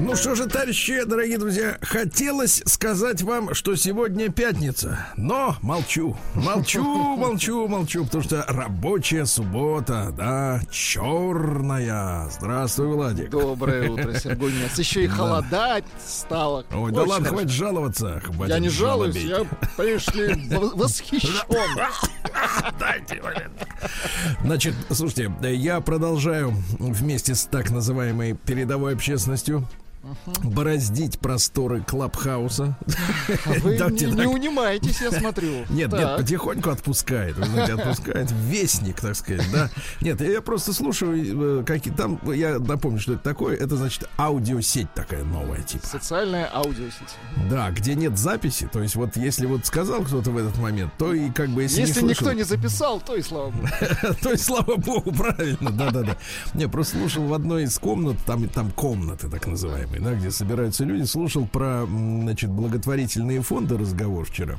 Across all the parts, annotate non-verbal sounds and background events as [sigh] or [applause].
Ну что же, товарищи, дорогие друзья, хотелось сказать вам, что сегодня пятница, но молчу, молчу, [laughs] молчу, молчу, потому что рабочая суббота, да, черная. Здравствуй, Владик. Доброе [laughs] утро, Сергей. Нет, еще и холодать стало. Ой, да ладно, хватит жаловаться. Хватит Я не жалуюсь, я, понимаешь ли, [laughs] в- восхищен. Дайте, блин. Значит, слушайте, я продолжаю вместе с так называемой передовой общественностью бороздить просторы Клабхауса. Вы Давайте не, не унимаетесь, я смотрю. Нет, нет, Так. потихоньку отпускает, вы знаете, отпускает вестник, так сказать, да. Нет, я просто слушаю, э, какие там, я напомню, что это такое. Это значит аудиосеть такая новая, типа. Социальная аудиосеть. Да, где нет записи, то есть вот если вот сказал кто-то в этот момент, то и как бы если, Если не никто слышал, не записал, то и слава богу. [laughs] то есть слава богу, правильно, да-да-да. Не, просто слушал в одной из комнат, там там комнаты так называемые, да, где собираются люди, слушал про, значит, благотворительные фонды разговор вчера.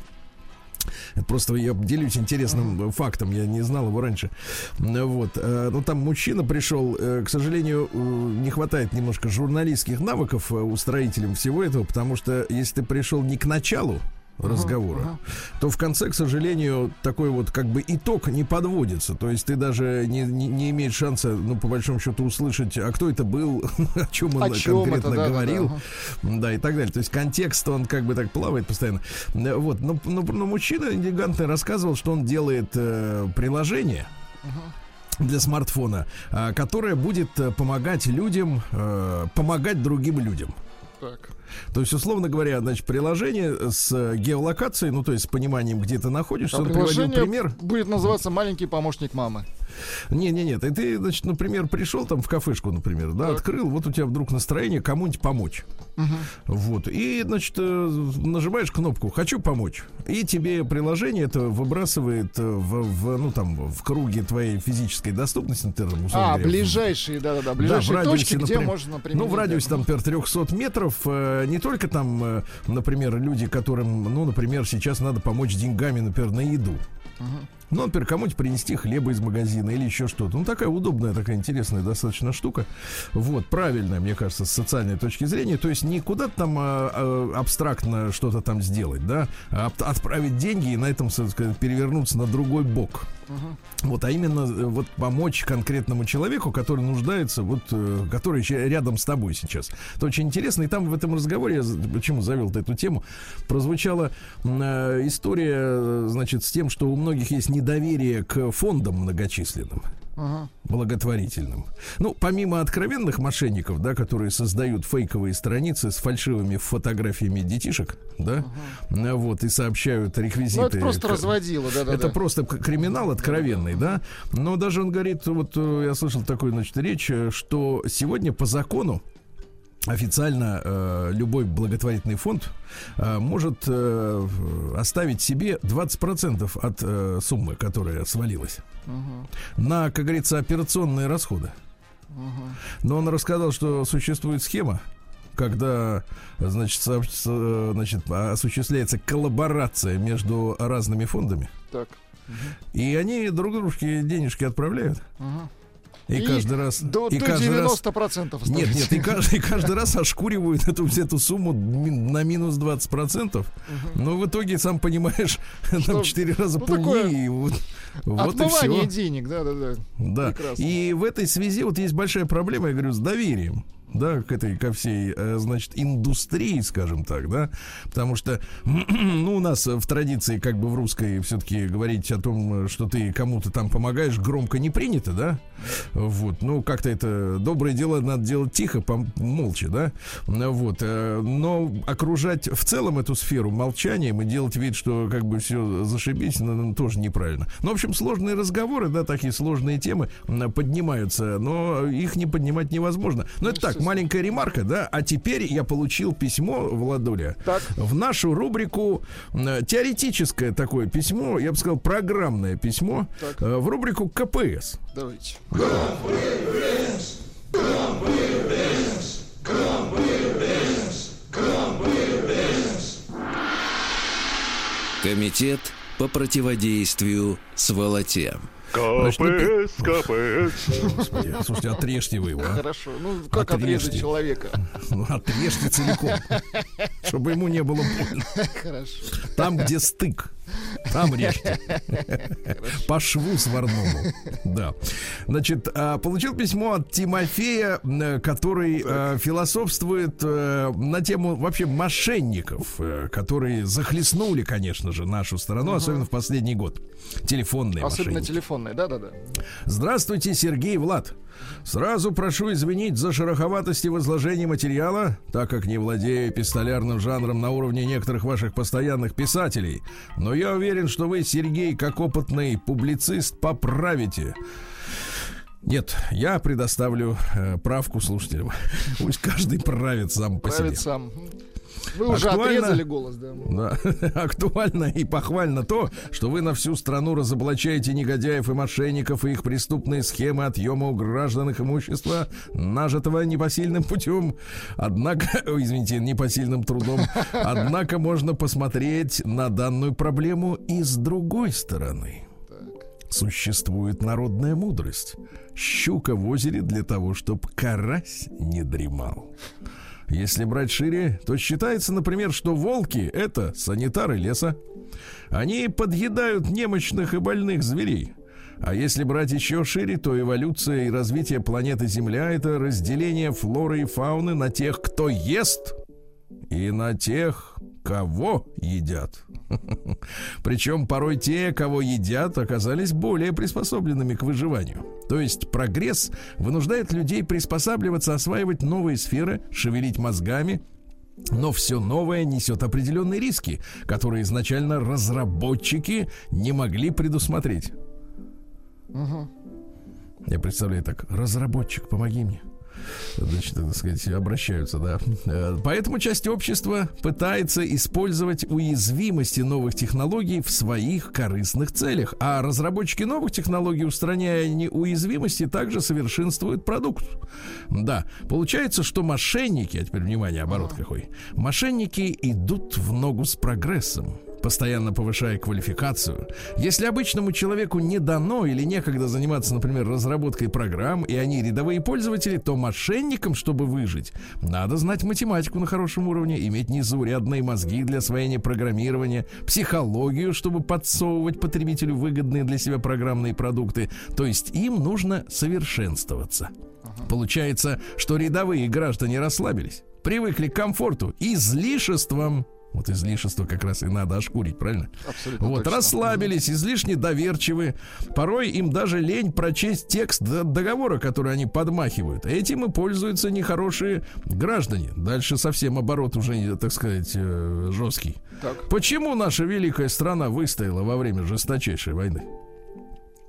Это просто я делюсь интересным фактом, я не знал его раньше. Вот. э, Ну, там мужчина пришел, э, к сожалению, не хватает немножко журналистских навыков э, у строителям всего этого, потому что если ты пришел не к началу разговора, то в конце, к сожалению, такой вот как бы итог не подводится. То есть ты даже не, не, не имеешь шанса, ну, по большому счету, услышать, а кто это был, [laughs] о чем он О чем конкретно это, да, да, говорил. да, Да, и так далее. То есть контекст, он как бы так плавает постоянно. Вот. Но, но, но мужчина элегантно рассказывал, что он делает э, приложение для смартфона, а, которое будет э, помогать людям, э, помогать другим людям. Так. То есть, условно говоря, значит, приложение с э, геолокацией, ну, то есть с пониманием, где ты находишься. А он приводил пример. будет называться «Маленький помощник мамы». Не-не-нет, и ты, значит, например, пришел там в кафешку, например, да, Так. открыл, вот у тебя вдруг настроение кому-нибудь помочь. Вот. И, значит, э, нажимаешь кнопку «Хочу помочь». И тебе приложение это выбрасывает э, в, в, ну, там, в круге твоей физической доступности. ну, ты, там, условно А, говоря, ближайшие, да-да-да, Да, в ближайшие радиусе, точки, где например, можно применить. Ну, в радиусе, там, например, 300 метров, э, не только там, например, люди, которым, ну, например, сейчас надо помочь деньгами, например, на еду. Ну, например, кому-нибудь принести хлеба из магазина или еще что-то. Ну, такая удобная, такая интересная достаточно штука. Вот, правильная, мне кажется, с социальной точки зрения. То есть не куда-то там а, а, абстрактно что-то там сделать, да, а от- отправить деньги и на этом, сказать, перевернуться на другой бок. Вот, а именно э, вот помочь конкретному человеку, который нуждается, вот, э, который рядом с тобой сейчас. Это очень интересно. И там в этом разговоре, я почему завел эту тему, прозвучала э, история, э, значит, с тем, что у многих есть недоверие к фондам многочисленным Ага. благотворительным. Ну, помимо откровенных мошенников, да, которые создают фейковые страницы с фальшивыми фотографиями детишек, да, э, вот, и сообщают реквизиты. Ну, это просто к- разводило, да-да-да. это просто криминал откровенный, да. Но даже он говорит, вот э, я слышал такую, значит, речь, э, что сегодня по закону официально э, любой благотворительный фонд э, может э, оставить себе 20% от э, суммы, которая свалилась, на, как говорится, операционные расходы. Но он рассказал, что существует схема, когда, значит, со- со- значит, осуществляется коллаборация между разными фондами. Так. И они друг дружке денежки отправляют. Ага. И, И каждый раз... До, и до каждый раз 90% нет, остается. нет, и каждый, и каждый раз ошкуривают эту, эту сумму на минус 20%. Но в итоге, сам понимаешь, [laughs] там 4 раза ну, И вот, вот и все. денег, да-да-да. Да. Прекрасно. И в этой связи вот есть большая проблема, я говорю, с доверием. Да, к этой, ко всей, э, значит, индустрии, скажем так, да, потому что, [clears throat] ну, у нас в традиции, как бы в русской, все-таки говорить о том, что ты кому-то там помогаешь, громко не принято, да, вот, ну, как-то это доброе дело надо делать тихо, пом- молча, да, вот, э, но окружать в целом эту сферу молчанием и делать вид, что как бы все зашибись, ну, ну, тоже неправильно. Ну, в общем, сложные разговоры, да, такие сложные темы поднимаются, но их не поднимать невозможно. Но это так, маленькая ремарка, да. А теперь я получил письмо, Владуля, Так. в нашу рубрику теоретическое такое письмо, я бы сказал, программное письмо, Так. э, в рубрику КПС. Давайте. Комитет по противодействию сволоте. КПС, КПС. Господи, слушайте, отрежьте вы его, а. Хорошо. Ну, как Отрежьте. отрезать человека? Ну, отрежьте целиком, чтобы ему не было больно. Хорошо. Там, где стык, там режьте. По шву сварному. Да. Значит, а, получил письмо от Тимофея, который э, философствует э, на тему вообще мошенников, э, которые захлестнули, конечно же, нашу страну, особенно в последний год. Телефонные Особенно мошенники. Телефонные, да-да-да. Здравствуйте, Сергей Влад. Сразу прошу извинить за шероховатости в изложении материала, так как не владею пистолярным жанром на уровне некоторых ваших постоянных писателей. Но я уверен, что вы, Сергей, как опытный публицист, поправите. Нет, я предоставлю э, правку слушателям. [laughs] Пусть каждый правит сам по себе. Правит сам. Вы уже Актуально? отрезали голос, да? Да. [laughs] Актуально и похвально то, что вы на всю страну разоблачаете негодяев и мошенников и их преступные схемы отъема у граждан их имущества, нажитого непосильным путем. Однако, [laughs] извините, непосильным трудом. Однако можно посмотреть на данную проблему и с другой стороны. Существует народная мудрость. Щука в озере для того, чтобы карась не дремал. Если брать шире, то считается, например, что волки — это санитары леса. Они подъедают немощных и больных зверей. А если брать еще шире, то эволюция и развитие планеты Земля — это разделение флоры и фауны на тех, кто ест, и на тех, кого едят. Причем порой те, кого едят, оказались более приспособленными к выживанию. То есть прогресс вынуждает людей приспосабливаться, осваивать новые сферы, шевелить мозгами, но все новое несет определенные риски, которые изначально разработчики не могли предусмотреть. Я представляю так, разработчик, помоги мне. Значит, так сказать, обращаются, да. Э, Поэтому часть общества пытается использовать уязвимости новых технологий в своих корыстных целях. А разработчики новых технологий, устраняя не- уязвимости, также совершенствуют продукт. Да, получается, что мошенники, а теперь внимание, оборот какой. Мошенники идут в ногу с прогрессом постоянно повышая квалификацию. Если обычному человеку не дано или некогда заниматься, например, разработкой программ, и они рядовые пользователи, то мошенникам, чтобы выжить, надо знать математику на хорошем уровне, иметь незаурядные мозги для освоения программирования, психологию, чтобы подсовывать потребителю выгодные для себя программные продукты. То есть им нужно совершенствоваться. Получается, что рядовые граждане расслабились, привыкли к комфорту, излишествам. Вот излишество как раз и надо ошкурить, правильно? Абсолютно Вот, точно. расслабились, излишне доверчивы. Порой им даже лень прочесть текст договора, который они подмахивают. Этим и пользуются нехорошие граждане. Дальше совсем оборот уже, так сказать, э, жесткий. Так. Почему наша великая страна выстояла во время жесточайшей войны?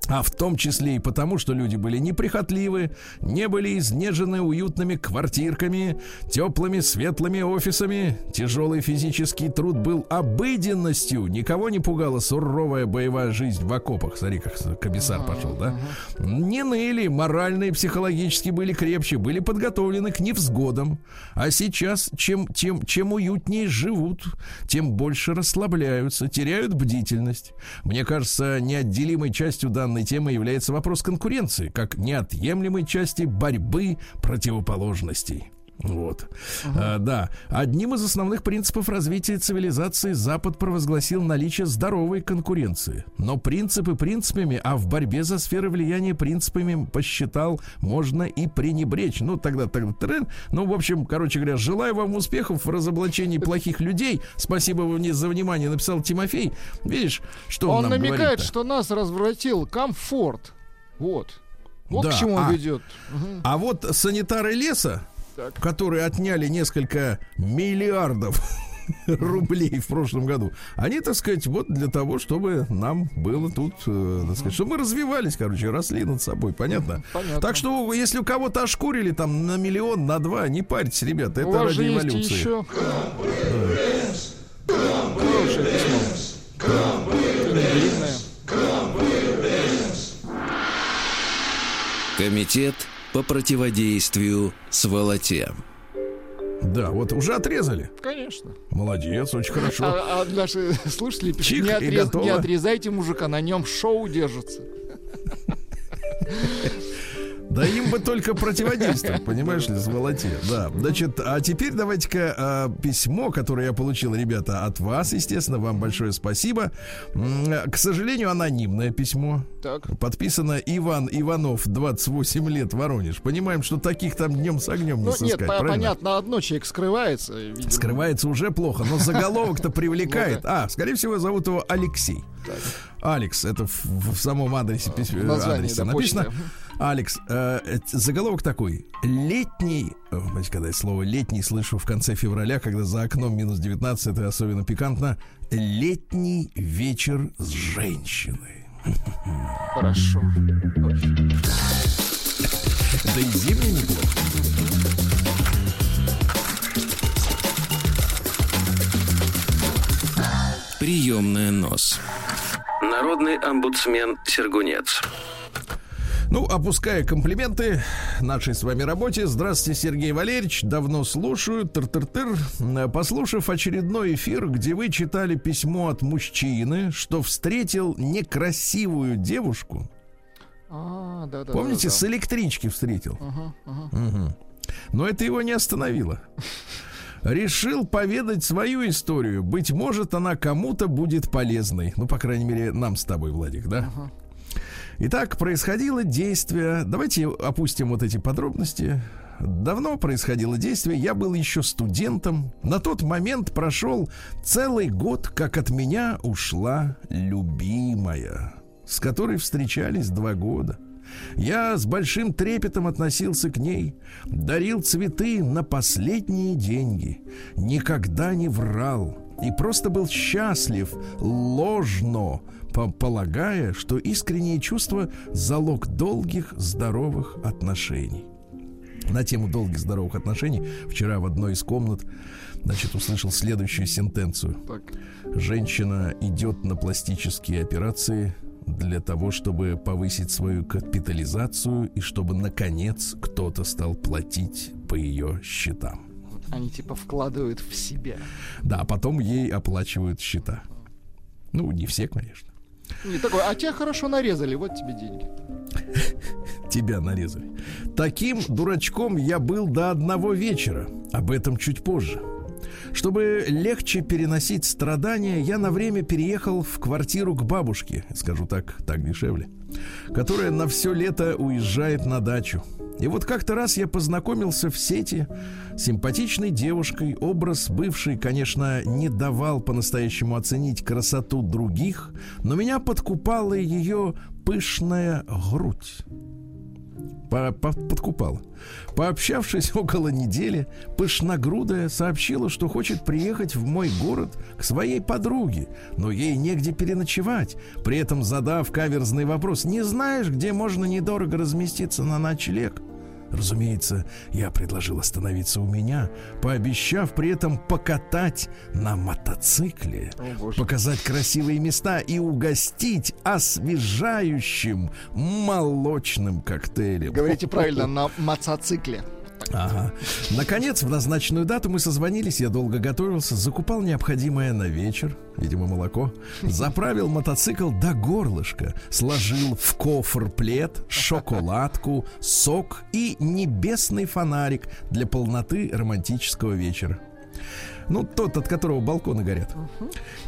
А в том числе и потому, что люди были неприхотливы, не были изнежены уютными квартирками, теплыми светлыми офисами. Тяжелый физический труд был обыденностью. Никого не пугала суровая боевая жизнь в окопах. Смотри, как комиссар пошел, да? Не ныли, морально и психологически были крепче, были подготовлены к невзгодам. А сейчас, чем, тем, чем уютнее живут, тем больше расслабляются, теряют бдительность. Мне кажется, неотделимой частью данной темы является вопрос конкуренции, как неотъемлемой части борьбы противоположностей. Вот. А, да. Одним из основных принципов развития цивилизации Запад провозгласил наличие здоровой конкуренции. Но принципы принципами, а в борьбе за сферы влияния принципами посчитал можно и пренебречь. Ну, тогда, тогда, трен. Ну, в общем, короче говоря, желаю вам успехов в разоблачении плохих людей. Спасибо вам за внимание, написал Тимофей. Видишь, что он, Он нам намекает, говорит-то? что нас развратил комфорт. Вот. Вот Да, к чему он а- ведет. А вот санитары леса, Так. которые отняли несколько миллиардов [laughs] рублей в прошлом году. Они, так сказать, вот для того, чтобы нам было тут, э, так сказать, чтобы мы развивались, короче, росли над собой, понятно? Понятно. Так что, если у кого-то ошкурили там на миллион, на два, не парьтесь, ребята, это У вас ради эволюции. еще... Хорошее письмо. Комитет по противодействию сволоте. Да, вот уже отрезали. Конечно. Молодец, очень хорошо. А, а наши слушатели пишут, Чик, не, отрез- не отрезайте мужика, на нем шоу держится. Да им бы только противодействовать, [laughs] понимаешь ли, сволоте. Да, значит, а теперь давайте-ка а, письмо, которое я получил, ребята, от вас, естественно, вам большое спасибо. К сожалению, анонимное письмо. Так. Подписано Иван Иванов, 28 лет, Воронеж. Понимаем, что таких там днем с огнем не Ну, сыскать, нет, правильно? понятно, одно человек скрывается. видимо. Скрывается уже плохо, но заголовок-то [laughs] привлекает. Ну А, скорее всего, зовут его Алексей. Алекс, это в, в самом адресе, письма, адресе да, написано. почте. Алекс, э, э, заголовок такой. Летний, э, знаете, когда я слово летний слышу в конце февраля, когда за окном минус 19, это особенно пикантно. Летний вечер с женщиной. Хорошо. Да и зимний неплохо. Приемная нос. Народный омбудсмен Сергунец. Ну, опуская комплименты нашей с вами работе. Здравствуйте, Сергей Валерьевич. Давно слушаю. Тыр-тыр-тыр. Послушав очередной эфир, где вы читали письмо от мужчины, что встретил некрасивую девушку. А, да, да. Помните, да, с электрички встретил. Ага, ага. Мгм. Но это его не остановило. Решил поведать свою историю. Быть может, она кому-то будет полезной. Ну, по крайней мере, нам с тобой, Владик, да? Ага. Итак, происходило действие. Давайте опустим вот эти подробности. Давно происходило действие. Я был еще студентом. На тот момент прошел целый год, как от меня ушла любимая, с которой встречались два года. Я с большим трепетом относился к ней, дарил цветы на последние деньги, никогда не врал и просто был счастлив, ложно, полагая, что искреннее чувство – залог долгих, здоровых отношений. На тему долгих, здоровых отношений вчера в одной из комнат значит, услышал следующую сентенцию. Так. Женщина идет на пластические операции для того, чтобы повысить свою капитализацию и чтобы, наконец, кто-то стал платить по ее счетам. Они типа вкладывают в себя. Да, а потом ей оплачивают счета. Ну, не все, конечно. Не такой, а тебя хорошо нарезали, вот тебе деньги. Тебя нарезали. Таким дурачком я был до одного вечера. Об этом чуть позже. Чтобы легче переносить страдания, я на время переехал в квартиру к бабушке, скажу так, так дешевле, которая на все лето уезжает на дачу. И вот как-то раз я познакомился в сети с симпатичной девушкой. Образ бывший, конечно, не давал по-настоящему оценить красоту других, но меня подкупала ее пышная грудь. По- по- подкупала. Пообщавшись [laughs] около недели, пышногрудая сообщила, что хочет приехать в мой город к своей подруге, но ей негде переночевать. При этом задав каверзный вопрос, не знаешь, где можно недорого разместиться на ночлег? Разумеется, я предложил остановиться у меня, пообещав при этом покатать на мотоцикле, О, показать красивые места и угостить освежающим молочным коктейлем. Говорите правильно, [laughs] на мотоцикле. Ага. Наконец, в назначенную дату мы созвонились, я долго готовился, закупал необходимое на вечер, видимо, молоко, заправил мотоцикл до горлышка, сложил в кофр плед, шоколадку, сок и небесный фонарик для полноты романтического вечера. Ну, тот, от которого балконы горят.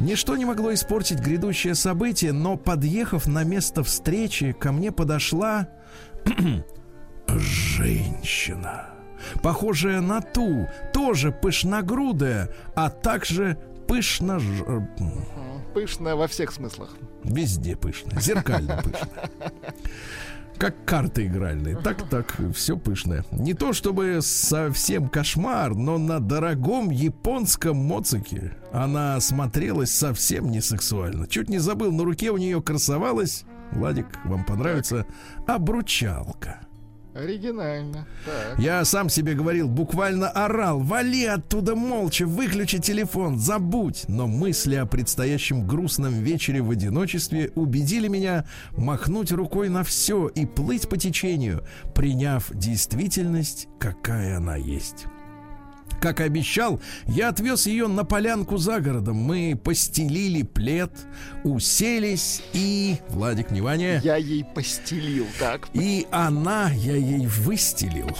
Ничто не могло испортить грядущее событие, но, подъехав на место встречи, ко мне подошла [clears throat] женщина, похожая на ту, тоже пышногрудая, а также пышно... М, Пышная во всех смыслах. Везде пышная, зеркально пышная. как карты игральные. Так, так, все пышное. Не то чтобы совсем кошмар, но на дорогом японском моцике она смотрелась совсем не сексуально. Чуть не забыл, на руке у нее красовалась, Владик, вам понравится, обручалка. Оригинально. Так. Я сам себе говорил, буквально орал. Вали оттуда молча, выключи телефон, забудь. Но мысли о предстоящем грустном вечере в одиночестве убедили меня махнуть рукой на все и плыть по течению, приняв действительность, какая она есть. Как и обещал, я отвез ее на полянку за городом. Мы постелили плед, уселись и... Владик, внимание. Я ей постелил, так. И она, я ей выстелил. [laughs]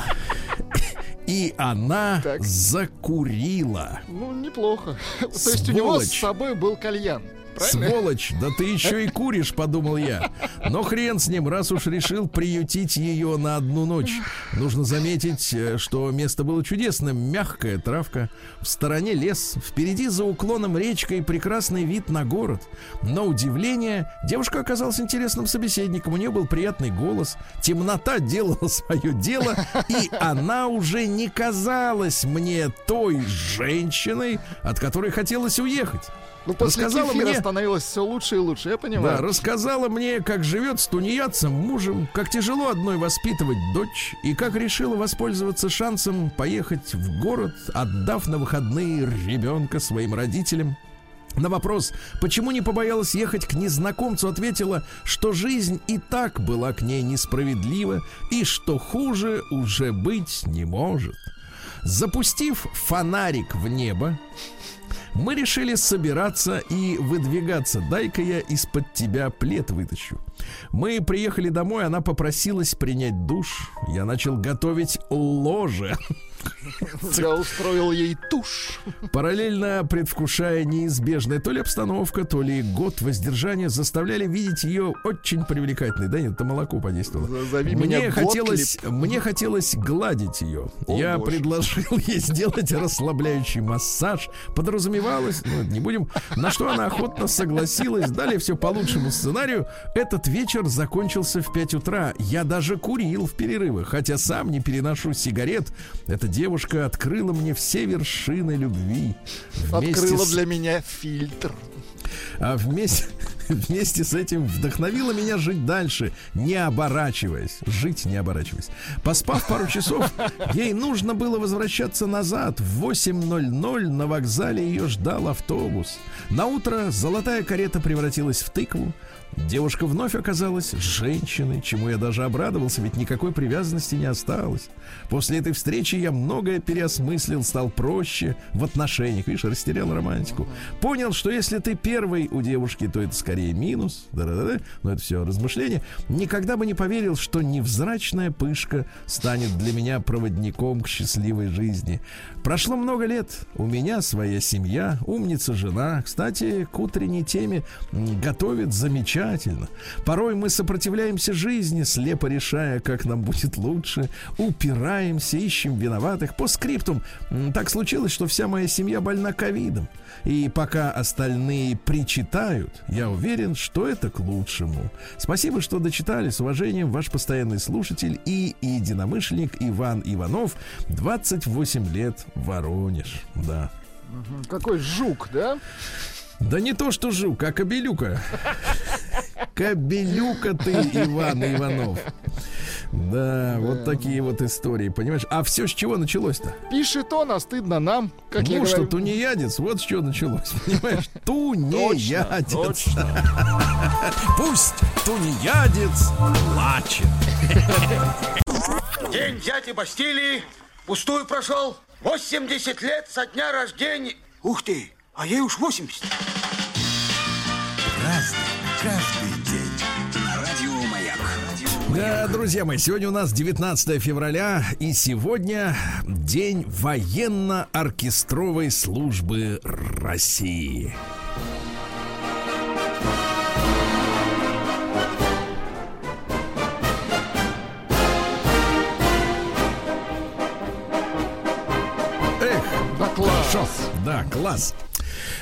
И она так. закурила. Ну, неплохо. Сволочь. То есть у него с собой был кальян. Правильно? Сволочь, да ты еще и куришь, [laughs] подумал я. Но хрен с ним, раз уж решил приютить ее на одну ночь. Нужно заметить, э, что место было чудесным. Мягкая травка, в стороне лес, впереди за уклоном речка и прекрасный вид на город. Но удивление, девушка оказалась интересным собеседником. У нее был приятный голос. Темнота [laughs] делала свое дело, и она уже не казалась мне той женщиной, от которой хотелось уехать. Ну, после рассказала мне... становилось все лучше и лучше, я понимаю. Да, рассказала мне, как живет с тунеядцем, мужем, как тяжело одной воспитывать дочь, и как решила воспользоваться шансом поехать в город, отдав на выходные ребенка своим родителям. На вопрос, почему не побоялась ехать к незнакомцу, ответила, что жизнь и так была к ней несправедлива, и что хуже уже быть не может. Запустив фонарик в небо, мы решили собираться и выдвигаться. Дай-ка я из-под тебя плед вытащу. Мы приехали домой, она попросилась принять душ. Я начал готовить ложе. [laughs] [laughs] Я устроил ей тушь. Параллельно предвкушая неизбежное то ли обстановка, то ли год воздержания заставляли видеть ее очень привлекательной. Да нет, это молоко подействовало. Зови мне меня хотелось, мне хотелось гладить ее. О, Я боже. предложил ей сделать расслабляющий массаж. Подразумевалось, ну, не будем, на что она охотно согласилась. Далее все по лучшему сценарию. Этот вечер закончился в 5 утра. Я даже курил в перерывах, хотя сам не переношу сигарет. Это девушка открыла мне все вершины любви. Открыла с... для меня фильтр. А вместе, [laughs] вместе с этим вдохновила меня жить дальше, не оборачиваясь. Жить не оборачиваясь. Поспав пару часов, [laughs] ей нужно было возвращаться назад. В 8.00 на вокзале ее ждал автобус. На утро золотая карета превратилась в тыкву. Девушка вновь оказалась женщиной, чему я даже обрадовался, ведь никакой привязанности не осталось. После этой встречи я многое переосмыслил, стал проще в отношениях. Видишь, растерял романтику. Понял, что если ты первый у девушки, то это скорее минус. Да-да-да. Но это все размышления. Никогда бы не поверил, что невзрачная пышка станет для меня проводником к счастливой жизни. Прошло много лет. У меня своя семья, умница жена. Кстати, к утренней теме готовит замечательно замечательно. Порой мы сопротивляемся жизни, слепо решая, как нам будет лучше, упираемся, ищем виноватых. По скриптум так случилось, что вся моя семья больна ковидом. И пока остальные причитают, я уверен, что это к лучшему. Спасибо, что дочитали. С уважением, ваш постоянный слушатель и единомышленник Иван Иванов, 28 лет, Воронеж. Да. Какой жук, да? Да не то, что жук, а кобелюка. Кобелюка ты, Иван Иванов. Да, да, вот такие вот истории, понимаешь? А все с чего началось-то? Пишет он, а стыдно нам, как ну, я что, говорю. тунеядец, вот с чего началось, [laughs] понимаешь? [laughs] Тунеядец. [laughs] Пусть тунеядец плачет. День дяди Бастилии пустую прошел. 80 лет со дня рождения. Ух ты, а ей уж 80. Разный, каждый день. Радио Маяк. Да, друзья мои, сегодня у нас 19 февраля, и сегодня день военно-оркестровой службы России. Эх, да класс. Да, класс.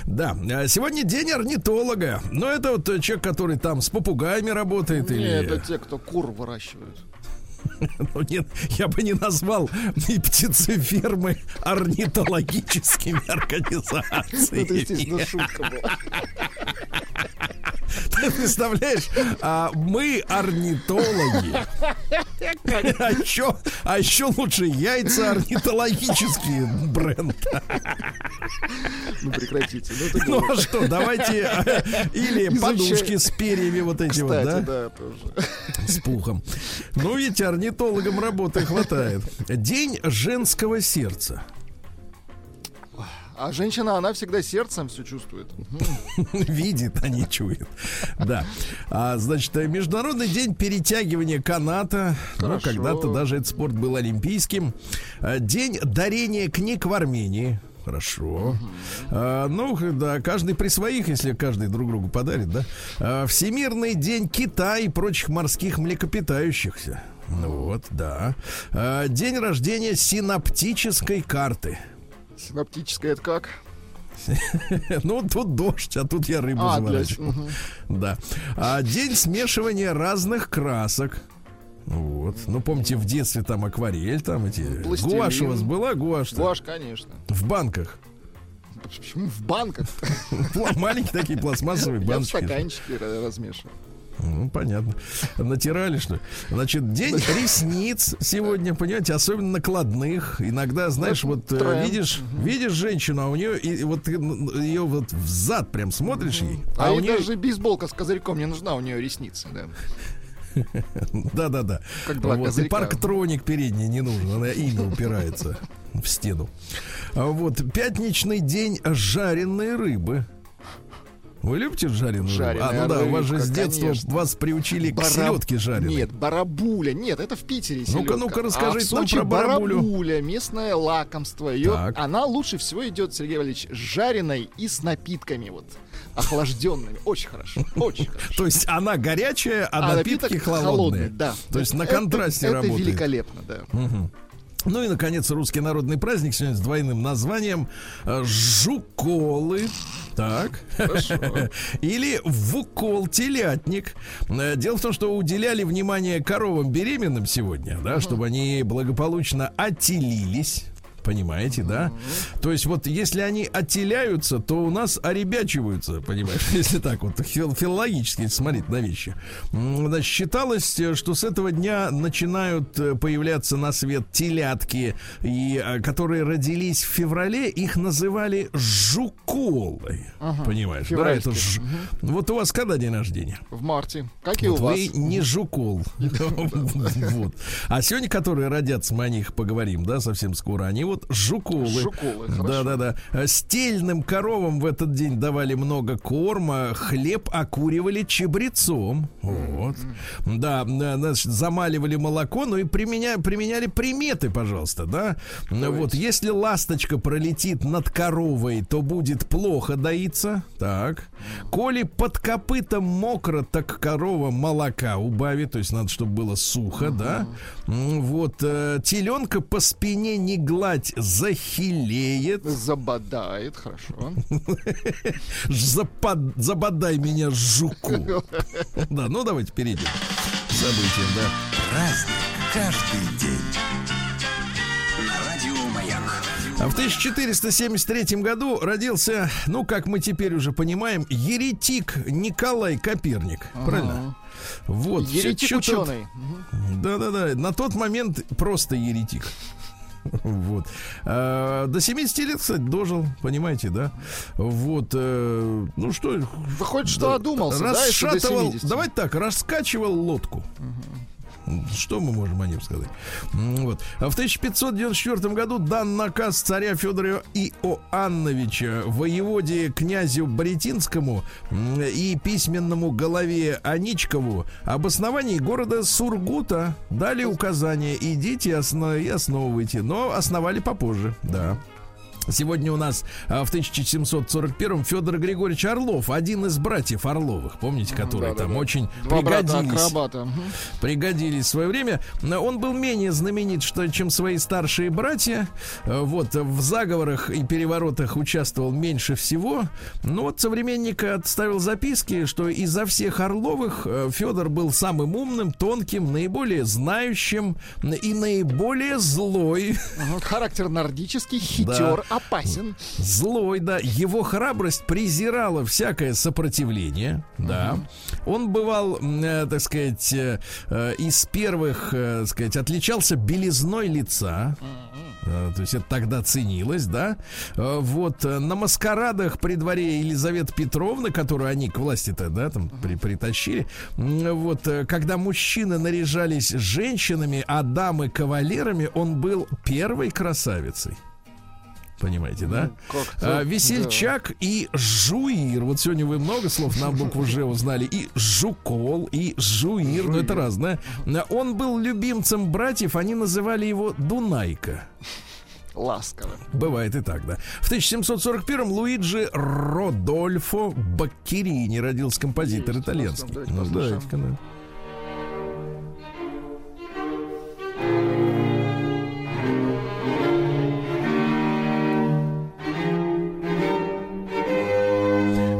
Да, а сегодня день орнитолога. Но это вот человек, который там с попугаями работает Не, или... это те, кто кур выращивают. [laughs] Ну, нет, я бы не назвал и птицефермы орнитологическими [laughs] Ну, Это, организациями. естественно, шутка была. [laughs] Ты представляешь, а мы орнитологи. А еще, а еще лучше яйца орнитологический бренд. Ну, прекратите. Ну, Ну а что, давайте э, или Изучай. подушки с перьями вот эти вот, Кстати, да? да, тоже. С пухом. Ну, видите, орнитологам работы хватает. День женского сердца. А женщина, она всегда сердцем все чувствует. [laughs] Видит, а не чует. Да. А, значит, э, Международный день перетягивания каната. Ну, когда-то даже этот спорт был олимпийским. А, День дарения книг в Армении. Хорошо. А, ну, да, каждый при своих, если каждый друг другу подарит, да. А, Всемирный день кита и прочих морских млекопитающихся. Ну Вот, да. А, День рождения синаптической карты. Синаптическая это как? [laughs] Ну, тут дождь, а тут я рыбу А, заворачиваю. Да. А день смешивания разных красок. Вот. Ну, помните, в детстве там акварель, там эти... Пластилин. Гуашь у вас была? Гуашь? Гуашь, конечно. В банках. Почему в банках? [laughs] Маленькие такие пластмассовые Я в стаканчике ра- размешиваю. Ну, понятно. Натирали, что ли? Значит, день ресниц сегодня, понимаете, особенно накладных. Иногда, знаешь, вот э, тренд. видишь, видишь женщину, а у нее, и вот ты ее вот в зад прям смотришь ей, А, а у нее... даже бейсболка с козырьком не нужна, у нее ресницы, да. [laughs] Да-да-да. Как два вот, и парктроник передний не нужен, она имя упирается в стену. А вот пятничный день жареной рыбы. Вы любите жареную рыбу? А, ну да, у вас же с рыбка, детства конечно. вас приучили к Бараб- селедке жареной. Нет, барабуля. Нет, это в Питере Ну-ка, ну-ка, расскажите а нам про барабулю. барабуля, местное лакомство. Ее, Так. она лучше всего идет, Сергей Валерьевич, жареной и с напитками вот охлажденными. Очень хорошо, очень [laughs] хорошо. То есть она горячая, а, А напитки напиток холодные. да. То есть на Это- контрасте это, работает. великолепно, да. Ну и, наконец, русский народный праздник сегодня с двойным названием э, Жуколы. Так. [laughs] Или Вукол телятник. Э, Дело в том, что уделяли внимание коровам беременным сегодня, да, чтобы они благополучно отелились. Понимаете, да? То есть вот если они отеляются, то у нас оребячиваются, понимаешь? [laughs] Если так вот фил- филологически смотреть на вещи. Значит, считалось, э, что с этого дня начинают э, появляться на свет телятки, и, э, которые родились в феврале, их называли жуколой. Понимаешь, да? Это ж- Вот у вас когда день рождения? В марте. Как и Вот у вас. вы не жукол. [laughs] [laughs] Вот. А сегодня, которые родятся, мы о них поговорим, да, совсем скоро. Они вот жуколы. Жуколы, хорошо. Да, да, да. А Стельным коровам в этот день давали много корма, хлеб окуривали чебрецом. Вот. Да, да, значит, замаливали молоко, ну и применя- применяли приметы, пожалуйста, да. Вот, если ласточка пролетит над коровой, то будет плохо доиться. Так. Коли под копытом мокро, так корова молока убавит, то есть надо, чтобы было сухо, да. М, Вот, э, теленка по спине не гладь, захилеет. Забодает, хорошо. [laughs] Забодай меня, жуку. [laughs] Да, ну давайте перейдем к событиям, да. Праздник каждый день. А в 1473 году родился, ну, как мы теперь уже понимаем, еретик Николай Коперник. Правильно? Вот. Еретик ученый. Да-да-да. На тот момент просто еретик. [laughs] Вот. А, до 70 лет, кстати, дожил, понимаете, да? Вот. э, ну что... Выходит, что одумался, да, до Расшатывал, 70. давайте так, раскачивал лодку. Что мы можем о нем сказать? Вот. А в 1594 году дан наказ царя Федора Иоанновича воеводе князю Боретинскому м, и письменному голове Аничкову об основании города Сургута дали указание идите и основывайте, но основали попозже, да. Сегодня у нас а, в 1741 Федор Григорьевич Орлов, один из братьев Орловых, помните, которые Да-да-да. там очень Два брата пригодились. Мгм. пригодились в свое время. Он был менее знаменит, что, чем свои старшие братья. Э, Вот в заговорах и переворотах участвовал меньше всего. Но вот современник отставил записки, что изо всех Орловых Федор был самым умным, тонким, наиболее знающим и наиболее злой. Характер нордический, хитер, опасен. Злой, да. Его храбрость презирала всякое сопротивление, да. Он бывал, э, так сказать, э, э, из первых, э, так сказать, отличался белизной лица. Э, То есть это тогда ценилось, да. Э, Вот на маскарадах при дворе Елизаветы Петровны, которую они к власти-то, да, там при- притащили, вот когда мужчины наряжались женщинами, а дамы кавалерами, он был первой красавицей. Понимаете, да? как-то, А, весельчак и жуир. Вот сегодня вы много слов на букву Ж узнали. И жукол, и жуир. Ну, это разное. Он был любимцем братьев. Они называли его Дунайка. Ласково. Бывает и так, да. В 1741-м Луиджи Родольфо Баккерини родился композитор Есть, итальянский. давайте Ну, давайте-ка, да.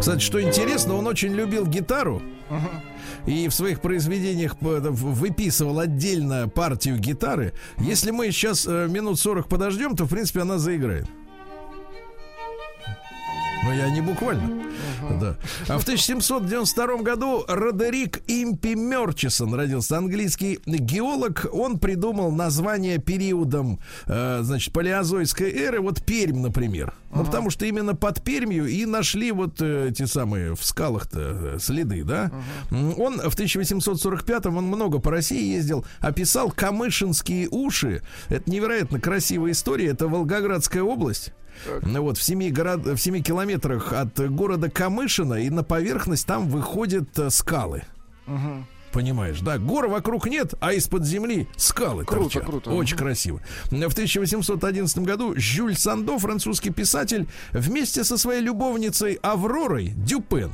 Кстати, что интересно, он очень любил гитару. И в своих произведениях выписывал отдельно партию гитары. Если мы сейчас э, минут 40 подождем, то, в принципе, она заиграет. Но я не буквально. Да. А в 1792 году Родерик Импи Мерчисон родился. Английский геолог. Он придумал название периодом, э, значит, палеозойской эры. Вот Пермь, например. Ну, потому что именно под Пермью и нашли вот э, эти самые в скалах-то э, следы, да. М, Он в 1845-м, он много по России ездил, описал Камышинские уши. Это невероятно красивая история. Это Волгоградская область. Ну вот в семи, город, в семи километрах от города Камышина и на поверхность там выходят э, скалы. Понимаешь, да? Гор вокруг нет, а из-под земли скалы Круто, торчат. круто. Очень красиво. В 1811 году Жюль Сандо, французский писатель, вместе со своей любовницей Авророй Дюпен,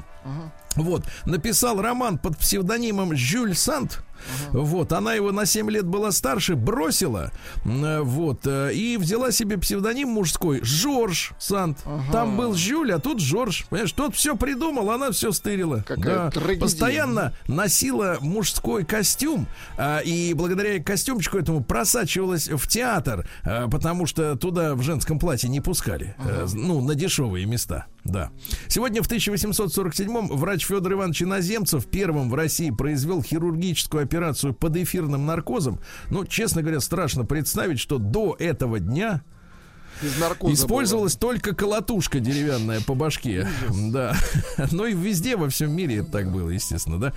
вот, написал роман под псевдонимом Жюль Санд. Вот, она его на 7 лет была старше, бросила, э, вот, э, и взяла себе псевдоним мужской Жорж Санд. Там был Жюль, а тут Жорж. Понимаешь, тот все придумал, она все стырила. Какая трагедия. Постоянно носила мужской костюм, а, и благодаря костюмчику этому просачивалась в театр, а, потому что туда в женском платье не пускали, э, ну, на дешевые места, да. Сегодня в 1847-м врач Федор Иванович Иноземцев первым в России произвел хирургическую операцию под эфирным наркозом. Ну, честно говоря, страшно представить, что до этого дня Из наркоза Использовалась только колотушка деревянная по башке. Да. [laughs] Ну и везде во всем мире это так было, естественно, да.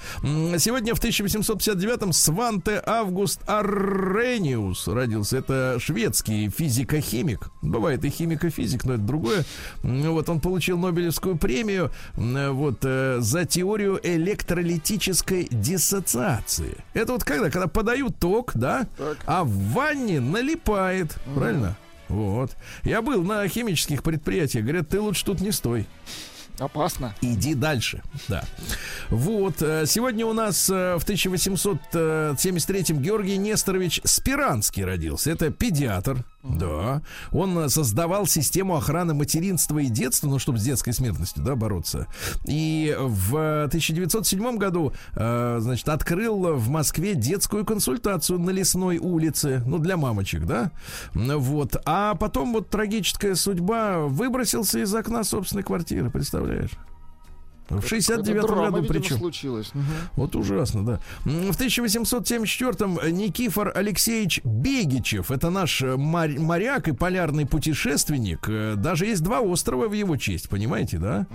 Сегодня в 1859-м Сванте Август Аррениус родился. Это шведский физико-химик. Бывает и химико-физик, но это другое. М, Вот он получил Нобелевскую премию вот, э, за теорию электролитической диссоциации. Это вот когда? Когда подают ток, да, Так. а в ванне налипает. Правильно? Вот. Я был на химических предприятиях. Говорят, ты лучше тут не стой. Опасно. Иди дальше. Да. Вот. э, Сегодня у нас э, в 1873-м Георгий Несторович Спиранский родился. Это педиатр. Да. Он э, создавал систему охраны материнства и детства, ну, чтобы с детской смертностью, да, бороться. И в 1907 году, э, значит, открыл в Москве детскую консультацию на Лесной улице, ну, для мамочек, да. Вот. А потом вот трагическая судьба выбросился из окна собственной квартиры, представляешь? В Это 69 драма, году причем. случилось. Мгм. Вот ужасно, да. В 1874-м Никифор Алексеевич Бегичев, это наш э, моряк и полярный путешественник. Э, Даже есть два острова в его честь, понимаете, да?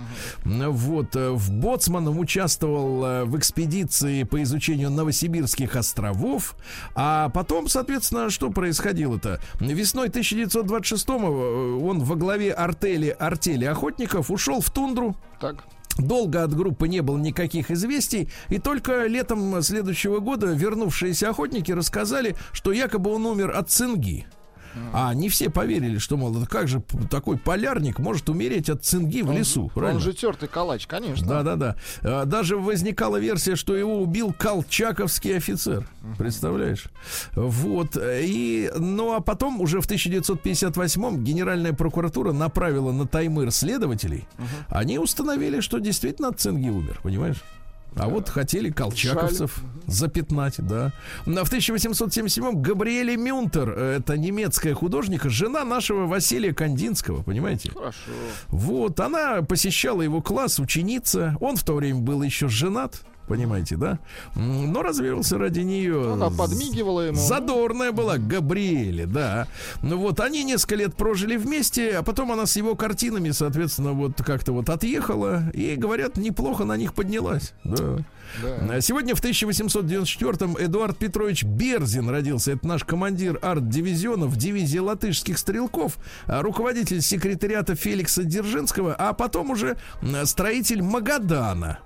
М, Вот, э, в Боцманом участвовал в экспедиции по изучению Новосибирских островов. А потом, соответственно, что происходило-то? Весной 1926-го э, он во главе артели, артели охотников ушел в тундру, Так. Долго от группы не было никаких известий, и только летом следующего года вернувшиеся охотники рассказали, что якобы он умер от цинги. А не все поверили, что, мол, как же такой полярник может умереть от цинги в лесу, Он правильно? же тертый калач, конечно. Да, да, да. А, Даже возникала версия, что его убил колчаковский офицер. Представляешь? Вот. И, ну, а потом уже в 1958-м Генеральная прокуратура направила на Таймыр следователей. Они установили, что действительно от цинги умер, понимаешь? А вот хотели колчаковцев запятнать, да. На- В 1877-м Габриэле Мюнтер, это немецкая художника, жена нашего Василия Кандинского, понимаете? Хорошо. Вот, она посещала его класс, ученица. Он в то время был еще женат, понимаете, да? Но развелся ради нее. Она подмигивала ему. Задорная была Габриэле, да. Ну вот, они несколько лет прожили вместе, а потом она с его картинами, соответственно, вот как-то вот отъехала. И, говорят, неплохо на них поднялась. Да. Да. А Сегодня в 1894-м Эдуард Петрович Берзин родился. Это наш командир арт-дивизиона в дивизии латышских стрелков, а, руководитель секретариата Феликса Дзержинского, а потом уже строитель Магадана.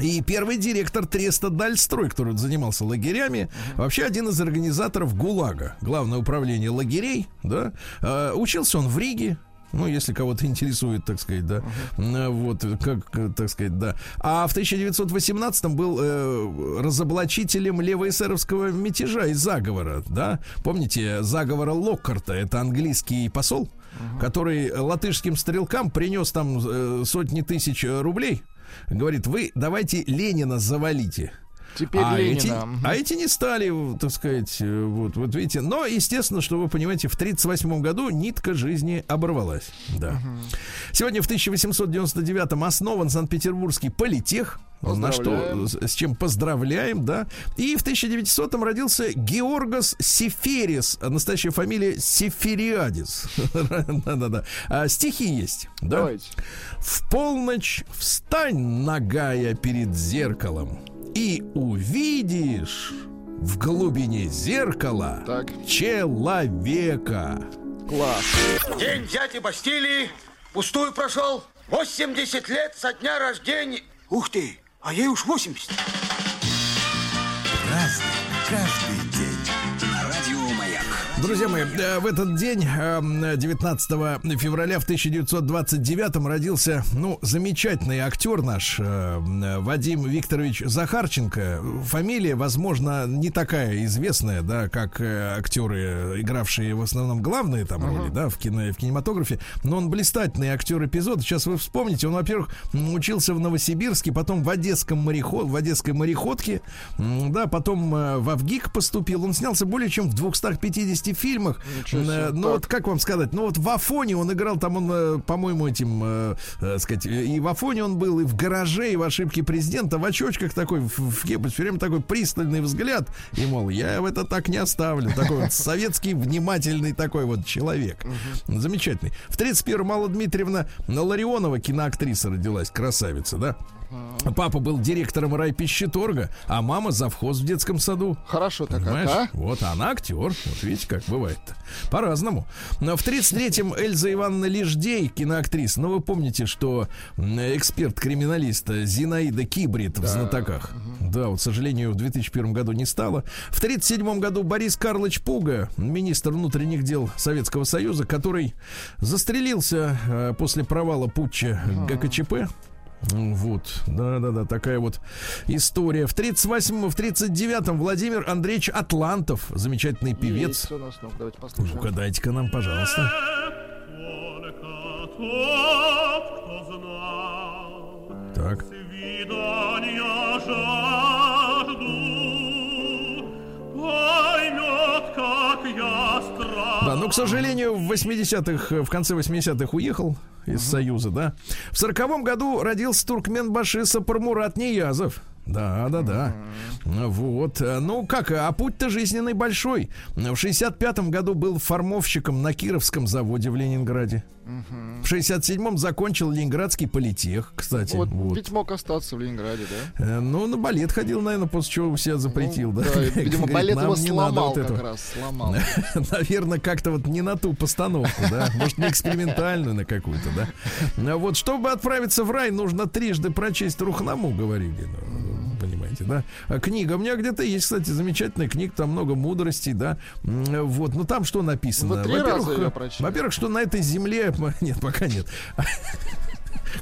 И первый директор Треста Дальстрой, который занимался лагерями, вообще один из организаторов ГУЛАГа, главное управление лагерей, да. А, учился он в Риге, ну, если кого-то интересует, так сказать, да. А, Вот, как, так сказать, да. А в 1918-м был э, разоблачителем левоэсеровского мятежа и заговора, да. Помните, заговора Локкарта, это английский посол, который латышским стрелкам принес там э, сотни тысяч рублей. Говорит, вы давайте Ленина завалите. Теперь а, Ленина. эти, а эти не стали, так сказать, э, вот, вот видите. Но, естественно, что вы понимаете, в 1938 году нитка жизни оборвалась. Да. Сегодня в 1899 основан Санкт-Петербургский политех. На что, с чем поздравляем, да. И в 1900 родился Георгос Сеферис, настоящая фамилия Сефериадис. [laughs] Да-да-да. А Стихи есть, да. Давайте. В полночь встань, нагая перед зеркалом, и увидишь в глубине зеркала Так. человека. Класс. День дяди Бастилии пустую прошел. 80 лет со дня рождения. Ух ты, а ей уж 80. Разный, Друзья мои, э, в этот день, э, 19 февраля в 1929 родился, ну, замечательный актер наш э, Вадим Викторович Захарченко. Фамилия, возможно, не такая известная, да, как э, актеры, игравшие в основном главные там роли, да, в, кино, в кинематографе. Но он блистательный актер эпизода. Сейчас вы вспомните, он, во-первых, учился в Новосибирске, потом в Одесском мореход, в Одесской мореходке, да, потом э, в Авгик поступил. Он снялся более чем в 250 фильмах. Э, Ну вот как вам сказать, ну вот в Афоне он играл, там он, э, по-моему, этим, э, э, сказать, э, и в Афоне он был, и в гараже, и в ошибке президента, в очочках такой, в, в кепочке, все время такой пристальный взгляд, и, мол, я в это так не оставлю. Такой вот советский, внимательный такой вот человек. Замечательный. В 31-м Алла Дмитриевна Ларионова, киноактриса, родилась, красавица, да? Папа был директором райпищеторга, а мама завхоз в детском саду. Хорошо так, Понимаешь? а? Вот она актер. Вот видите, как бывает-то. По-разному. Но в 33-м Эльза Ивановна Леждей, киноактриса. Ну, вы помните, что эксперт-криминалист Зинаида Кибрид в «Знатоках». Да, вот, к сожалению, в 2001 году не стало. В 37 году Борис Карлович Пуга, министр внутренних дел Советского Союза, который застрелился э, после провала путча ГКЧП. Вот, да-да-да, такая вот история. В 38-м, в 39-м Владимир Андреевич Атлантов, замечательный певец. Есть у нас, ну, давайте послушаем. Угадайте-ка нам, пожалуйста. Так. свидания Да, но, к сожалению, в 80-х, в конце 80-х уехал из Союза, да. В 40-м году родился туркменбаши Сапармурат Ниязов. Да, да, да. Вот. Ну, как, а путь-то жизненный большой. В 65-м году был формовщиком на Кировском заводе в Ленинграде. В 67-м закончил Ленинградский политех, кстати. Вот, вот. ведь мог остаться в Ленинграде, да? Э, Ну, на балет ходил, наверное, после чего себя запретил, Ну, да? Видимо, Говорит, балет его сломал вот как этого. раз, сломал. [laughs] Наверное, как-то вот не на ту постановку, да? Может, не экспериментальную на какую-то, да? А Вот, чтобы отправиться в рай, нужно трижды прочесть Рухнаму, говорили. Понимаете, да. А книга у меня где-то есть, кстати, замечательная книга, там много мудростей, да. Вот, ну там что написано? Её прочли? во-первых, что на этой земле, [laughs] нет, пока нет.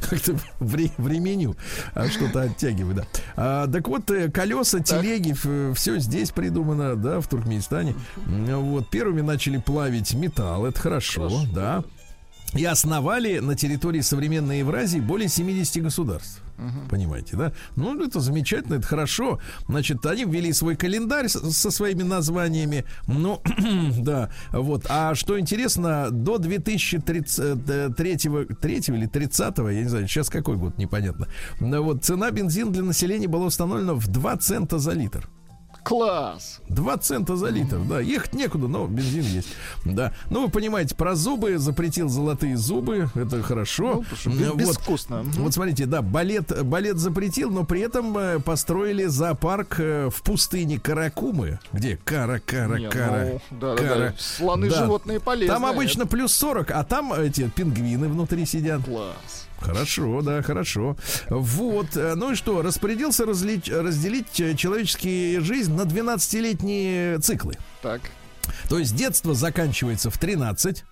Как-то вре- временю а, что-то оттягиваю, да. А, так вот, э, колеса, телеги, все здесь придумано, да, в Туркменистане. Вот, первыми начали плавить металл, это хорошо, да. И основали на территории современной Евразии более 70 государств. Понимаете, да? Ну, это замечательно, это хорошо. Значит, они ввели свой календарь со своими названиями. Ну, [clears throat] да, вот. А что интересно, до 2033 третьего или 30 я не знаю, сейчас какой год, непонятно. Но вот цена бензина для населения была установлена в 2 цента за литр. Класс. 2 цента за литр, да. Ехать некуда, но бензин есть. Да. Ну, вы понимаете, про зубы запретил золотые зубы. Это хорошо. Ну, Вот. безвкусно. Вот смотрите, да, балет, балет запретил, но при этом э, построили зоопарк э, в пустыне Каракумы. Где? Кара, кара, Не, кара. ну, да, да, кара. да. Слоны Да. животные полезные. Там обычно плюс 40, а там эти пингвины внутри сидят. Класс. Хорошо, да, хорошо. Вот, э, ну и что, распорядился разли- разделить э, человеческие жизнь на 12-летние циклы. Так. То есть детство заканчивается в 13,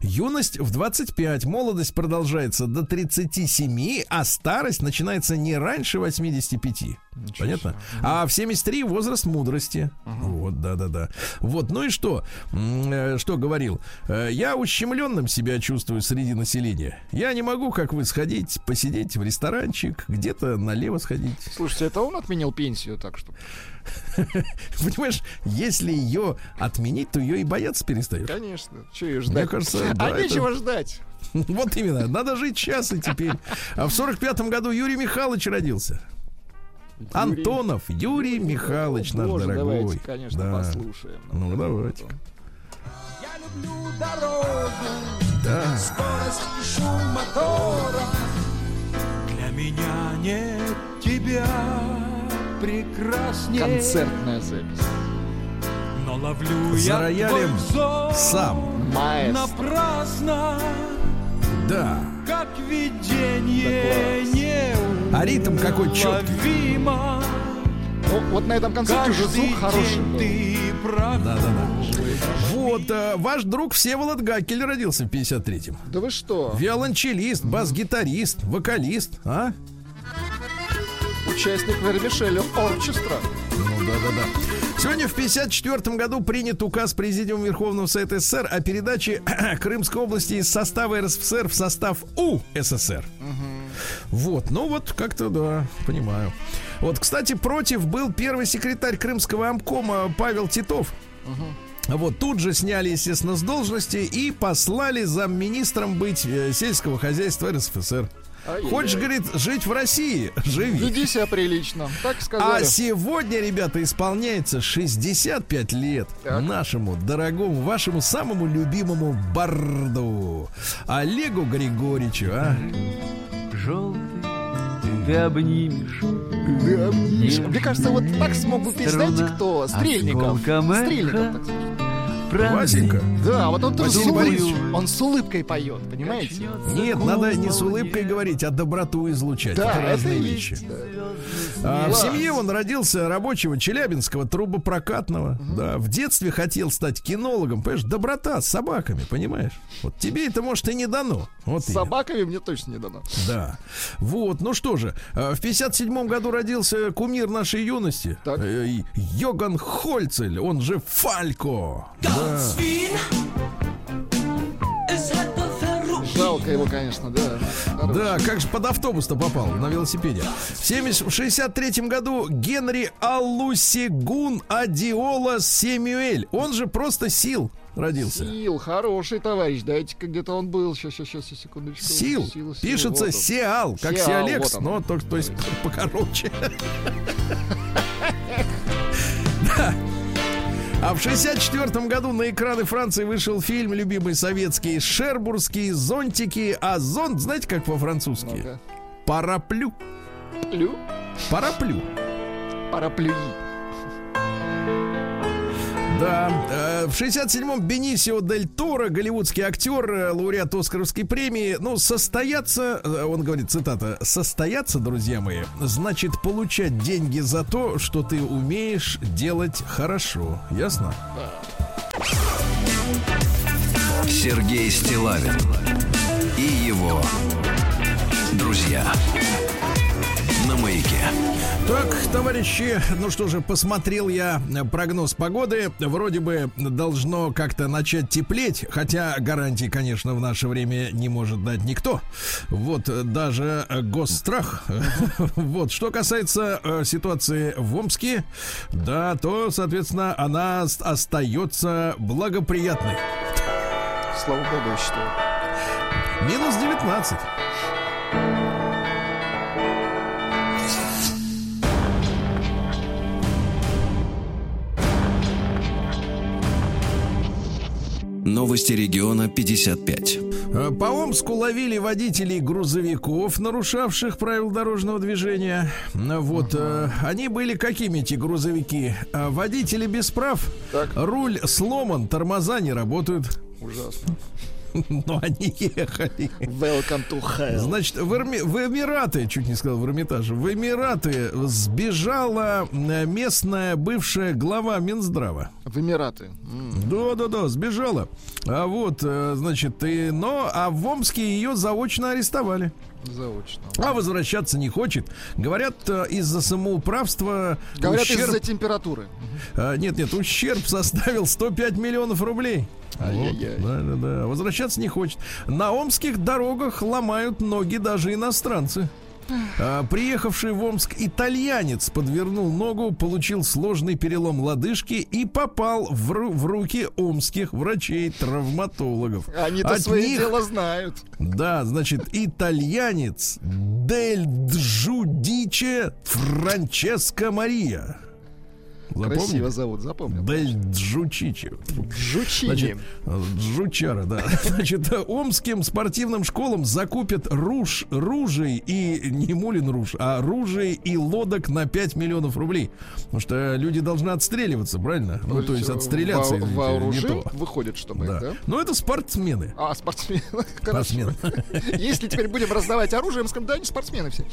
юность в 25, молодость продолжается до 37, а старость начинается не раньше 85. Понятно? А в 73 возраст мудрости. Вот, да-да-да. Вот, ну и что? Э, Что говорил? Э, Я ущемленным себя чувствую среди населения. Я не могу, как вы, сходить, посидеть в ресторанчик, где-то налево сходить. Слушайте, это он отменил пенсию, так что. [laughs] Понимаешь, если ее отменить, то ее и бояться перестаешь. Конечно. Че ее ждать? Мне кажется, да, а это- нечего ждать. [laughs] Вот именно, надо жить сейчас и теперь. А в сорок пятом году Юрий Михайлович родился. Антонов Юрий Михайлович, наш Боже, дорогой. Давайте, конечно, Да. послушаем. Ну, давайте. Я люблю дорогу, Да. скорость и шум мотора. Для меня нет тебя прекраснее. Концертная запись. Но ловлю За я роялем сам. Маэстро. Напрасно, Да. как видение не А ритм какой уловимо. Ну, вот на этом концерте уже звук хороший был. Да-да-да. Вот, э, ваш друг Всеволод Гакель родился в 53-м. Да вы что? Виолончелист, бас-гитарист, вокалист, а? Участник Вермишеля оркестра. Ну да, да, да. Сегодня в 1954 году принят указ Президиума Верховного Совета СССР о передаче [clears throat] Крымской области из состава РСФСР в состав УССР. Вот, ну вот как-то да, понимаю. Вот, кстати, против был первый секретарь Крымского амкома Павел Титов. Вот тут же сняли, естественно, с должности и послали замминистром быть э, сельского хозяйства РСФСР. Хочешь, говорит, жить в России? Живи. Веди себя прилично. Так А сказали. сегодня, ребята, исполняется 65 лет Так. нашему дорогому, вашему самому любимому барду Олегу Григорьевичу, а? Желтый, ты обнимешь Да, Миша, Мне кажется, вот так смог бы петь, знаете кто? Стрельников. Стрельников, так сказать. Васенька. Да, вот он тоже с улыбкой, он с улыбкой поет, понимаете? Нет, надо не с улыбкой говорить, а доброту излучать. Да, это это разные вещи. да. А, в семье он родился рабочего челябинского трубопрокатного. Да, в детстве хотел стать кинологом. Понимаешь, доброта с собаками, понимаешь? Вот тебе это, может, и не дано. Вот С именно. собаками мне точно не дано. Да. Вот, ну что же, э, в 57 году родился кумир нашей юности. Так. Э, Йоган Хольцель, он же Фалько. Да. Жалко его, конечно, да. Хороший. Да, как же под автобус-то попал на велосипеде. В 70 в 63 году Генри Аллусигун Адиола Семюэль, он же просто Сил родился. Сил, хороший товарищ. Дайте-ка где-то он был. Сейчас, сейчас, сейчас, секундочку. Сил. Сил, сил, Пишется вот он. Сиал, как Сиал, Сиалекс, вот он. но только, то есть покороче. [laughs] Да. А в 64 году на экраны Франции вышел фильм любимый советский «Шербургские зонтики». А зонт, знаете, как по-французски? Ну-ка. Параплю. Плю. Параплю. Параплюи. Да, э, в 67-м Бенисио Дель Торо, голливудский актер, э, лауреат Оскаровской премии, ну, состояться, э, он говорит, цитата, состояться, друзья мои, значит получать деньги за то, что ты умеешь делать хорошо. Ясно? Сергей Стилавин и его друзья на маяке. Так, товарищи, ну что же, посмотрел я прогноз погоды. Вроде бы должно как-то начать теплеть, хотя гарантии, конечно, в наше время не может дать никто. Вот даже госстрах. [laughs] Вот, что касается э, ситуации в Омске, да, то, соответственно, она ост- остается благоприятной. Слава богу, считаю. Минус 19. Новости региона 55. Э, По Омску ловили водителей грузовиков, нарушавших правила дорожного движения. Э, Вот, э, они были какими эти грузовики? Э, Водители без прав, Так. руль сломан, тормоза не работают. Ужасно. [laughs] Но они ехали. Welcome to hell. Значит, в, Эрми- в Эмираты, чуть не сказал в Эрмитаже, в Эмираты сбежала э, местная бывшая глава Минздрава. В Эмираты. М, Да, да, да, сбежала. А вот, э, значит, и, но, а в Омске ее заочно арестовали. Заочно. А возвращаться не хочет. Говорят, э, из-за самоуправства Говорят, ущерб... из-за температуры. А, нет, нет, ущерб составил 105 миллионов рублей. Вот, да, да, да. Возвращаться не хочет. На омских дорогах ломают ноги даже иностранцы. А, приехавший в Омск итальянец подвернул ногу, получил сложный перелом лодыжки и попал в, в руки омских врачей-травматологов. Они-то От свое них- дело знают. Да, значит, итальянец Дель Джудиче Франческо Мария. Красиво зовут, запомнил. Дель Джучичи. Жучини. Значит, Жучара, да. [laughs] Значит, омским спортивным школам закупят руж, ружей и не мулин руж, а ружей и лодок на 5 миллионов рублей. Потому что люди должны отстреливаться, правильно? Ну, то есть отстреляться. Во- извините, не то. выходит, чтобы, Да. да? Но это спортсмены. А, спортсмены. [laughs] Спортсмены. [laughs] Если теперь будем раздавать оружие, мы скажем, да, они спортсмены все.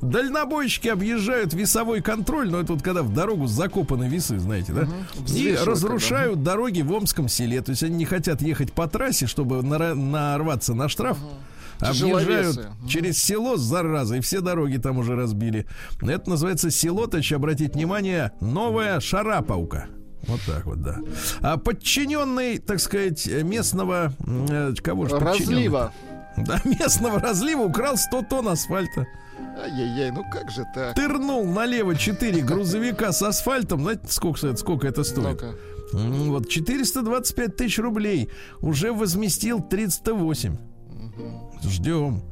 Дальнобойщики объезжают весовой контроль, но это вот когда в дорогу закопаны весы, знаете, да? И Взвешивают, разрушают дороги в Омском селе. То есть они не хотят ехать по трассе, чтобы нарваться на штраф. Объезжают Тяжеловесы. через село, зараза, и все дороги там уже разбили. Это называется село, товарищи, обратить внимание, новая Шараповка. Вот так вот, да. А подчиненный, так сказать, местного... э, Кого же? Разлива. Да, [laughs] местного разлива украл 100 тонн асфальта. Ай-яй-яй, ну как же так? Тырнул налево 4 грузовика с асфальтом. Знаете, сколько, это- сколько это стоит? М, Вот 425 тысяч рублей. Уже возместил 308. Ждем.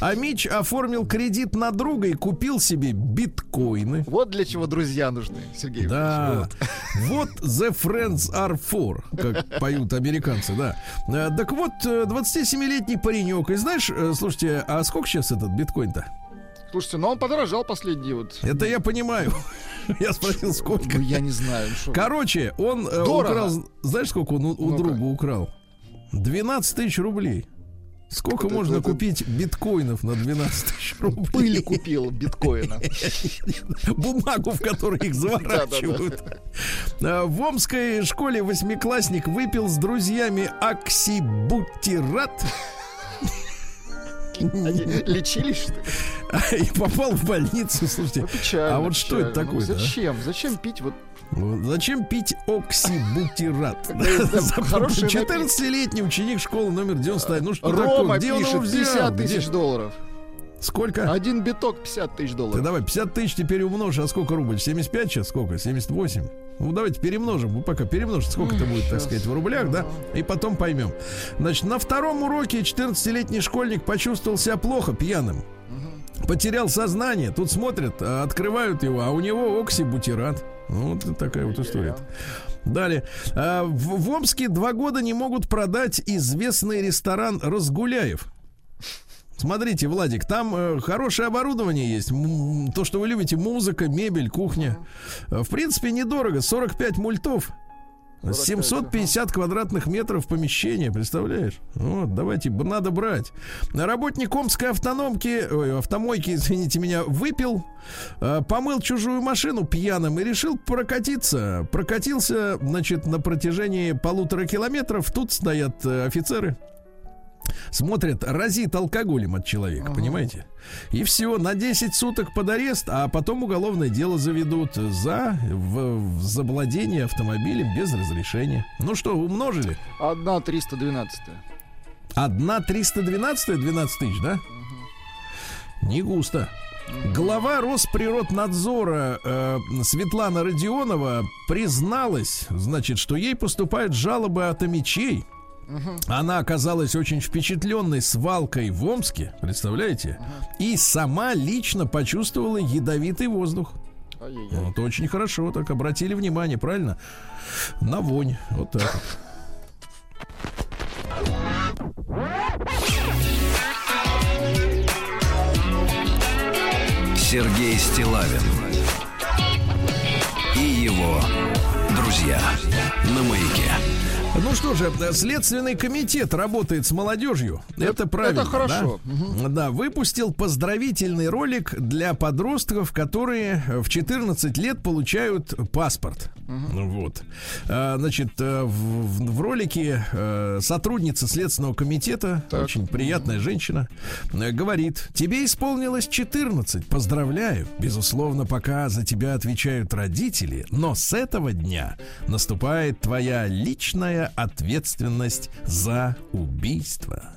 А Мич оформил кредит на друга и купил себе биткоины. Вот для чего друзья нужны, Сергей. Да. [laughs] Вот the friends are for, как поют американцы, да. Э, Так вот, э, 27-летний паренек. И знаешь, э, слушайте, а сколько сейчас этот биткоин-то? Слушайте, ну он подорожал последний вот. Это я понимаю. [laughs] Я спросил, сколько. Ну, я не знаю. ну что. Короче, он э, украл, знаешь, сколько он у, друга украл? 12 тысяч рублей. Сколько Это- можно это- купить биткоинов на 12 тысяч [laughs] рублей? Пыль купил биткоина. [laughs] Бумагу, в которой их заворачивают. А, В омской школе восьмиклассник выпил с друзьями оксибутират Они [laughs] лечились, что ли? [laughs] и попал в больницу. Слушайте, Ну, печально, а вот что это печально. Ну, такое? Зачем? Зачем пить вот Вот Зачем пить оксибутират? [laughs] Да, хороший 14-летний ученик школы номер 91. Ну что Рома такое? Где он пишет взял? 50 тысяч долларов. Сколько? Один биток 50 тысяч Ты долларов. давай, 50 тысяч теперь умножь, а сколько рублей? 75 сейчас? Сколько? 78? Ну, давайте перемножим. Вы пока перемножите, сколько это будет, так сказать, в рублях, да? И потом поймем. Значит, на втором уроке 14-летний школьник почувствовал себя плохо, пьяным. Потерял сознание. Тут смотрят, а, открывают его, а у него оксибутират. Ну, вот такая вот история. Далее. А, в Омске два года не могут продать известный ресторан Разгуляев. Смотрите, Владик, там э, хорошее оборудование есть. М, То, что вы любите, музыка, мебель, кухня. Э, В принципе, недорого. 45 мультов. 750 квадратных метров помещения, представляешь? Вот, давайте, надо брать. Работник Омской автономки, ой, автомойки, [laughs] извините меня, выпил, э, помыл чужую машину пьяным и решил прокатиться. Прокатился, значит, на протяжении полутора километров. Тут стоят э, офицеры. Смотрят, разит алкоголем от человека, понимаете? И все, на 10 суток под арест, а потом уголовное дело заведут за в, в завладение автомобилем без разрешения. Ну что, умножили? Одна 312 Одна 312, 12 тысяч, да? Не густо. Глава Росприроднадзора э, Светлана Родионова призналась, значит, что ей поступают жалобы от Она оказалась очень впечатленной свалкой в Омске, представляете? И сама лично почувствовала ядовитый воздух. Ай-яй-яй. Вот очень хорошо, так обратили внимание, правильно? На вонь. Вот так. Сергей Стилавин и его друзья на маяке. Ну что же, Следственный комитет работает с молодежью. Это, правильно. это хорошо. Да? Да, выпустил поздравительный ролик для подростков, которые в 14 лет получают паспорт. Вот. А, Значит, э, в, в- в ролике э, сотрудница Следственного комитета, очень приятная женщина, э, говорит: Тебе исполнилось 14. Поздравляю. Безусловно, пока за тебя отвечают родители, но с этого дня наступает твоя личная ответственность за убийство.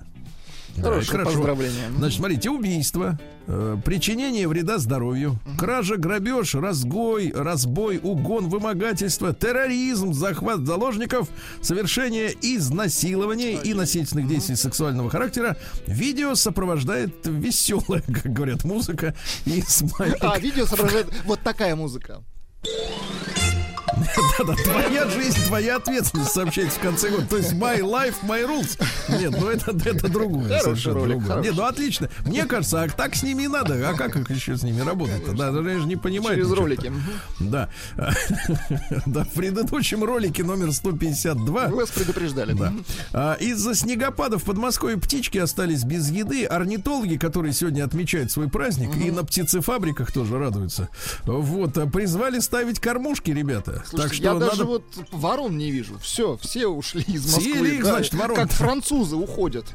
Хорошее хорошо. поздравление. Значит, смотрите, убийство, э, причинение вреда здоровью, кража, грабеж, разгой, разбой, угон, вымогательство, терроризм, захват заложников, совершение изнасилования и насильственных действий сексуального характера. Видео сопровождает веселая, [laughs] как говорят, музыка и смайлик. А, видео соображает вот такая музыка. Да-да, твоя жизнь, твоя ответственность сообщается в конце года. То есть my life, my rules. Нет, ну это, это другое. Хороший совершенно ролик, другое. Нет, ну отлично. Мне кажется, а так с ними и надо. А как их еще с ними работать-то? Да, даже я же не понимаю. Через ролики. Да. [laughs] Да, в предыдущем ролике номер 152 Вы вас предупреждали. да. А, из-за снегопада в Подмосковье птички остались без еды. Орнитологи, которые сегодня отмечают свой праздник, и на птицефабриках тоже радуются, вот, а, призвали ставить кормушки, ребята. Слушайте, так что я надо... даже вот ворон не вижу. Все, все ушли из Москвы. Съели их, Да, значит, ворон. Как французы уходят.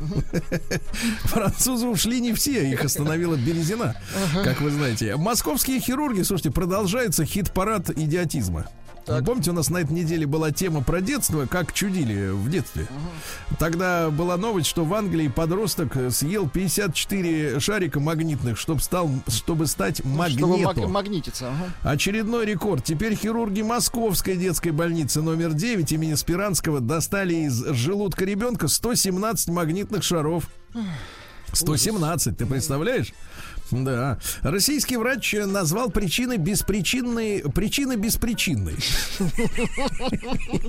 [laughs] Французы ушли не все, их остановила Березина, как вы знаете. Московские хирурги, слушайте, продолжается хит-парад идиотизма. Помните, у нас на этой неделе была тема про детство, как чудили в детстве. Тогда была новость, что в Англии подросток съел 54 шарика магнитных, чтобы, стал, чтобы стать Чтобы маг- магнитом. магнититься. ага. Очередной рекорд. Теперь хирурги Московской детской больницы номер 9 имени Спиранского достали из желудка ребенка 117 магнитных шаров. 117, ты представляешь? Да. Российский врач назвал причины беспричинной, причины беспричинной.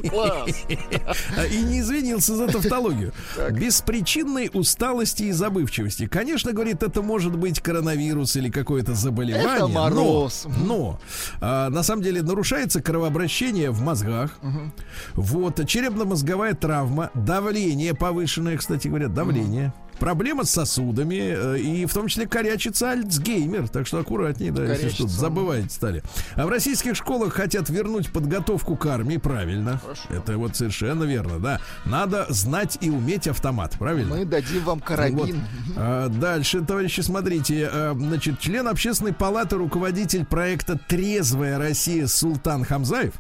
Класс. А, И не извинился за тавтологию. Беспричинной усталости и забывчивости. Конечно, говорит, это может быть коронавирус или какое-то заболевание. Это мороз. Но, но а, на самом деле нарушается кровообращение в мозгах. Вот, черепно-мозговая травма, давление повышенное, кстати говоря, давление. Проблема с сосудами, э, и в том числе корячится Альцгеймер, так что аккуратнее, да, если Корячится. что-то забываете стали. А в российских школах хотят вернуть подготовку к армии, правильно. Это вот совершенно верно, да. Надо знать и уметь автомат, правильно? Мы дадим вам Вот. карабин. А, дальше, товарищи, смотрите. а, значит, член общественной палаты, руководитель проекта «Трезвая Россия» Султан Хамзаев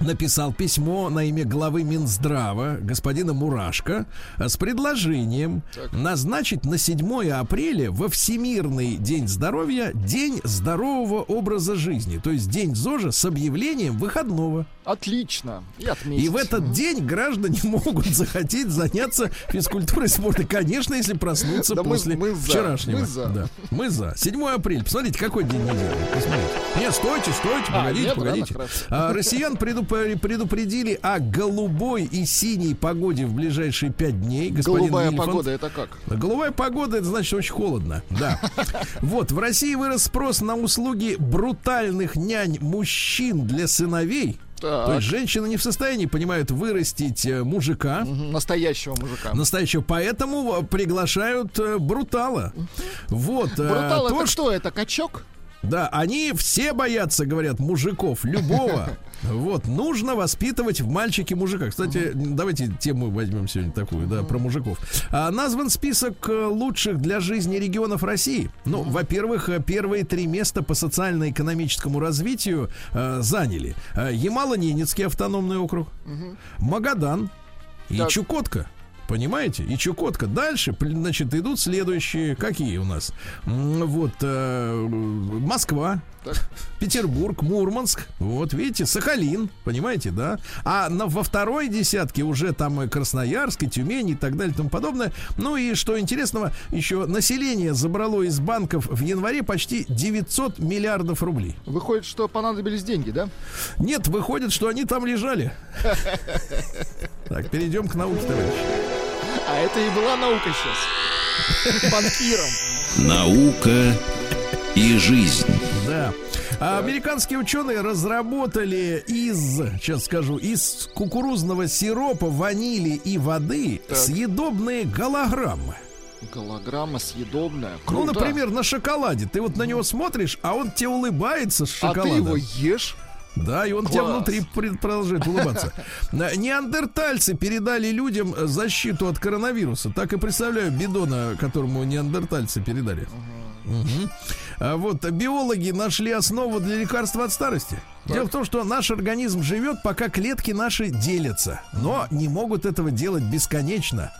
написал письмо на имя главы Минздрава господина Мурашко а, с предложением назначить на 7 апреля во Всемирный день здоровья День здорового образа жизни, то есть День ЗОЖа с объявлением выходного. Отлично. И отметить. И в этот день граждане [laughs] могут захотеть заняться физкультурой спортом. Конечно, если проснуться Да мы- после мы за, вчерашнего. мы за. Да, мы за. 7 апреля. Посмотрите, какой день недели. Посмотрите. Нет, стойте, стойте, А, погодите, нет, погодите. рано. А, россиян предупre- [laughs] предупредили о голубой и синей погоде в ближайшие пять дней. Господин Голубая Вильфанд. погода, это как? Голубая погода, это значит очень холодно, да. [laughs] Вот, в России вырос спрос на услуги брутальных нянь мужчин для сыновей. Так. То есть женщины не в состоянии, понимают, вырастить э, мужика. Настоящего мужика. Настоящего, поэтому э, приглашают э, брутала. Вот. Брутал то, это что? Это качок? Да, они все боятся, говорят, мужиков, любого. [laughs] Вот, нужно воспитывать в мальчике мужика. Кстати, давайте тему возьмем сегодня такую, да, про мужиков. А, назван список э, лучших для жизни регионов России. Ну, во-первых, э, первые три места по социально-экономическому развитию э, заняли э, Ямало-Ненецкий автономный округ, Магадан и Так. Чукотка. Понимаете? И Чукотка. Дальше, значит, идут следующие. Какие у нас? Вот э, Москва, Так. Петербург, Мурманск. Вот видите, Сахалин. Понимаете, да? А на, во второй десятке уже там и Красноярск, и Тюмень и так далее и тому подобное. Ну и что интересного, еще население забрало из банков в январе почти 900 миллиардов рублей. Выходит, что понадобились деньги, да? Нет, выходит, что они там лежали. [laughs] Так, перейдем к науке, товарищи. А это и была наука сейчас. Банкиром. Наука и жизнь. Да. А американские ученые разработали из, сейчас скажу, из кукурузного сиропа, ванили и воды Так. съедобные голограммы. Голограмма съедобная. Ну, Круто. например, на шоколаде. Ты вот на него смотришь, а он тебе улыбается с а шоколада. ты его ешь? Да, и он тебя Класс. внутри при- продолжает улыбаться. На- Неандертальцы передали людям защиту от коронавируса. Так и представляю бидона, которому неандертальцы передали. Мгм. А вот биологи нашли основу для лекарства от старости. Дело в том, что наш организм живет, пока клетки наши делятся, но не могут этого делать бесконечно.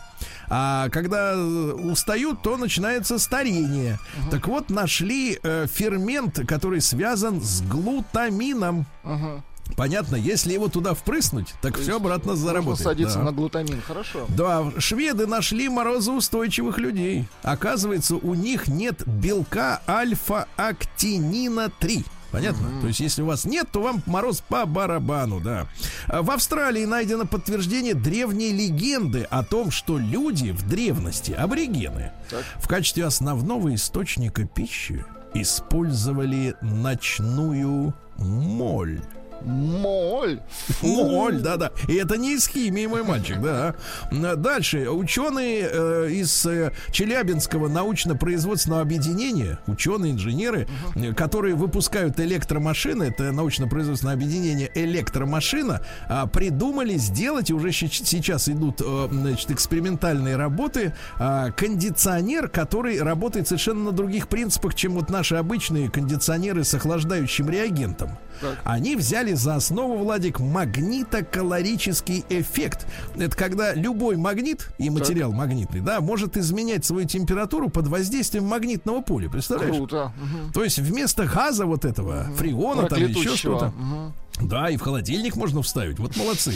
А когда э, устают, то начинается старение. Так вот, нашли э, фермент, который связан с глутамином. Ага. Понятно, если его туда впрыснуть, так все обратно Можно заработает. садиться да. на глутамин. Хорошо. Да, шведы нашли морозоустойчивых людей. Оказывается, у них нет белка альфа-актинина 3. Понятно? То есть, если у вас нет, то вам мороз по барабану, да. А В Австралии найдено подтверждение древней легенды о том, что люди в древности, аборигены, в качестве основного источника пищи использовали ночную моль. Моль. Моль, да-да. И это не из химии, мой мальчик, да. Дальше. Ученые э, из э, Челябинского научно-производственного объединения, ученые-инженеры, э, которые выпускают электромашины, это научно-производственное объединение электромашина, а, придумали сделать, и уже сейчас идут э, значит, экспериментальные работы, а, кондиционер, который работает совершенно на других принципах, чем вот наши обычные кондиционеры с охлаждающим реагентом. Они взяли за основу, Владик, магнитокалорический эффект. Это когда любой магнит и материал магнитный, да, может изменять свою температуру под воздействием магнитного поля. Представляешь? Круто. Мгм. То есть вместо газа вот этого, фреона там или еще что-то. Мгм. Да, и в холодильник можно вставить. Вот молодцы.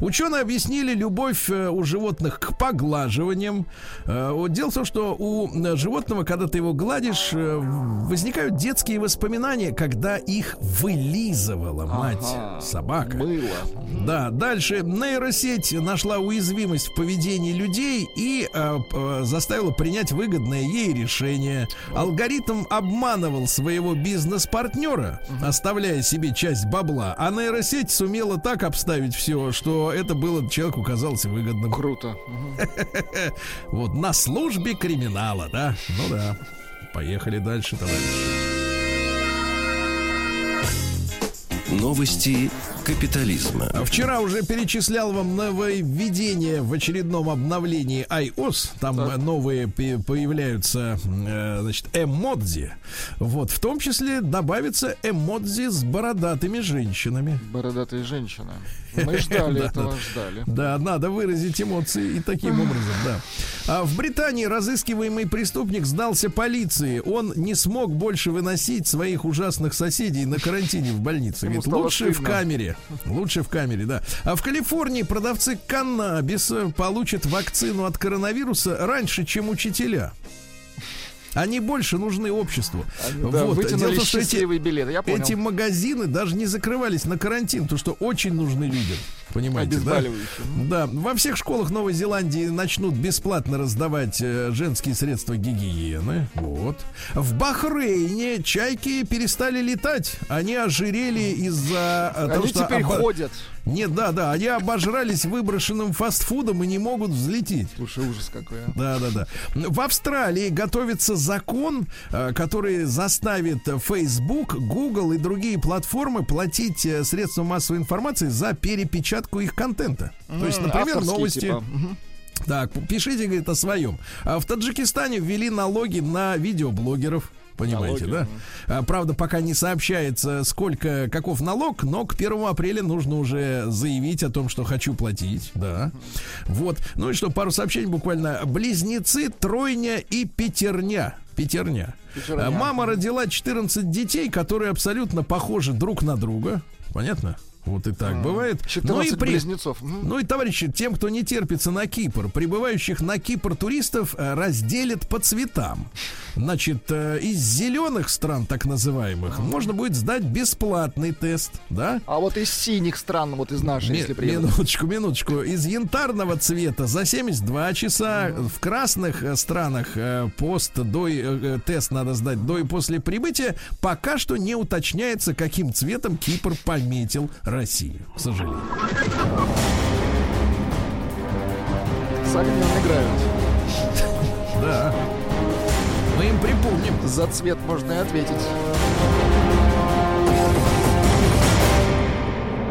Ученые объяснили любовь э, у животных к поглаживаниям. Э, дело в том, что у э, животного, когда ты его гладишь, возникают детские воспоминания, когда их вылизывала мать Ага. собака. Мыло. Да, дальше нейросеть нашла уязвимость в поведении людей и заставила принять выгодное ей решение. Алгоритм обманывал своего бизнес-партнера, оставляя себе часть бабла, а нейросеть сумела так обставить все, что это было человеку казалось выгодным. Круто. [laughs] Вот на службе криминала, да? Ну да. Поехали дальше, товарищи. Новости капитализма. А Вчера уже перечислял вам нововведения в очередном обновлении iOS. Там э, новые появляются, э, значит, эмодзи. Вот, в том числе добавится эмодзи с бородатыми женщинами. Бородатые женщины. Мы [laughs] ждали Да, этого, да. ждали. Да, надо выразить эмоции и таким образом, да. А в Британии разыскиваемый преступник сдался полиции. Он не смог больше выносить своих ужасных соседей на карантине в больнице. Говорит, стало лучше в камере. [laughs] Лучше в камере, да. А в Калифорнии продавцы каннабиса получат вакцину от коронавируса раньше, чем учителя. Они больше нужны обществу. Да, Вот. Дело в том, что эти- я понял. Эти магазины даже не закрывались на карантин, потому что очень нужны людям. Понимаете, да? Да, во всех школах Новой Зеландии начнут бесплатно раздавать э, женские средства гигиены. Вот. В Бахрейне чайки перестали летать. Они ожирели из-за э, того, Они что теперь обо- ходят. Нет, да, да, они обожрались выброшенным фастфудом и не могут взлететь. Слушай, ужас какой. а. Да, да, да. В Австралии готовится закон, э, который заставит Facebook, Google и другие платформы платить э, средствам массовой информации за перепечатку их контента. То есть, например, новости. типа. Так, пишите, говорит, о своем. А в Таджикистане ввели налоги на видеоблогеров. Понимаете, Налоги, да? А, правда, пока не сообщается, сколько, каков налог, но к 1 апреля нужно уже заявить о том, что хочу платить, да. Вот. Ну и что, пару сообщений буквально. Близнецы, тройня и пятерня. Пятерня. Пятерня. А, Мама родила 14 детей, которые абсолютно похожи друг на друга. Понятно? Вот и так бывает. Ну 14 и при... близнецов. Ну и, товарищи, тем, кто не терпится на Кипр, прибывающих на Кипр туристов э, разделят по цветам. Значит, э, из зеленых стран, так называемых, можно будет сдать бесплатный тест, да? А вот из синих стран, вот из нашей, Ми- если приедут. минуточку, минуточку. Из янтарного цвета за 72 часа. В красных э, странах пост до э, тест надо сдать до и после прибытия. Пока что не уточняется, каким цветом Кипр пометил Россию. К сожалению. С огнем играют. [laughs] Да. Мы им припомним. За цвет можно и ответить.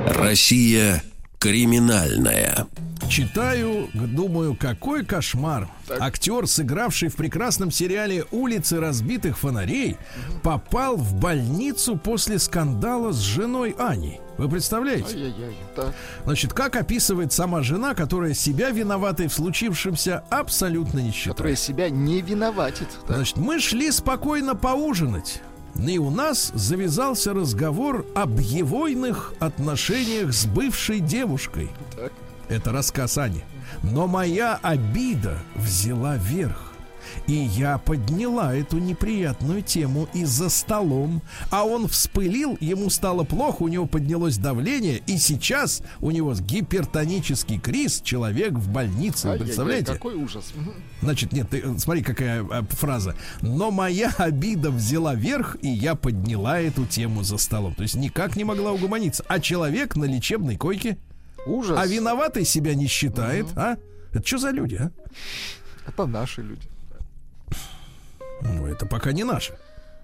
Россия криминальная. Читаю, думаю, какой кошмар. Актер, сыгравший в прекрасном сериале «Улицы разбитых фонарей», попал в больницу после скандала с женой Аней. Вы представляете? Ай-яй-яй. Так. Значит, как описывает сама жена, которая себя виноватой в случившемся абсолютно не Которая считает. себя не виноватит. Так. Значит, мы шли спокойно поужинать. И у нас завязался разговор об егойных отношениях с бывшей девушкой. Так. Это рассказ Ани. Но моя обида взяла верх. И я подняла эту неприятную тему и за столом. А он вспылил, ему стало плохо, у него поднялось давление, и сейчас у него гипертонический криз, человек в больнице. Представляете? Какой ужас. Значит, нет, ты, э, смотри, какая э, фраза. Но моя обида взяла верх, и я подняла эту тему за столом. То есть никак не могла угомониться. А человек на лечебной койке, Ужас. а виноватый себя не считает, а? Это что за люди, а? Это наши люди. Ну, это пока не наши.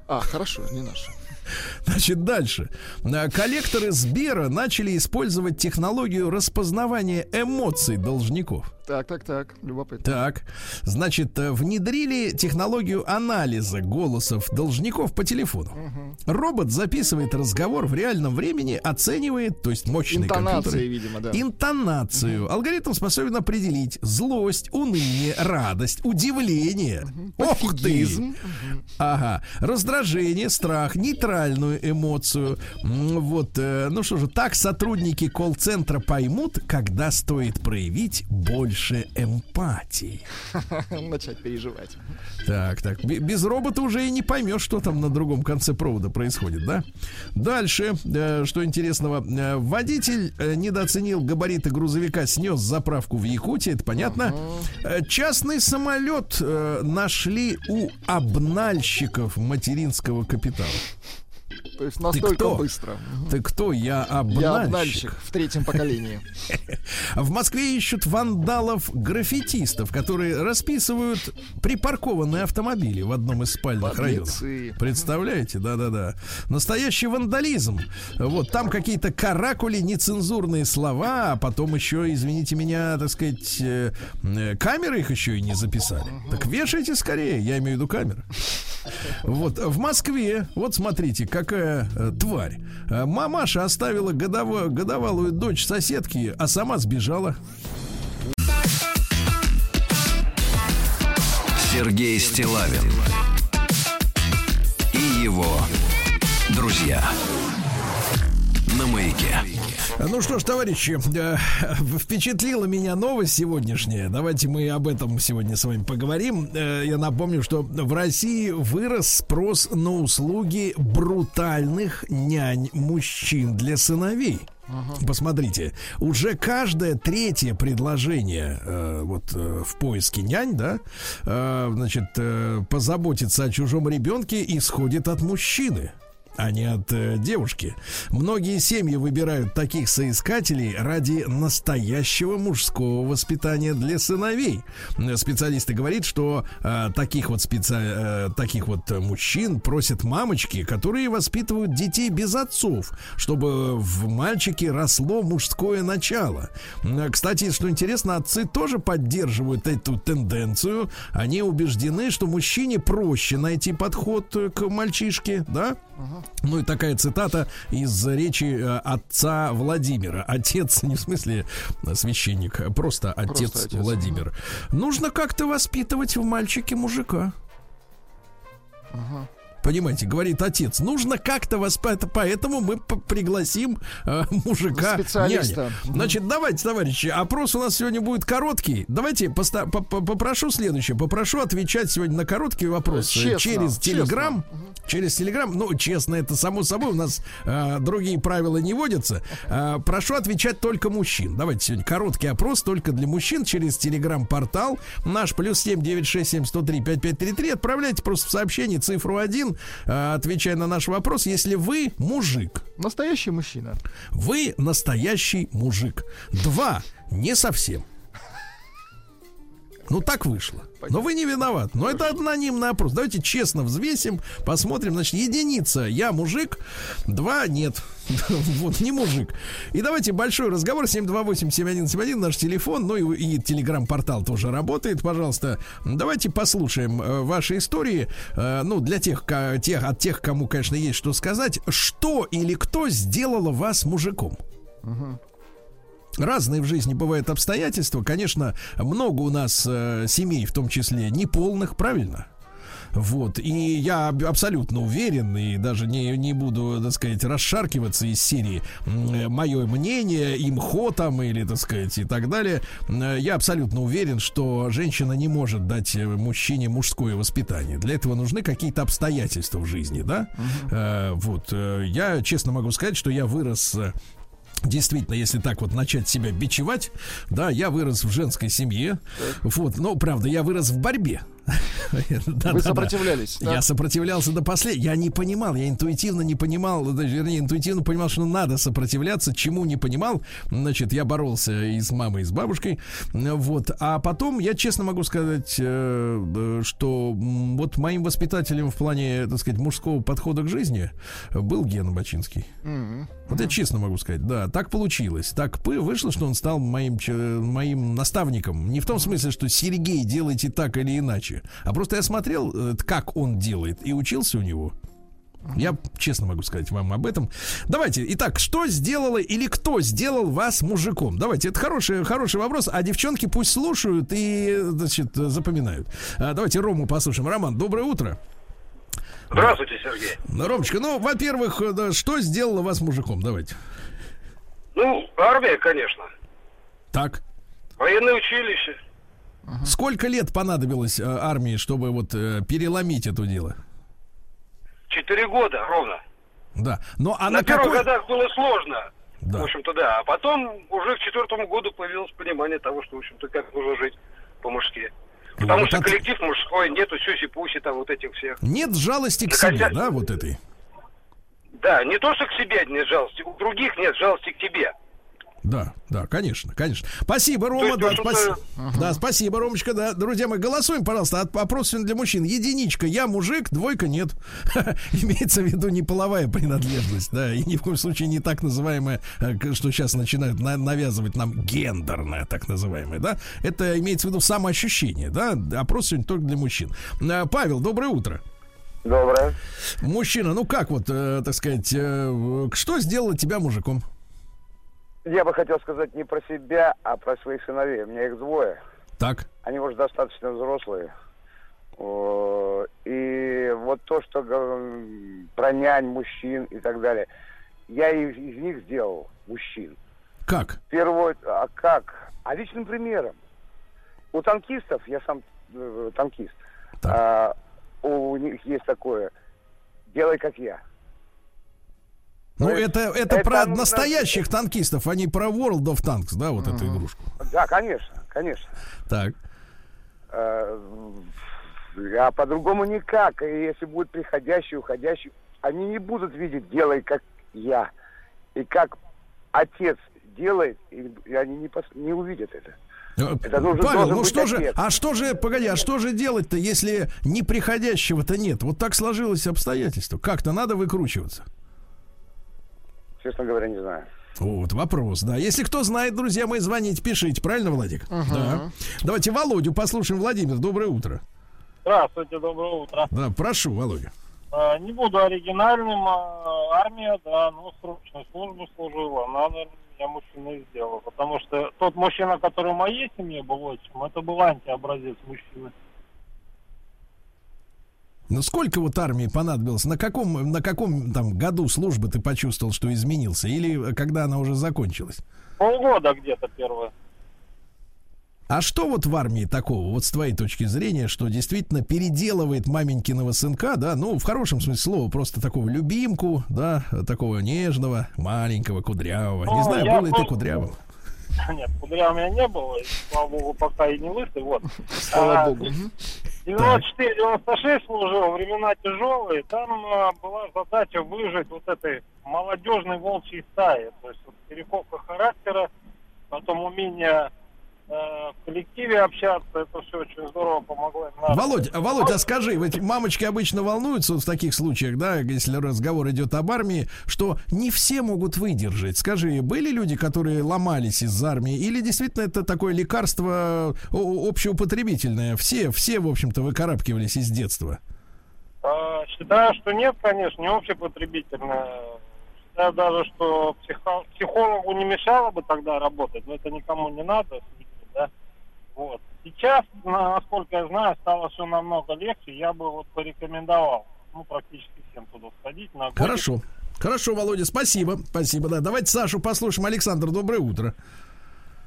А, хорошо, не наши. Значит, дальше. А, Коллекторы Сбера начали использовать технологию распознавания эмоций должников. Так, так, так. Любопытно. Так, значит, э, внедрили технологию анализа голосов должников по телефону. Робот записывает разговор в реальном времени, оценивает, то есть мощный Интонации, компьютер, видимо, да. интонацию. Алгоритм способен определить злость, уныние, радость, удивление. Ох ты! Пофигизм. Ага. Раздражение, страх, нейтральную эмоцию. Вот, э, ну что же, так сотрудники колл-центра поймут, когда стоит проявить больше эмпатии. [laughs] Начать переживать. Так, так. Без робота уже и не поймешь, что там на другом конце провода происходит, да? Дальше, э, что интересного. Э, Водитель э, недооценил габариты грузовика, снес заправку в Якутии, это понятно. Частный самолет нашли у обнальщиков материнского капитала. То есть настолько кто? быстро. Ты кто? Я обнальщик. Я обнальщик в третьем поколении. [laughs] В Москве ищут вандалов-граффитистов, которые расписывают припаркованные автомобили в одном из спальных районов. Подлецы. Представляете? Да-да-да. Настоящий вандализм. Вот там какие-то каракули, нецензурные слова, а потом еще, извините меня, так сказать, э, э, камеры их еще и не записали. Так вешайте скорее, я имею в виду камеры. Вот в Москве, вот смотрите, какая э, тварь. Э, Мамаша оставила годово- годовалую дочь соседки, а сама сбежала. Сергей Стилавин и его друзья. на маяке. Ну что ж, товарищи, э, впечатлила меня новость сегодняшняя. Давайте мы об этом сегодня с вами поговорим. Э, Я напомню, что в России вырос спрос на услуги брутальных нянь-мужчин для сыновей. Посмотрите, уже каждое третье предложение э, вот э, в поиске нянь, да, э, значит, э, позаботиться о чужом ребенке исходит от мужчины а не от э, девушки. Многие семьи выбирают таких соискателей ради настоящего мужского воспитания для сыновей. Специалисты говорят, что э, таких вот специ... э, таких вот мужчин просят мамочки, которые воспитывают детей без отцов, чтобы в мальчике росло мужское начало. Э, Кстати, что интересно, отцы тоже поддерживают эту тенденцию. Они убеждены, что мужчине проще найти подход э, к мальчишке, да? Ну и такая цитата из речи э, отца Владимира. Отец, [laughs] не в смысле священник, а просто отец, Просто отец, Владимир. Нужно как-то воспитывать в мальчике мужика понимаете, говорит отец, нужно как-то воспитать, поэтому мы пригласим э, мужика. Специалиста. Няня. Значит, давайте, товарищи, опрос у нас сегодня будет короткий. Давайте поста- по -по попрошу следующее, попрошу отвечать сегодня на короткие вопросы э, честно, через Телеграм. Через Телеграм, ну, честно, это само собой, у нас э, другие правила не водятся. Э, прошу отвечать только мужчин. Давайте сегодня короткий опрос только для мужчин через Телеграм-портал наш плюс 7 Отправляйте просто в сообщение цифру 1 Э, отвечая на наш вопрос, если вы мужик. Настоящий мужчина. Вы настоящий мужик. Два. Не совсем. Ну, так вышло. Но вы не виноват. Но это анонимный опрос. Давайте честно взвесим, посмотрим. Значит, единица я мужик, два нет. [laughs] Вот, не мужик. И давайте большой разговор. 728-7171 наш телефон. Ну и, и телеграм-портал тоже работает. Пожалуйста, давайте послушаем э, ваши истории. Э, ну, для тех, ка- тех, от тех, кому, конечно, есть что сказать. Что или кто сделало вас мужиком? Разные в жизни бывают обстоятельства. Конечно, много у нас э, семей, в том числе неполных, правильно? Вот, и я аб- абсолютно уверен, и даже не, не буду, так сказать, расшаркиваться из серии мое мнение, имхо там, или, так сказать, и так далее. М, Я абсолютно уверен, что женщина не может дать э, мужчине мужское воспитание. Для этого нужны какие-то обстоятельства в жизни, да? Э, Вот, э, я честно могу сказать, что я вырос э, Действительно, если так вот начать себя бичевать, да, я вырос в женской семье, вот, но правда, я вырос в борьбе. Вы сопротивлялись. Я сопротивлялся до последнего. Я не понимал, я интуитивно не понимал, даже, вернее, интуитивно понимал, что надо сопротивляться, чему не понимал. Значит, я боролся и с мамой, и с бабушкой. Вот. А потом, я честно могу сказать, э, э, что вот моим воспитателем в плане, так сказать, мужского подхода к жизни был Гена Бачинский. Вот я честно могу сказать, да, так получилось. Так вышло, что он стал моим, моим наставником. Не в том смысле, что Сергей, делайте так или иначе. А просто я смотрел, э, как он делает, и учился у него. Я честно могу сказать вам об этом. Давайте, итак, что сделало или кто сделал вас мужиком? Давайте, это хороший, хороший вопрос, а девчонки пусть слушают и, значит, запоминают. А, давайте Рому послушаем. Роман, доброе утро. Здравствуйте, Сергей. Ромочка, ну, во-первых, э, что сделало вас мужиком? Давайте. Ну, армия, конечно. Так. Военное училище. Сколько лет понадобилось э, армии, чтобы вот э, переломить это дело? Четыре года ровно. Да. Но а На, на, первых какой... годах было сложно. Да. В общем-то, да. А потом уже к четвертому году появилось понимание того, что, в общем-то, как нужно жить по-мужски. Потому Вот что от- коллектив мужской, нету сюси-пуси там вот этих всех. Нет жалости к Да, себе, да, вот этой. Да, не то, что к себе нет жалости, у других нет жалости к тебе. Да, да, конечно, конечно. Спасибо, Рома, да, общем-то, спасибо. Да, спасибо, Ромочка, да. Друзья мои, голосуем, пожалуйста, от опрос сегодня для мужчин. Единичка, я мужик, двойка нет. [laughs] Имеется в виду не половая принадлежность, да, и ни в коем случае не так называемая, э, что сейчас начинают на- навязывать нам гендерное, так называемое, да. Это имеется в виду самоощущение, да. Опрос сегодня только для мужчин. Э, Павел, доброе утро. Доброе. Мужчина, ну как вот, э, так сказать, э, что сделало тебя мужиком? Я бы хотел сказать не про себя, а про своих сыновей. У меня их двое. Так. Они уже достаточно взрослые. И вот то, что про нянь, мужчин и так далее. я из, из них сделал мужчин. Как? Первое, а как? А личным примером. У танкистов, я сам э, танкист, а, у них есть такое, делай как я. Ну, есть это, это, это про нужно- настоящих танкистов, а не про World of Tanks, да, вот эту игрушку. Да, конечно, конечно. Так. Э, А по-другому никак. И если будет приходящий, уходящий, они не будут видеть «делай, как я». И как отец делает, и, они не, пос- не увидят это. Э, Это нужен- Павел, ну что же, ответ. а что же, погоди, а что же делать-то, если неприходящего-то нет? Вот так сложилось обстоятельство. Как-то надо выкручиваться. Честно говоря, не знаю. Вот вопрос, да. Если кто знает, друзья мои, звоните, пишите. Правильно, Владик? Да. Давайте Володю послушаем. Владимир, доброе утро. Здравствуйте, доброе утро. Да, прошу, Володя. А, Не буду оригинальным. а, Армия, да, ну, срочную службу служила. Надо, я мужчиной сделал. Потому что тот мужчина, который в моей семье был отчим, это был антиобразец мужчины. Ну сколько вот армии понадобилось? На каком, на каком там году службы ты почувствовал, что изменился? Или э, когда она уже закончилась? Полгода где-то первое. А что вот в армии такого, вот с твоей точки зрения, что действительно переделывает маменькиного сынка, да, ну, в хорошем смысле слова, просто такого любимку, да, такого нежного, маленького, кудрявого. Не Ну, знаю, я был ли ты просто- кудрявым. [laughs] Нет, кудря у меня не было, и, слава богу, пока и не лысый, вот. Слава А, богу. Мгм. 94-96 служил, времена тяжелые. Там а, была задача выжить вот этой молодежной волчьей стаи. То есть вот, перековка характера, потом умение в коллективе общаться. Это все очень здорово помогло. им Володь, а, Володь, а скажи, ведь мамочки обычно волнуются в таких случаях, да, если разговор идет об армии, что не все могут выдержать. Скажи, были люди, которые ломались из армии, или действительно это такое лекарство о- общеупотребительное? Все, все, в общем-то, выкарабкивались из детства. А, считаю, что нет, конечно, не общепотребительное. Считаю даже, что психо- психологу не мешало бы тогда работать, но это никому не надо, да. Вот. Сейчас, на- насколько я знаю, стало все намного легче. Я бы вот порекомендовал, ну, практически всем туда сходить. На годик. Хорошо. Хорошо, Володя, спасибо. Спасибо, да. Давайте Сашу послушаем. Александр, доброе утро.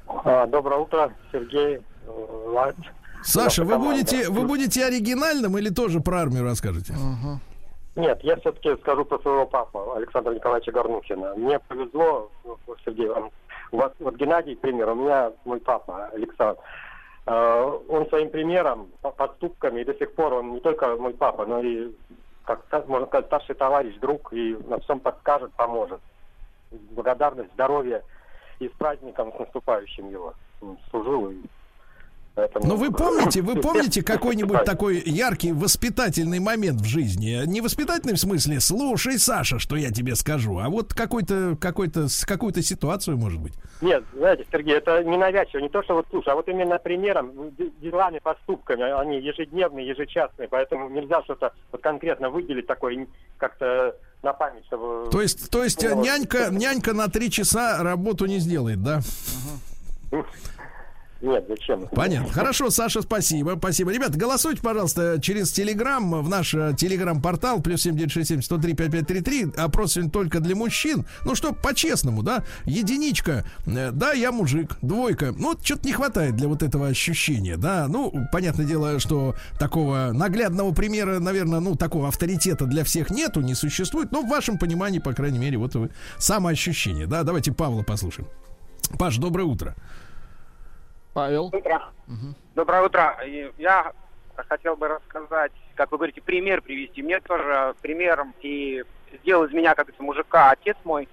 А, Доброе утро, Сергей. э, Ла- Саша, вы будете, вы будете оригинальным или тоже про армию расскажете? Нет, я все-таки скажу про своего папу, Александра Николаевича Горнухина. Мне повезло, Сергей, вам, вас, вот Геннадий, к примеру, у меня мой папа, Александр. Э, Он своим примером, по- поступками, и до сих пор он не только мой папа, но и, как можно сказать, старший товарищ, друг, и на всем подскажет, поможет. Благодарность, здоровья и с праздником, с наступающим его. Служил и поэтому- Ну, вы помните, вы [laughs] помните какой-нибудь такой яркий воспитательный момент в жизни? Не воспитательный в смысле, слушай, Саша, что я тебе скажу, а вот какой-то, какой-то, какую-то ситуацию, может быть. Нет, знаете, Сергей, это не навязчиво, не то, что вот слушай, а вот именно примером, д- делами, поступками, они ежедневные, ежечасные, поэтому нельзя что-то вот конкретно выделить такое н- как-то на память, чтобы... То есть, то есть э, Ну, нянька, нянька на три часа работу не сделает, да? Нет, зачем? Понятно. Хорошо, Саша, спасибо. Спасибо. Ребята, голосуйте, пожалуйста, через Телеграм, в наш э, Телеграм-портал, плюс 7967 103 5533. Опрос сегодня только для мужчин. Ну, что, по-честному, да? Единичка. э, Да, я мужик. Двойка. Ну, вот что-то не хватает для вот этого ощущения, да? Ну, понятное дело, что такого наглядного примера, наверное, ну, такого авторитета для всех нету, не существует. Но в вашем понимании, по крайней мере, вот вы самоощущение, да? Давайте Павла послушаем. Паш, доброе утро. Павел. Доброе утро. Я хотел бы рассказать, как вы говорите, пример привести. Мне тоже примером и сделал из меня, как говорится, мужика отец мой.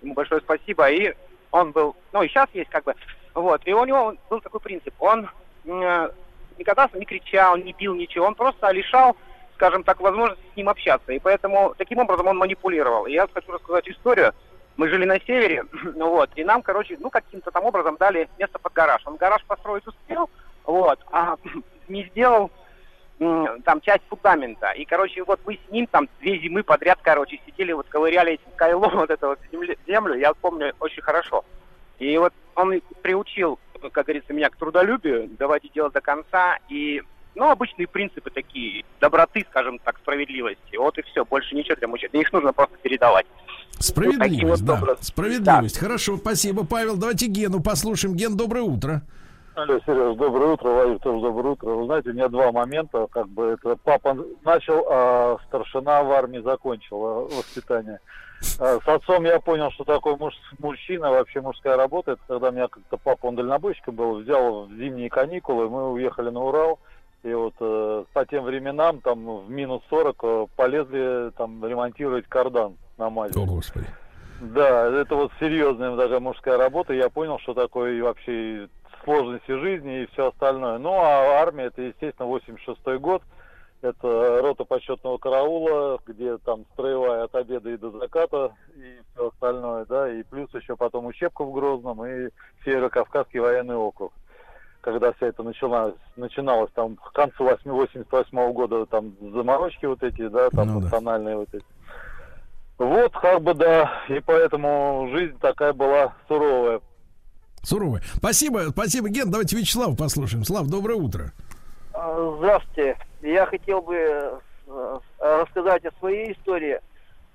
Ему большое спасибо. И он был, ну и сейчас есть как бы, вот. И у него был такой принцип. Он м, никогда не кричал, не бил ничего. Он просто лишал, скажем так, возможности с ним общаться. И поэтому таким образом он манипулировал. И я хочу рассказать историю. Мы жили на севере, [clears throat] ну вот, и нам, короче, ну, каким-то там образом дали место под гараж. Он гараж построить успел, вот, а [clears throat] не сделал там часть фундамента. И, короче, вот мы с ним там две зимы подряд, короче, сидели, вот ковыряли этим кайлом [laughs] вот эту вот землю, я помню очень хорошо. И вот он приучил, как говорится, меня к трудолюбию, доводить дело до конца, и ну, обычные принципы такие, доброты, скажем так, справедливости. Вот и все, больше ничего для мужчин. Их нужно просто передавать. Справедливость, вот да. образ. Справедливость. Хорошо, спасибо, Павел. Давайте Гену послушаем. Ген, доброе утро. Алло, Сереж, доброе утро, Владимир, тоже доброе утро. Вы знаете, у меня два момента, как бы это папа начал, а старшина в армии закончил а, воспитание. А, С отцом я понял, что такое муж, мужчина, вообще мужская работа. Это когда меня как-то папа, он дальнобойщиком был, взял в зимние каникулы, мы уехали на Урал. И вот э, по тем временам, там, в минус 40, э, полезли там ремонтировать кардан на мазе. О, Господи. Да, это вот серьезная такая мужская работа. Я понял, что такое вообще сложности жизни и все остальное. Ну, а армия, это, естественно, 86 год. Это рота почетного караула, где там строевая от обеда и до заката, и все остальное, да, и плюс еще потом учебка в Грозном и Северо-Кавказский военный округ. Когда все это начиналось, начиналось там к концу 8, 88 года, там заморочки вот эти, да, там Ну да. национальные вот эти. Вот, как бы, да, и поэтому жизнь такая была суровая. Суровый. Спасибо, спасибо, Ген. Давайте Вячеслав послушаем. Слав, доброе утро. А, Здравствуйте. Я хотел бы э, рассказать о своей истории.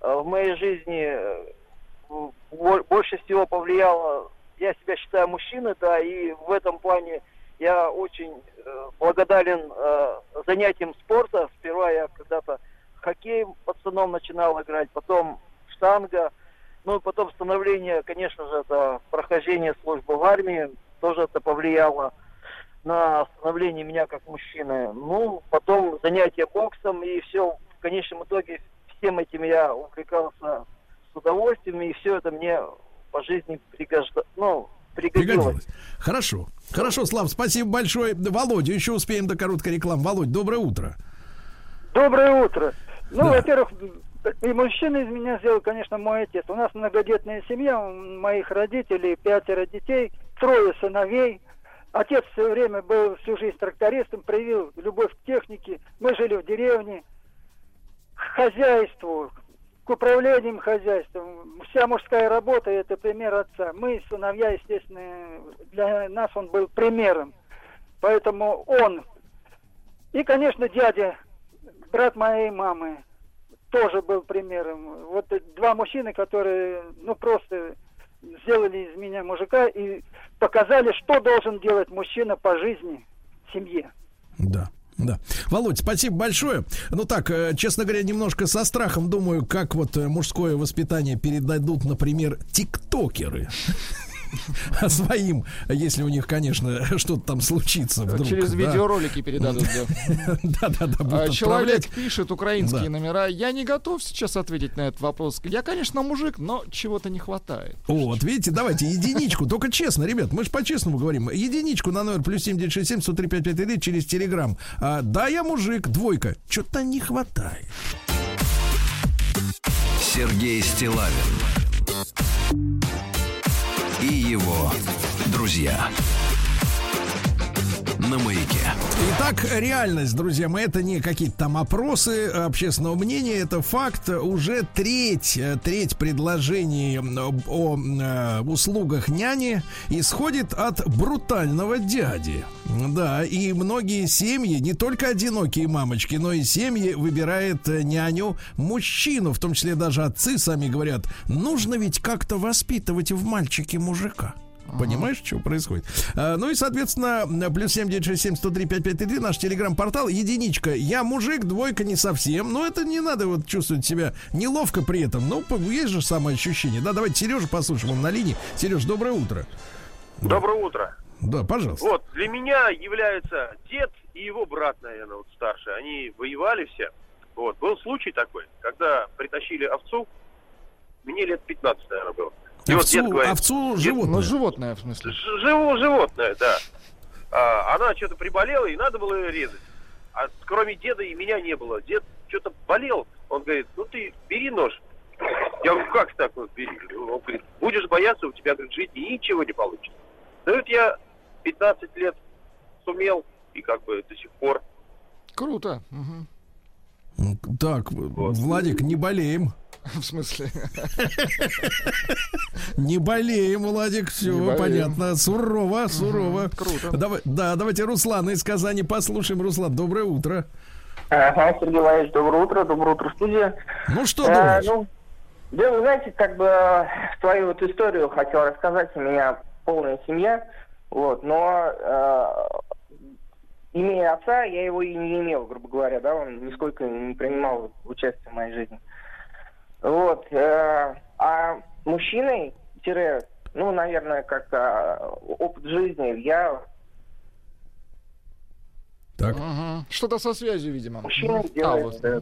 Э, В моей жизни э, бо- больше всего повлияло, я себя считаю мужчиной, да, и в этом плане я очень э, благодарен э, занятиям спорта. Сперва я когда-то хоккей пацаном начинал играть, потом штанга, ну и потом становление, конечно же, это прохождение службы в армии, тоже это повлияло на становление меня как мужчины. Ну, потом занятия боксом, и все, в конечном итоге, всем этим я увлекался с удовольствием, и все это мне по жизни пригожда... ну, пригодилось. Пригодилось. Хорошо. Хорошо, Слав, спасибо большое. Володя, еще успеем до короткой рекламы. Володь, доброе утро. Доброе утро. Ну, Да. во-первых, и мужчина из меня сделал, конечно, мой отец. У нас многодетная семья, у моих родителей пятеро детей, трое сыновей. Отец все время был всю жизнь трактористом, проявил любовь к технике. Мы жили в деревне, к хозяйству, к управлением хозяйством. Вся мужская работа – это пример отца. Мы, сыновья, естественно, для нас он был примером. Поэтому он и, конечно, дядя, брат моей мамы, тоже был примером. Вот два мужчины, которые, ну, просто сделали из меня мужика и показали, что должен делать мужчина по жизни в семье. Да. Да. Володь, спасибо большое. Ну так, э, честно говоря, немножко со страхом думаю, как вот э, мужское воспитание передадут, например, тиктокеры. [laughs] Своим, если у них, конечно, что-то там случится вдруг. Через да. видеоролики передадут, да. [laughs] Да-да-да. А, будут Человек пишет украинские номера. Я не готов сейчас ответить на этот вопрос. Я, конечно, мужик, но чего-то не хватает. О, вот видите, давайте единичку, только честно, ребят, мы же по-честному говорим. Единичку на номер плюс семь девять шесть семь сто три пять пять три через телеграм. А, да, я мужик, двойка. Что-то не хватает. Сергей Стилавин его друзья на маяке. Итак, реальность, друзья мои, это не какие-то там опросы общественного мнения, это факт. Уже треть, э, треть предложений об- о э, услугах няни исходит от брутального дяди. Да, и многие семьи, не только одинокие мамочки, но и семьи выбирают э, няню мужчину, в том числе даже отцы сами говорят, нужно ведь как-то воспитывать в мальчике мужика. Понимаешь, что происходит? А, ну и, соответственно, плюс 7967 103 5533 наш телеграм-портал. Единичка. Я мужик, двойка не совсем. Но это не надо вот чувствовать себя неловко при этом. Ну, по- есть же самоощущение. Да, давайте Сережу послушаем. Он на линии. Сереж, доброе утро. Доброе утро. Да, пожалуйста. Вот, для меня является дед и его брат, наверное, вот старший. Они воевали все. Вот, был случай такой, когда притащили овцу, мне лет 15, наверное, было. И вот овцу, дед говорит, овцу «Дед, животное. Ну, животное, в смысле. Ж- Живо, животное, да. А, она что-то приболела, и надо было ее резать. А кроме деда и меня не было. Дед что-то болел. Он говорит, ну ты бери нож. Я говорю, как так вот бери? Он говорит, будешь бояться, у тебя говорит, жить ничего не получится. Ну вот я 15 лет сумел, и как бы до сих пор. Круто. Мгм. Так, Владик, не болеем. [laughs] В смысле? Не болеем, Владик, все понятно. Сурово, сурово. круто. Давай, да, давайте Руслана из Казани послушаем. Руслан, доброе утро. Ага, Сергей Валерьевич, доброе утро, доброе утро, студия. Ну что Э, думаешь? ну, да, вы знаете, как бы э, твою вот историю хотел рассказать. У меня полная семья, вот, но э, имея отца, я его и не имел, грубо говоря, да, он нисколько не принимал участие в моей жизни. Вот, э, а мужчиной, тире, ну, наверное, как э, опыт жизни, я Так. Ага. Что-то со связью, видимо. Мужчина Мгм. делает, А, вот. э,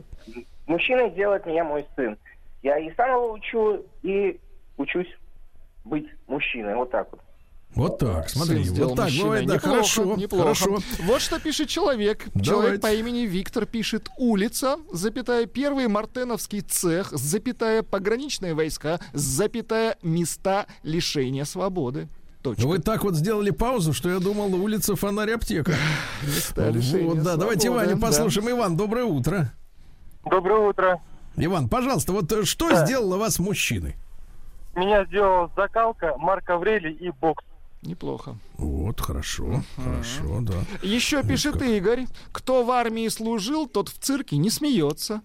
мужчина делает меня мой сын. Я и сам его учу, и учусь быть мужчиной. Вот так вот. Вот так, смотри, Сын вот так мужчиной. бывает, да, Неплохо, хорошо, неплохо. хорошо. Вот что пишет человек. Давайте. Человек по имени Виктор пишет улица, запятая первый мартеновский цех, запятая пограничные войска, запятая места лишения свободы. Точка. Вы так вот сделали паузу, что я думал, улица фонарь аптека. [laughs] Места лишения Вот, да, давайте свободы, Ваню да. послушаем. Иван, доброе утро. Доброе утро. Иван, пожалуйста, вот э, что Да. сделало вас мужчиной? Меня сделала закалка, Марк Аврелий и бокс. Неплохо. Вот, хорошо, хорошо, да. Еще пишет Игорь, кто в армии служил, тот в цирке не смеется.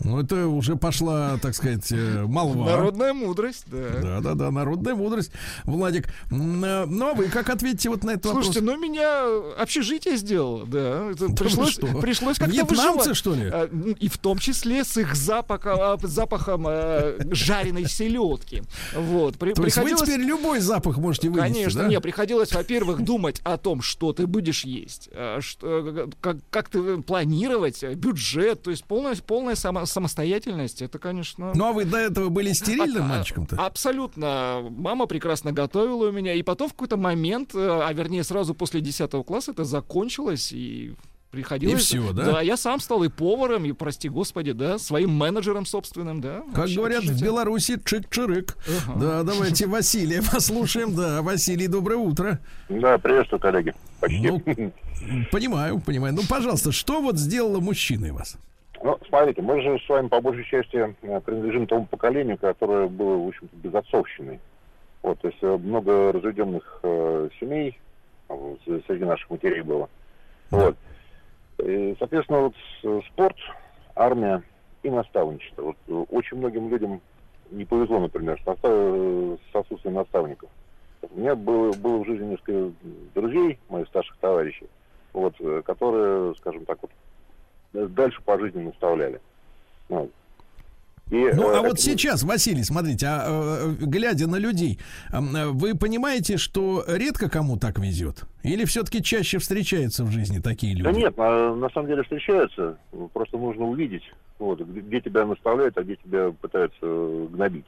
Ну, это уже пошла, так сказать, э, молва. Народная мудрость, да. Да, да, да, народная мудрость. Владик, э, ну а вы как ответите вот на этот Слушайте, вопрос? ну меня общежитие сделало, да. Это Да пришлось, что? пришлось как-то Вьетнамцы, выживать. что ли? А, ну, И в том числе с их запахом, а, запахом э, жареной селедки. Вот. При- То есть вы приходилось- теперь любой запах можете вынести, Конечно, да? не, приходилось, во-первых, думать о том, что ты будешь есть, что, как, как ты планировать, бюджет, то есть полная, полная само- самостоятельность, это, конечно... Ну а вы до этого были стерильным мальчиком-то? Абсолютно. Мама прекрасно готовила у меня. И потом в какой-то момент, э, а вернее сразу после 10 класса, это закончилось. И приходилось... И всё, да? Да, я сам стал и поваром, и, прости господи, да, своим менеджером собственным, да. Как Вообще, говорят в. Беларуси, чик-чирык. Да, давайте Василия послушаем. Да, Василий, доброе утро. Да, приветствую, коллеги. Почти. Ну, понимаю, понимаю. Ну, пожалуйста, что вот сделало мужчиной вас? Ну, смотрите, мы же с вами по большей части э, принадлежим тому поколению, которое было, в общем-то, безотцовщиной. Вот, то есть э, много разведенных э, семей среди наших матерей было. Вот. И, соответственно, вот с- спорт, армия и наставничество. Вот э, очень многим людям не повезло, например, с, настав- с отсутствием наставников. У меня было, было в жизни несколько друзей, моих старших товарищей, вот, э, которые, скажем так, вот, э, дальше по жизни наставляли. Вот. И, Ну, э, а вот это- сейчас, Василий, смотрите, а, э, глядя на людей, э, вы понимаете, что редко кому так везет? Или все-таки чаще встречаются в жизни такие люди? Да нет, на, на самом деле встречаются. Просто нужно увидеть, вот, где, где тебя наставляют, а где тебя пытаются э, гнобить.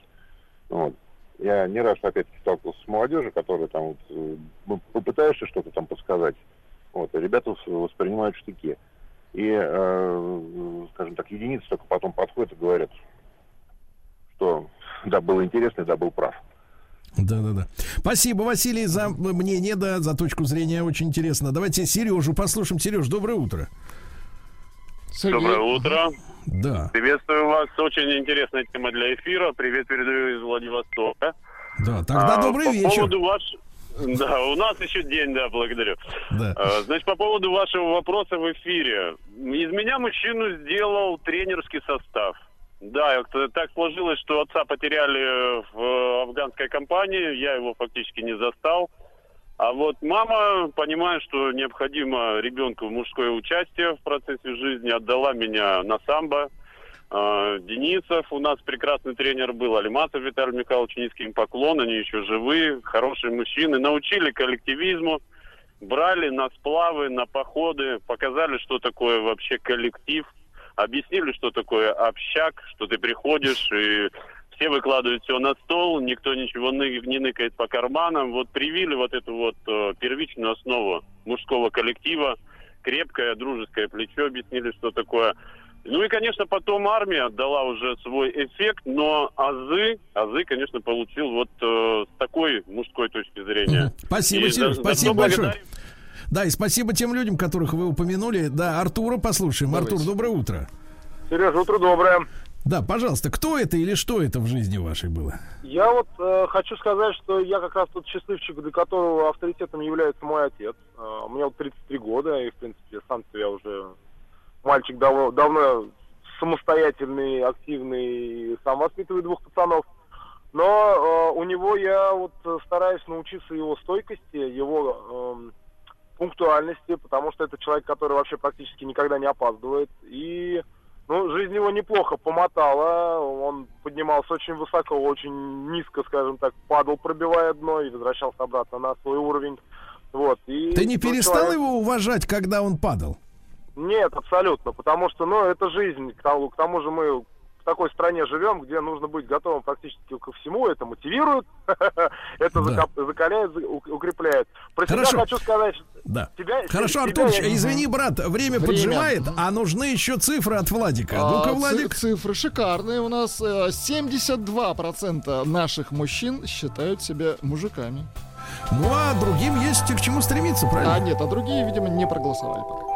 Вот. Я не раз опять-таки сталкивался с молодежью, которая там вот, э, ну, попытаешься что-то там подсказать. Вот, а ребята вос- воспринимают штыки. И, э, скажем так, единицы только потом подходят и говорят, что да, было интересно, да, был прав. Да, да, да. Спасибо, Василий, за мнение, да, за точку зрения. Очень интересно. Давайте Сережу послушаем. Сереж, доброе утро. Доброе утро. Да. Приветствую вас. Очень интересная тема для эфира. Привет передаю из Владивостока. Да, тогда А, добрый по вечер. поводу ваш... [laughs] Да, у нас еще день, да, благодарю. Да. А, Значит, по поводу вашего вопроса в эфире. Из меня мужчину сделал тренерский состав. Да, это так сложилось, что отца потеряли в афганской компании, я его фактически не застал. А вот мама, понимая, что необходимо ребенку мужское участие в процессе жизни, отдала меня на самбо. А, Денисов у нас прекрасный тренер был, Алиматов Виталий Михайлович, низкий им поклон, они еще живы, хорошие мужчины, научили коллективизму, брали на сплавы, на походы, показали, что такое вообще коллектив, объяснили, что такое общак, что ты приходишь и все выкладывают все на стол, никто ничего не ныкает по карманам. Вот привили вот эту вот э, первичную основу мужского коллектива, крепкое дружеское плечо, объяснили, что такое. Ну и, конечно, потом армия дала уже свой эффект, но азы, азы, конечно, получил вот э, с такой мужской точки зрения. Спасибо, И Сереж, за- за спасибо что большое. благодарю. Да, и спасибо тем людям, которых вы упомянули. Да, Артура послушаем. Артур, доброе утро. Сережа, утро доброе. Да, пожалуйста, кто это или что это в жизни вашей было? Я вот э, хочу сказать, что я как раз тот счастливчик, для которого авторитетом является мой отец. Э, мне вот 33 года, и, в принципе, сам я уже мальчик давно, давно самостоятельный, активный, сам воспитываю двух пацанов. Но э, у него я вот стараюсь научиться его стойкости, его эм, пунктуальности, потому что это человек, который вообще практически никогда не опаздывает. И ну, жизнь его неплохо помотала. Он поднимался очень высоко, очень низко, скажем так, падал, пробивая дно, и возвращался обратно на свой уровень. Вот. И Ты не перестал человек- его уважать, когда он падал? Нет, абсолютно, потому что, ну, это жизнь. К тому, к тому же мы в такой стране живем, где нужно быть готовым практически ко всему. Это мотивирует, [laughs] это закаляет, укрепляет. Про себя Хорошо. хочу сказать, Да. Хорошо, Артурович, извини, брат, время, поджимает, а нужны еще цифры от Владика. А, Ну-ка, Владик. цифры шикарные. У нас э, 72% наших мужчин считают себя мужиками. Ну, а другим есть к чему стремиться, правильно? А нет, а другие, видимо, не проголосовали пока.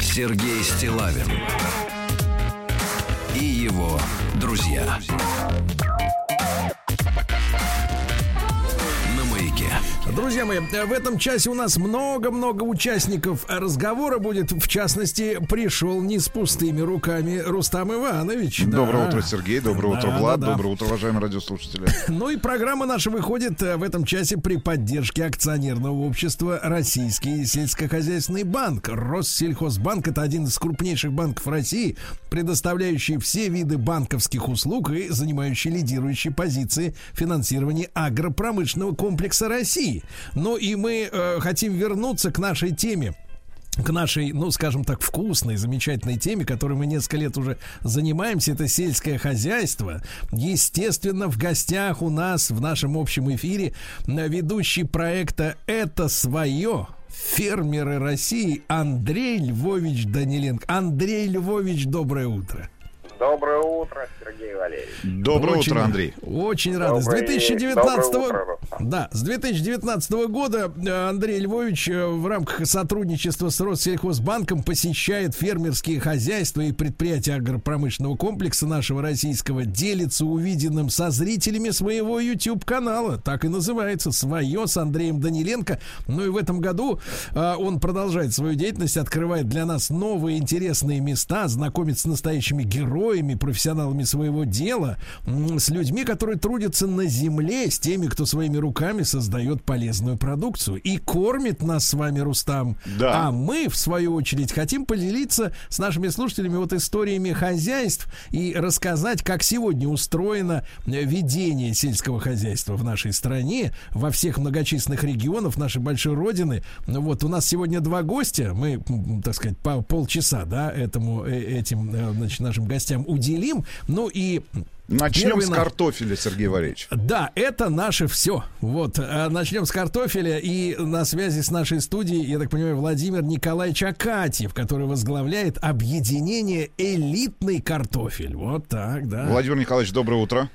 Сергей Стилавин и его друзья. На Друзья мои, в этом часе у нас много-много участников разговора будет. В частности, пришел не с пустыми руками Рустам Иванович. Да. Доброе утро, Сергей. Доброе утро, Да, Влад. да, да. Доброе утро, уважаемые радиослушатели. [laughs] Ну и программа наша выходит э, в этом часе при поддержке акционерного общества Российский сельскохозяйственный банк. Россельхозбанк это один из крупнейших банков России, предоставляющий все виды банковских услуг и занимающий лидирующие позиции финансирования агропромышленного комплекса России. Ну и мы э, хотим вернуться к нашей теме к нашей, ну, скажем так, вкусной, замечательной теме, которой мы несколько лет уже занимаемся, это сельское хозяйство. Естественно, в гостях у нас в нашем общем эфире ведущий проекта «Это свое» фермеры России Андрей Львович Даниленко. Андрей Львович, доброе утро. Доброе утро, Сергей Валерьевич. Доброе Очень- утро, Андрей. Очень рады. С Доброе- 2019 доброе утро, да, с 2019 года э, Андрей Львович э, в рамках сотрудничества с Россельхозбанком посещает фермерские хозяйства и предприятия агропромышленного комплекса нашего российского, делится увиденным со зрителями своего YouTube-канала. Так и называется «Свое» с Андреем Даниленко. Ну и в этом году э, он продолжает свою деятельность, открывает для нас новые интересные места, знакомит с настоящими героями, профессионалами своего дела, м, с людьми, которые трудятся на земле, с теми, кто своими руками создает полезную продукцию и кормит нас с вами, Рустам. Да. А мы, в свою очередь, хотим поделиться с нашими слушателями вот историями хозяйств и рассказать, как сегодня устроено ведение сельского хозяйства в нашей стране, во всех многочисленных регионах нашей большой родины. Вот у нас сегодня два гостя, мы, так сказать, по полчаса, да, этому, э, этим, э, значит, нашим гостям уделим. Ну и Начнем Первый с картофеля, Сергей Валерьевич. да, это наше все. Вот, а, начнем с картофеля. И на связи с нашей студией, я так понимаю, Владимир Николаевич Акатьев, который возглавляет объединение «Элитный картофель». Вот так, да. Владимир Николаевич, доброе утро.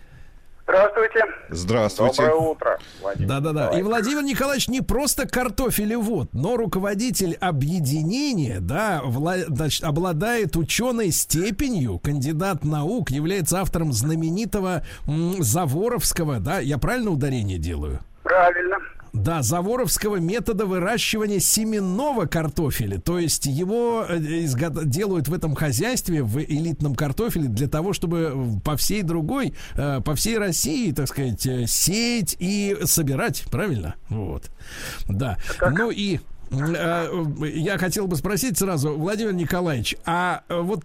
Здравствуйте. Здравствуйте. Доброе утро, Владимир Да-да-да. И. Владимир Николаевич не просто картофелевод, но руководитель объединения, да, вла- значит, обладает ученой степенью, кандидат наук, является автором знаменитого м, Заворовского, да, я правильно ударение делаю? Правильно. Да, заворовского метода выращивания семенного картофеля. То есть его э, изго- делают в этом хозяйстве, в элитном картофеле, для того, чтобы э, по всей другой, э, по всей России, так сказать, сеять и собирать. Правильно? Вот. Да. Ну и я хотел бы спросить сразу, Владимир Николаевич, а э, вот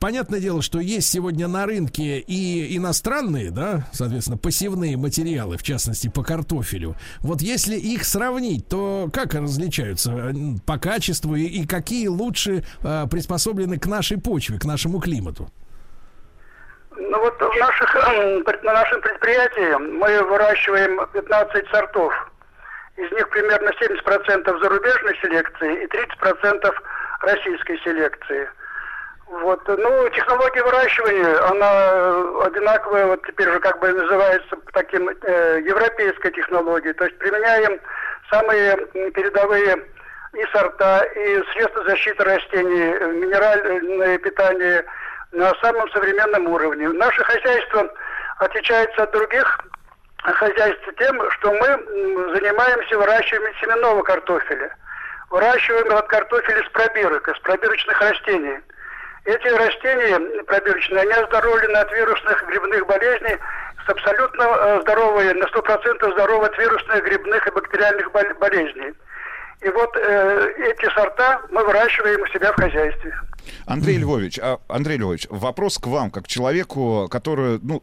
понятное дело, что есть сегодня на рынке и иностранные, да, соответственно, посевные материалы, в частности, по картофелю. Вот если их сравнить, то как различаются э, по качеству и, какие лучше э, приспособлены к нашей почве, к нашему климату? Ну вот в наших, на нашем предприятии мы выращиваем 15 сортов. Из них примерно 70% зарубежной селекции и 30% российской селекции. Вот. Ну, технология выращивания, она одинаковая, вот теперь же как бы называется таким э, европейской технологией. То есть применяем самые передовые и сорта, и средства защиты растений, э, минеральное питание на самом современном уровне. Наше хозяйство отличается от других хозяйств тем, что мы занимаемся выращиванием семенного картофеля. Выращиваем этот картофель из пробирок, из пробирочных растений. Эти растения пробирочные, они оздоровлены от вирусных грибных болезней, с абсолютно э, здоровые, на 100% здоровы от вирусных, грибных и бактериальных бол- болезней. И вот э, эти сорта мы выращиваем у себя в хозяйстве. Андрей Львович, а, Андрей Львович, вопрос к вам, как человеку, который, ну,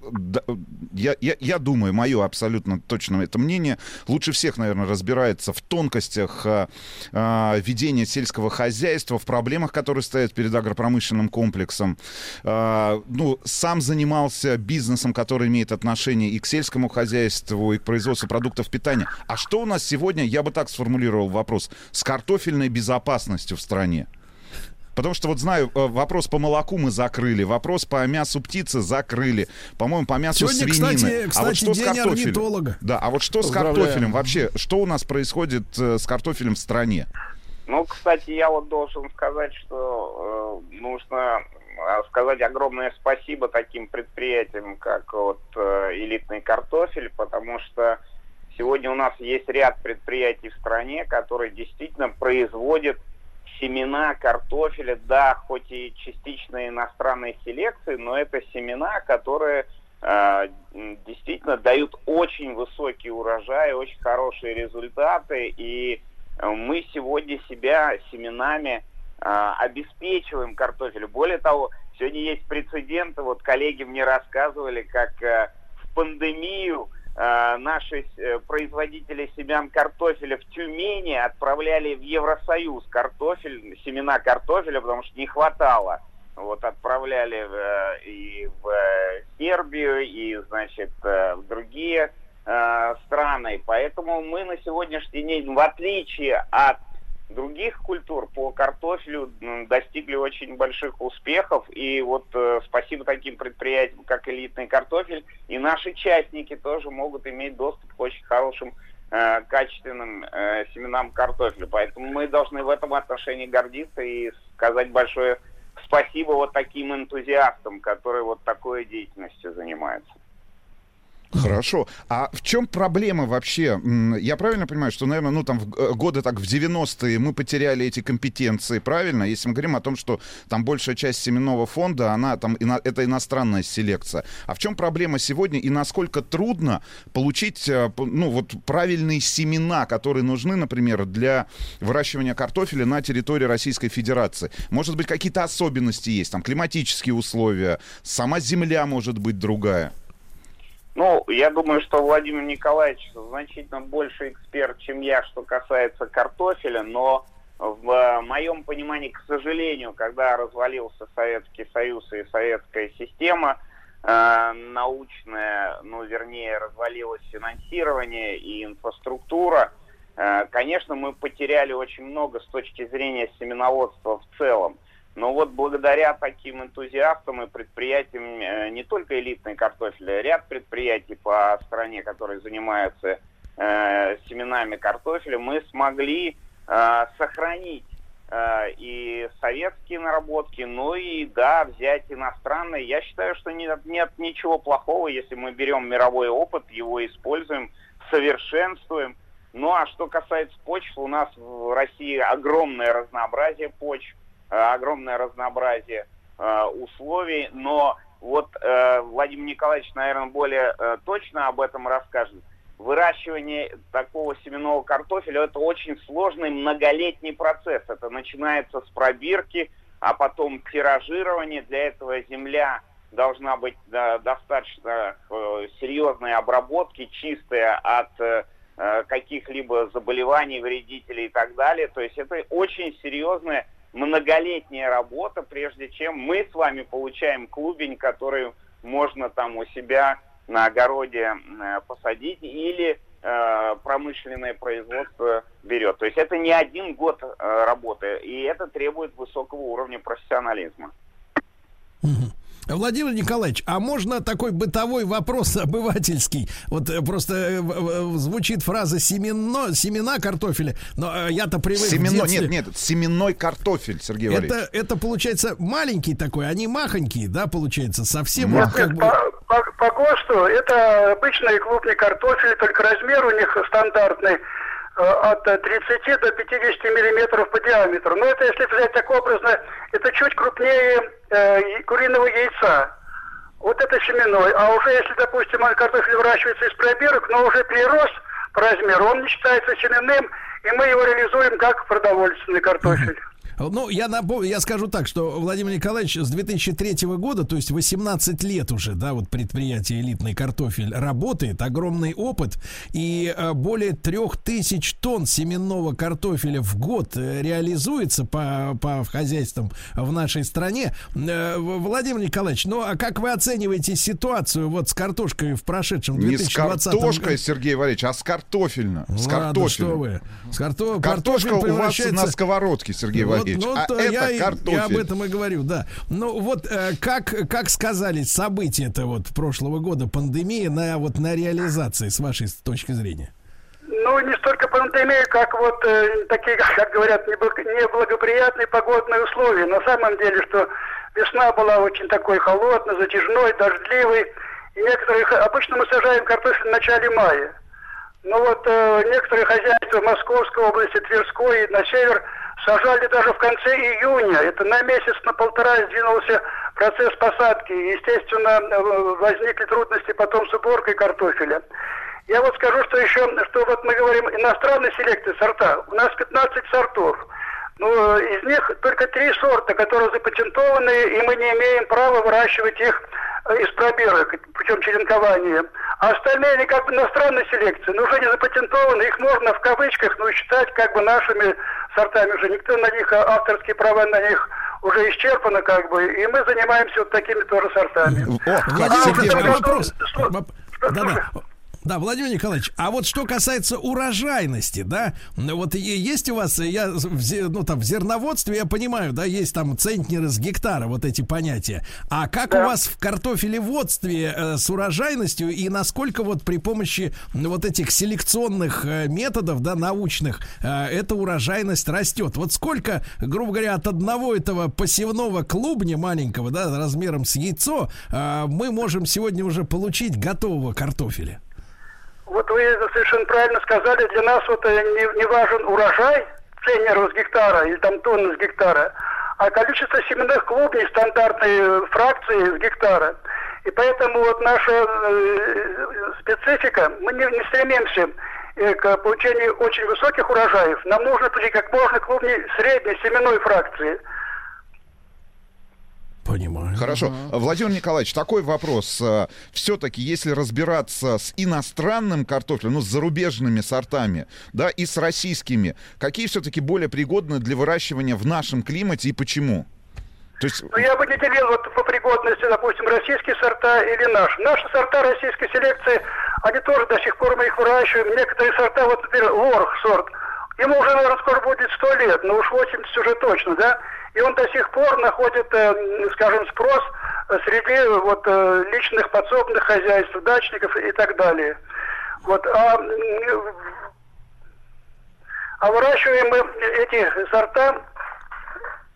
я, я, я думаю, мое абсолютно точно это мнение, лучше всех, наверное, разбирается в тонкостях а, а, ведения сельского хозяйства, в проблемах, которые стоят перед агропромышленным комплексом. А, ну, сам занимался бизнесом, который имеет отношение и к сельскому хозяйству, и к производству продуктов питания. А что у нас сегодня, я бы так сформулировал вопрос, с картофельной безопасностью в стране? Потому что вот знаю, э, вопрос по молоку мы закрыли, вопрос по мясу птицы закрыли, по-моему, по мясу Сегодня, свинины. кстати, кстати, а вот что с картофелем? орнитолога. Да, а вот что с картофелем вообще? Что у нас происходит э, с картофелем в стране? Ну, кстати, я вот должен сказать, что э, нужно э, сказать огромное спасибо таким предприятиям, как вот э, элитный картофель, потому что сегодня у нас есть ряд предприятий в стране, которые действительно производят семена картофеля, да, хоть и частично иностранной селекции, но это семена, которые э, действительно дают очень высокий урожай, очень хорошие результаты, и э, мы сегодня себя семенами э, обеспечиваем картофелю. Более того, сегодня есть прецеденты, вот коллеги мне рассказывали, как э, в пандемию наши э, производители семян картофеля в Тюмени отправляли в Евросоюз картофель, семена картофеля, потому что не хватало. Вот отправляли э, и в э, Сербию, и, значит, э, в другие э, страны. Поэтому мы на сегодняшний день, в отличие от других культур по картофелю достигли очень больших успехов. И вот э, спасибо таким предприятиям, как элитный картофель, и наши частники тоже могут иметь доступ к очень хорошим э, качественным э, семенам картофеля. Поэтому мы должны в этом отношении гордиться и сказать большое спасибо вот таким энтузиастам, которые вот такой деятельностью занимаются. Хорошо. А в чем проблема вообще? Я правильно понимаю, что, наверное, ну там в г- годы так в 90-е мы потеряли эти компетенции, правильно? Если мы говорим о том, что там большая часть семенного фонда, она там, ино- это иностранная селекция. А в чем проблема сегодня и насколько трудно получить, э, ну вот правильные семена, которые нужны, например, для выращивания картофеля на территории Российской Федерации? Может быть, какие-то особенности есть, там климатические условия, сама земля может быть другая? Ну, я думаю, что Владимир Николаевич значительно больше эксперт, чем я, что касается картофеля, но в э, моем понимании, к сожалению, когда развалился Советский Союз и советская система э, научная, ну, вернее, развалилось финансирование и инфраструктура, э, конечно, мы потеряли очень много с точки зрения семеноводства в целом. Но вот благодаря таким энтузиастам и предприятиям, э, не только элитный картофель, а ряд предприятий по стране, которые занимаются э, семенами картофеля, мы смогли э, сохранить э, и советские наработки, ну и, да, взять иностранные. Я считаю, что нет, нет ничего плохого, если мы берем мировой опыт, его используем, совершенствуем. Ну а что касается почв, у нас в России огромное разнообразие почв, огромное разнообразие э, условий, но вот э, Владимир Николаевич, наверное, более э, точно об этом расскажет. Выращивание такого семенного картофеля это очень сложный многолетний процесс. Это начинается с пробирки, а потом тиражирование. Для этого земля должна быть достаточно э, серьезной обработки, чистая от э, э, каких-либо заболеваний, вредителей и так далее. То есть это очень серьезная многолетняя работа, прежде чем мы с вами получаем клубень, который можно там у себя на огороде э, посадить или э, промышленное производство берет. То есть это не один год э, работы, и это требует высокого уровня профессионализма. Владимир Николаевич, а можно такой бытовой вопрос обывательский? Вот э, просто э, э, звучит фраза семенно, семена картофеля, но я-то привык детстве- нет, нет, семенной картофель, Сергей Валерьевич. Это, это получается маленький такой, они махонькие, да, получается, совсем Нет, вот как нет, бы... по, по- по ГОСТу это обычный клубный картофель, только размер у них стандартный от э, 30 до 50 миллиметров по диаметру. Но это, если взять так образно, это чуть крупнее э, куриного яйца. Вот это семенной. А уже если, допустим, картофель выращивается из пробирок, но уже перерос по размеру, он не считается семенным, и мы его реализуем как продовольственный картофель. Ну, я напомню, я скажу так, что Владимир Николаевич с 2003 года, то есть 18 лет уже, да, вот предприятие «Элитный картофель» работает, огромный опыт, и э, более трех тысяч тонн семенного картофеля в год э, реализуется по, по хозяйствам в нашей стране. Э, Владимир Николаевич, ну, а как вы оцениваете ситуацию вот с картошкой в прошедшем Не с 2020 картошкой, году? Сергей Валерьевич, а с картофельно. С Ладно, картофелем. что вы. С карто... Картошка у вас превращается- на сковородке, Сергей Вот, Валерьевич. Ну, а то это я, и- картофель. я об этом и говорю, да. Ну вот э, как, как сказались события-то вот прошлого года, пандемии, на, вот, на реализации, с вашей точки зрения? Ну, не столько пандемия, как вот э, такие, [laughs] как говорят, небл- неблагоприятные погодные условия. На самом деле, что весна была очень такой холодной, затяжной, дождливой. И некоторые, обычно мы сажаем картофель в начале мая. Но вот э, некоторые хозяйства Московской области, Тверской и на север сажали даже в конце июня. Это на месяц, на полтора сдвинулся процесс посадки. Естественно, э, возникли трудности потом с уборкой картофеля. Я вот скажу, что еще, что вот мы говорим иностранной селекции сорта. У нас 15 сортов. Но э, из них только три сорта, которые запатентованы, и мы не имеем права выращивать их э, из пробирок, путем черенкования. А остальные, они как бы иностранной селекции, но уже не запатентованы, их можно в кавычках, ну, считать как бы нашими сортами уже. Никто на них, а, авторские права на них уже исчерпаны как бы, и мы занимаемся вот такими тоже сортами. Владимир А, это вопрос. Воп- Да-да. Да, Владимир Николаевич, а вот что касается урожайности, да, ну, вот есть у вас, я, в зе- ну, там, в зерноводстве, я понимаю, да, есть там центнеры с гектара, вот эти понятия. А как у вас в картофелеводстве э, с урожайностью и насколько вот при помощи ну, вот этих селекционных э, методов, да, научных, э, эта урожайность растет? Вот сколько, грубо говоря, от одного этого посевного клубня маленького, да, размером с яйцо, э, мы можем сегодня уже получить готового картофеля? Вот вы совершенно правильно сказали, для нас вот э, не, не важен урожай, ценнер с гектара или там тонны с гектара, а количество семенных клубней стандартной э, фракции с гектара. И поэтому вот наша э, специфика, мы не, не стремимся э, к получению очень высоких урожаев. Нам нужно получить как можно клубней средней семенной фракции. Понимаю. Хорошо. Владимир Николаевич, такой вопрос. Все-таки, если разбираться с иностранным картофелем, ну, с зарубежными сортами, да, и с российскими, какие все-таки более пригодны для выращивания в нашем климате и почему? То есть, Ну, я бы не делил вот по пригодности, допустим, российские сорта или наши. Наши сорта российской селекции, они тоже до сих пор мы их выращиваем. Некоторые сорта, вот, например, лорх сорт, ему уже, наверное, скоро будет 100 лет, но уж 80 уже точно, да? И он до сих пор находит, э, скажем, спрос э, среди вот э, личных подсобных хозяйств, дачников и так далее. Вот, а, а выращиваем мы эти сорта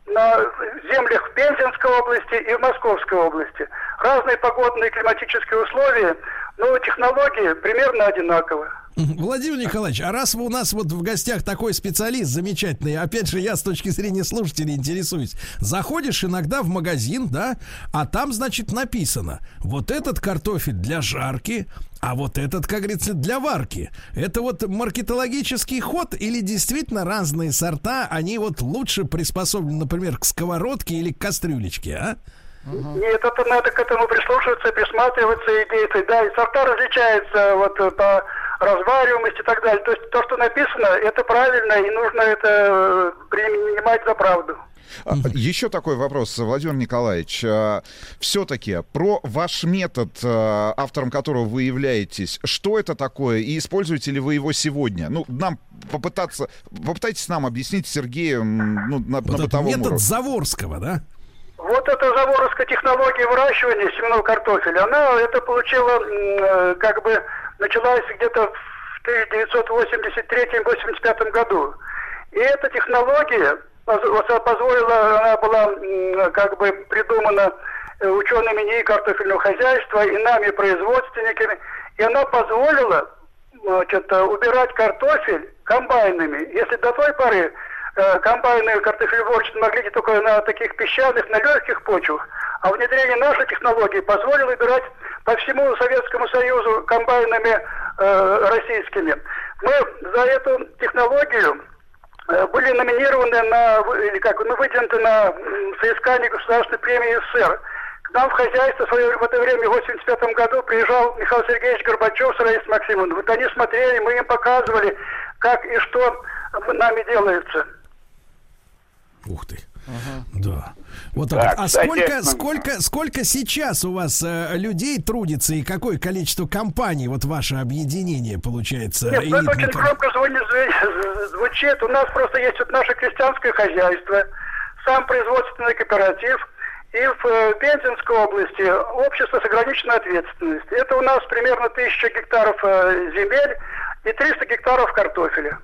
на землях Пензенской области и в Московской области. Разные погодные климатические условия, но технологии примерно одинаковые. [laughs] Владимир Николаевич, а раз вы у нас вот в гостях такой специалист замечательный, опять же, я с точки зрения слушателей интересуюсь. Заходишь иногда в магазин, да, а там, значит, написано, вот этот картофель для жарки, а вот этот, как говорится, для варки. Это вот маркетологический ход или действительно разные сорта, они вот лучше приспособлены, например, к сковородке или к кастрюлечке, а? Нет, это надо к этому прислушиваться, присматриваться и действовать. Да, и сорта различаются вот э, по развариваемости и так далее. То есть то, что написано, это правильно, и нужно это э, принимать за правду. А, Еще такой вопрос, Владимир Николаевич. Все-таки про ваш метод, а, автором которого вы являетесь, что это такое и используете ли вы его сегодня? Ну, нам попытаться, попытайтесь нам объяснить, Сергею, ну, на, на Вот этот бытовом метод уровне. Заворского, да? Вот эта заворовская технология выращивания семенного картофеля, она это получила, э, как бы, началась где-то в 1983-85 году. И эта технология позволила, она была как бы придумана э, учеными НИИ картофельного хозяйства и нами, производственниками, и она позволила значит, убирать картофель комбайнами. Если до той поры э, комбайны картофелеводчицы могли только на таких песчаных, на легких почвах, а внедрение нашей технологии позволило убирать по всему Советскому Союзу комбайнами э, российскими. Мы за эту технологию э, были номинированы на, или как, ну, выдвинуты на соискание государственной премии СССР. К нам в хозяйство в, свое- в это время, в 85 году, приезжал Михаил Сергеевич Горбачев с Раисой Максимовной. Вот они смотрели, мы им показывали, как и что нами делается. Ух ты. Да. Вот так. Так, вот. А кстати, сколько, сколько, сколько сейчас у вас э, людей трудится и какое количество компаний, вот ваше объединение получается? Нет, ну это очень громко звучит. У нас просто есть вот наше крестьянское хозяйство, сам производственный кооператив, и в э, Пензенской области общество с ограниченной ответственностью. Это у нас примерно тысяча гектаров э, земель и 300 гектаров картофеля.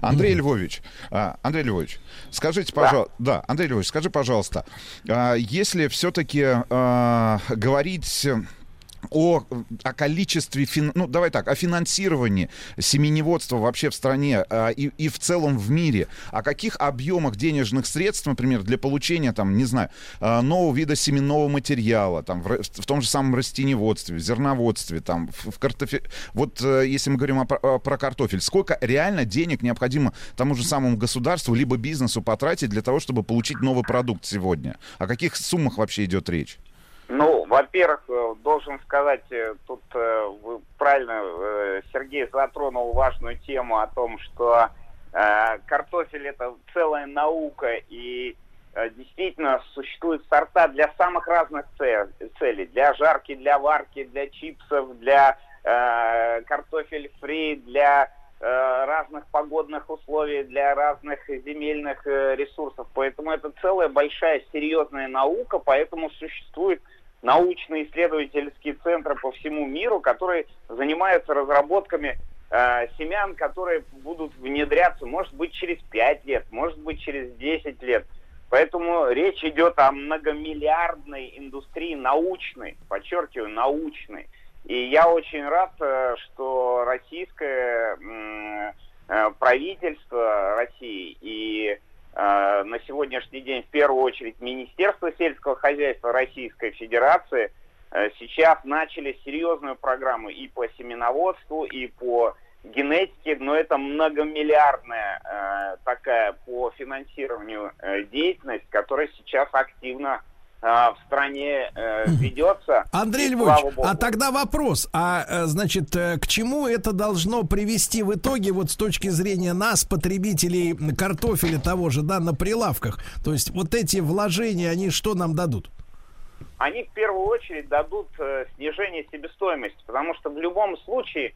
Андрей Львович, а, Андрей Львович, скажите, пожалуйста, да. Андрей Львович, скажи, пожалуйста, а, если все-таки говорить о, о количестве, фин- ну давай так, о финансировании семеневодства вообще в стране а, и, и в целом в мире, о каких объемах денежных средств, например, для получения, там, не знаю, а, нового вида семенного материала, там, в, в том же самом растеневодстве, зерноводстве, там, в, в картофе... Вот э, если мы говорим о, о- про картофель, сколько реально денег необходимо тому же самому государству либо бизнесу потратить для того, чтобы получить новый продукт сегодня? О каких суммах вообще идет речь? Ну, во-первых, э, должен сказать, э, тут э, вы правильно, Сергей затронул важную тему о том, что картофель это целая наука и действительно существуют сорта для самых разных це- целей. Для жарки, для варки, для чипсов, для картофель фри, для разных погодных условий, для разных земельных ресурсов. Поэтому это целая большая серьезная наука, поэтому существует научно-исследовательские центры по всему миру, которые занимаются разработками э, семян, которые будут внедряться, может быть, через 5 лет, может быть, через 10 лет. Поэтому речь идет о многомиллиардной индустрии научной, подчеркиваю, научной. И я очень рад, э, что российское э, правительство России и на сегодняшний день в первую очередь Министерство сельского хозяйства Российской Федерации э, сейчас начали серьезную программу и по семеноводству, и по генетике, но это многомиллиардная э, такая по финансированию э, деятельность, которая сейчас активно э, в стране э, ведется. Андрей И Львович, а тогда вопрос, а э, значит, э, к чему это должно привести в итоге вот с точки зрения нас, потребителей картофеля того же, да, на прилавках? То есть вот эти вложения, они что нам дадут? они в первую очередь дадут снижение себестоимости, потому что в любом случае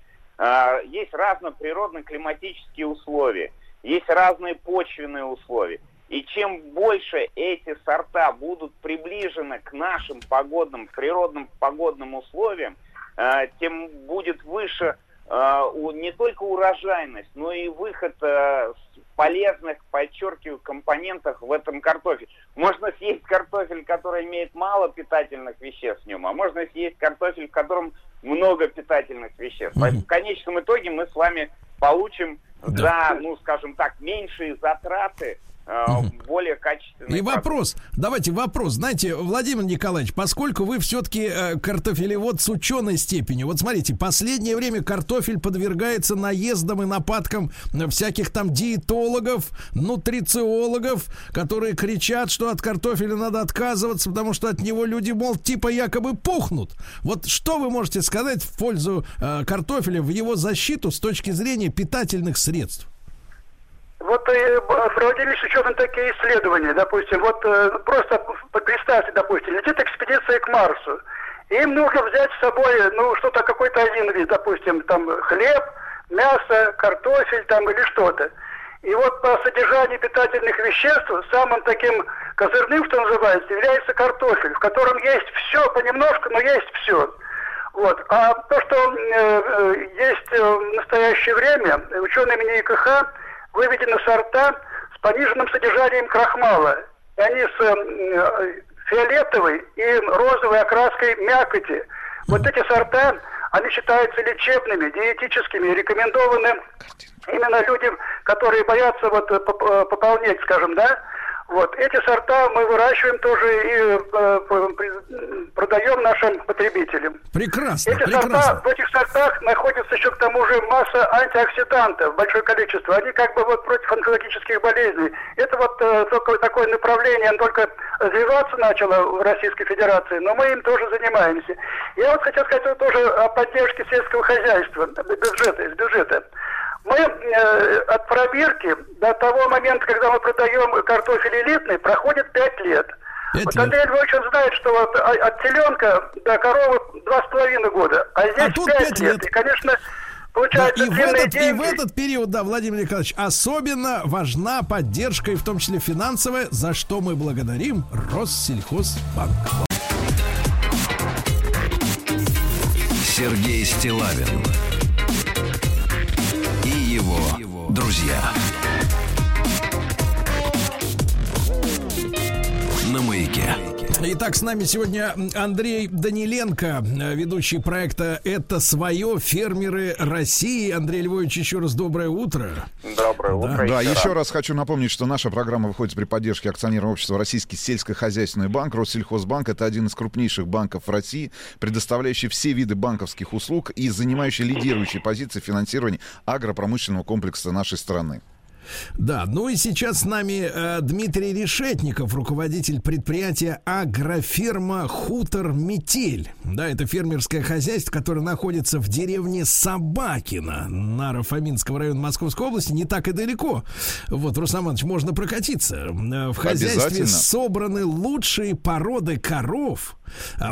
есть разные природно-климатические условия, есть разные почвенные условия. И чем больше эти сорта будут приближены к нашим погодным, природным погодным условиям, э, тем будет выше э, не только урожайность, но и выход э, полезных, подчеркиваю, компонентов в этом картофеле. Можно съесть картофель, который имеет мало питательных веществ в нем, а можно съесть картофель, в котором много питательных веществ. Поэтому В конечном итоге мы с вами получим за, ну, скажем так, меньшие затраты э, более качественный И вопрос, давайте вопрос. Знаете, Владимир Николаевич, поскольку вы все-таки э, картофелевод с ученой степенью, вот смотрите, последнее время картофель подвергается наездам и нападкам э, всяких там диетологов, нутрициологов, которые кричат, что от картофеля надо отказываться, потому что от него люди, мол, типа якобы пухнут. Вот что вы можете сказать в пользу картофеля, в его защиту с точки зрения питательных средств? Вот э, проводились ученые такие исследования, допустим, вот э, просто п- представьте, допустим, летит экспедиция к Марсу, им нужно взять с собой, ну, что-то, какой-то один вид, допустим, там хлеб, мясо, картофель там или что-то. И вот по содержанию питательных веществ самым таким Козырным, что называется, является картофель, в котором есть все понемножку, но есть все. Вот. А то, что э, э, есть э, в настоящее время, учеными ИКХ выведены сорта с пониженным содержанием крахмала. И они с э, фиолетовой и розовой окраской мякоти. Вот эти сорта, они считаются лечебными, диетическими, рекомендованы именно людям, которые боятся вот э, э, пополнеть, скажем, да, вот эти сорта мы выращиваем тоже и э, продаем нашим потребителям. Прекрасно, Эти прекрасно. сорта, в этих сортах находится еще к тому же масса антиоксидантов, большое количество. Они как бы вот против онкологических болезней. Это вот э, только такое направление, оно только развиваться начало в Российской Федерации, но мы им тоже занимаемся. Я вот хотел сказать тоже о поддержке сельского хозяйства, бюджета, из бюджета. Мы э, от пробирки до того момента, когда мы продаем картофель элитный, проходит 5 лет. вот Андрей Львович он знает, что вот а- от теленка до коровы два с половиной года, а здесь тут 5 пять лет. лет. И, конечно, Да, получается и, в этот, и в этот период, да, Владимир Николаевич, особенно важна поддержка, и в том числе финансовая, за что мы благодарим Россельхозбанк. Сергей Стилавин и его друзья. На маяке. Итак, с нами сегодня Андрей Даниленко, э, ведущий проекта «Это свое. Фермеры России». Андрей Львович, еще раз доброе утро. Доброе утро. Да, еще раз хочу напомнить, что наша программа выходит при поддержке акционерного общества «Российский сельскохозяйственный банк». Россельхозбанк — это один из крупнейших банков в России, предоставляющий все виды банковских услуг и занимающий лидирующие позиции финансирования агропромышленного комплекса нашей страны. Да, ну и сейчас с нами э, Дмитрий Решетников, руководитель предприятия агрофирма «Хутор Метель». Да, это фермерское хозяйство, которое находится в деревне Собакино, Наро-Фоминского района Московской области, не так и далеко. Вот, Руслан Иванович, можно прокатиться. Э, В хозяйстве собраны лучшие породы коров,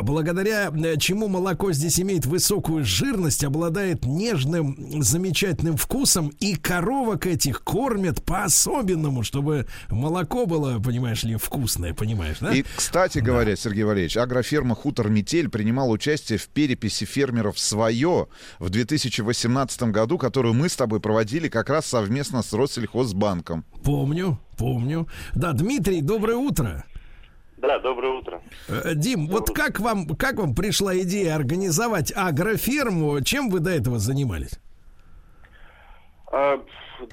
благодаря э, чему молоко здесь имеет высокую жирность, обладает нежным, замечательным вкусом, и коровок этих кормят по-особенному, чтобы молоко было, понимаешь ли, вкусное, понимаешь, да? И, кстати говоря, Сергей Валерьевич, агроферма «Хутор Метель» принимала участие в переписи фермеров «Свое» в 2018 году, которую мы с тобой проводили как раз совместно с Россельхозбанком. Помню, помню. Да, Дмитрий, доброе утро. Да, доброе утро. Э, Дим, вот как вам, как вам пришла идея организовать агроферму? Чем вы до этого занимались? А,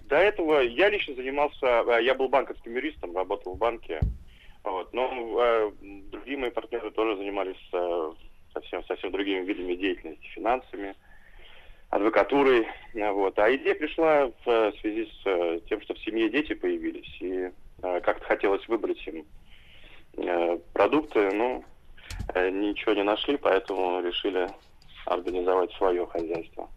До этого я лично занимался, а, я был банковским юристом, работал в банке, вот, но а, другие мои партнеры тоже занимались совсем, совсем другими видами деятельности, финансами, адвокатурой, вот. А идея пришла в связи с а, тем, что в семье дети появились, и как-то хотелось выбрать им продукты, но а, ничего не нашли, поэтому решили организовать свое хозяйство.